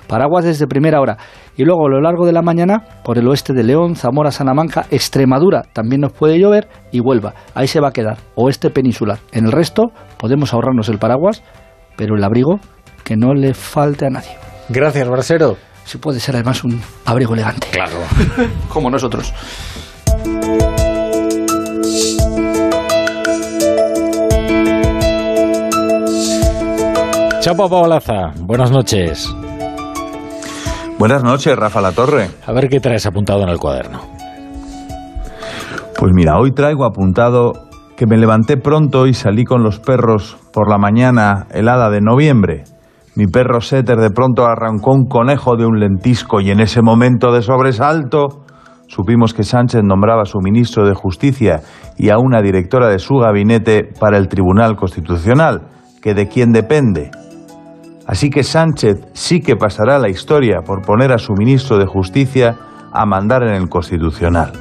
paraguas desde primera hora y luego a lo largo de la mañana por el oeste de León, Zamora, Salamanca, Extremadura también nos puede llover y Huelva. Ahí se va a quedar oeste peninsular. En el resto podemos ahorrarnos el paraguas, pero el abrigo que no le falte a nadie. Gracias, Brasero. Si puede ser además un abrigo elegante. Claro. <laughs> Como nosotros. Chapa Paolaza, buenas noches. Buenas noches, Rafa La Torre. A ver qué traes apuntado en el cuaderno. Pues mira, hoy traigo apuntado que me levanté pronto y salí con los perros por la mañana helada de noviembre. Mi perro Setter de pronto arrancó un conejo de un lentisco y en ese momento de sobresalto supimos que Sánchez nombraba a su ministro de Justicia y a una directora de su gabinete para el Tribunal Constitucional, que de quién depende. Así que Sánchez sí que pasará la historia por poner a su ministro de Justicia a mandar en el Constitucional.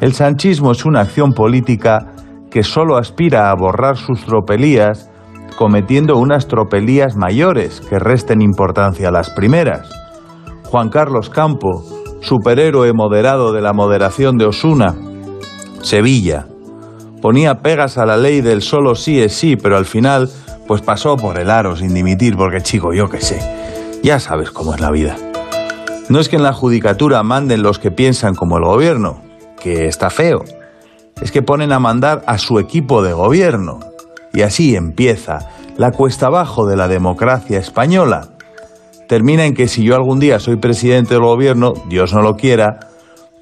El sanchismo es una acción política que solo aspira a borrar sus tropelías cometiendo unas tropelías mayores que resten importancia a las primeras. Juan Carlos Campo, superhéroe moderado de la moderación de Osuna, Sevilla, ponía pegas a la ley del solo sí es sí, pero al final pues pasó por el aro sin dimitir, porque chico, yo qué sé, ya sabes cómo es la vida. No es que en la judicatura manden los que piensan como el gobierno, que está feo, es que ponen a mandar a su equipo de gobierno. Y así empieza la cuesta abajo de la democracia española. Termina en que si yo algún día soy presidente del gobierno, Dios no lo quiera,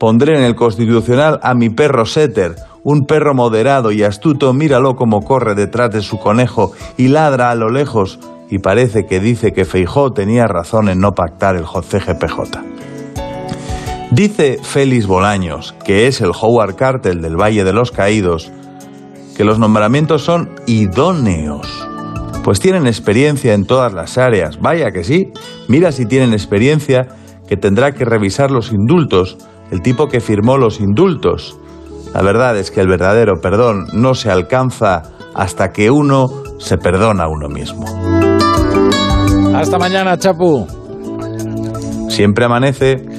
pondré en el constitucional a mi perro Setter, un perro moderado y astuto, míralo como corre detrás de su conejo y ladra a lo lejos, y parece que dice que Feijó tenía razón en no pactar el CGPJ. Dice Félix Bolaños, que es el Howard Cartel del Valle de los Caídos, que los nombramientos son idóneos. Pues tienen experiencia en todas las áreas. Vaya que sí. Mira si tienen experiencia que tendrá que revisar los indultos, el tipo que firmó los indultos. La verdad es que el verdadero perdón no se alcanza hasta que uno se perdona a uno mismo. Hasta mañana, Chapu. Siempre amanece.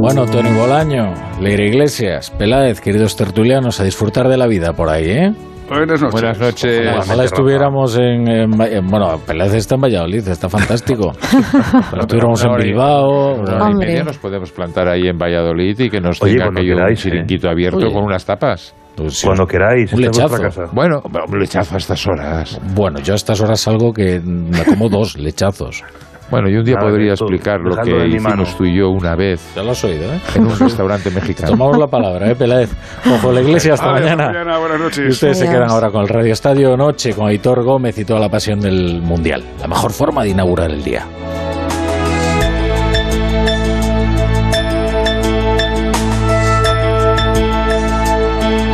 Bueno, Tony Bolaño, Leire Iglesias, Peláez, queridos tertulianos, a disfrutar de la vida por ahí, ¿eh? Buenas noches. Buenas noches. Ojalá estuviéramos en, en- en- Bueno, Peláez está en Valladolid, está fantástico. <laughs> Ojalá estuviéramos en Bilbao. Una hora y media nos podemos plantar ahí en Valladolid y que nos Oye, tenga cuando aquello un queráis, ¿eh? chiringuito abierto Oye. con unas tapas. Pues sí, Cuando queráis, un lechazo. casa. Bueno, un lechazo a estas horas. Bueno, yo a estas horas salgo que me como dos lechazos. Bueno, y un día Nada, podría explicar lo que hicimos tú y yo una vez Ya lo has oído, ¿eh? en un restaurante <laughs> mexicano. Tomamos la palabra, ¿eh, Peláez? Ojo, la iglesia, hasta Vale, mañana. mañana, buenas Y noches. ustedes se Adiós. quedan ahora con el Radio Estadio Noche, con Aitor Gómez y toda la pasión del Mundial. La mejor forma de inaugurar el día.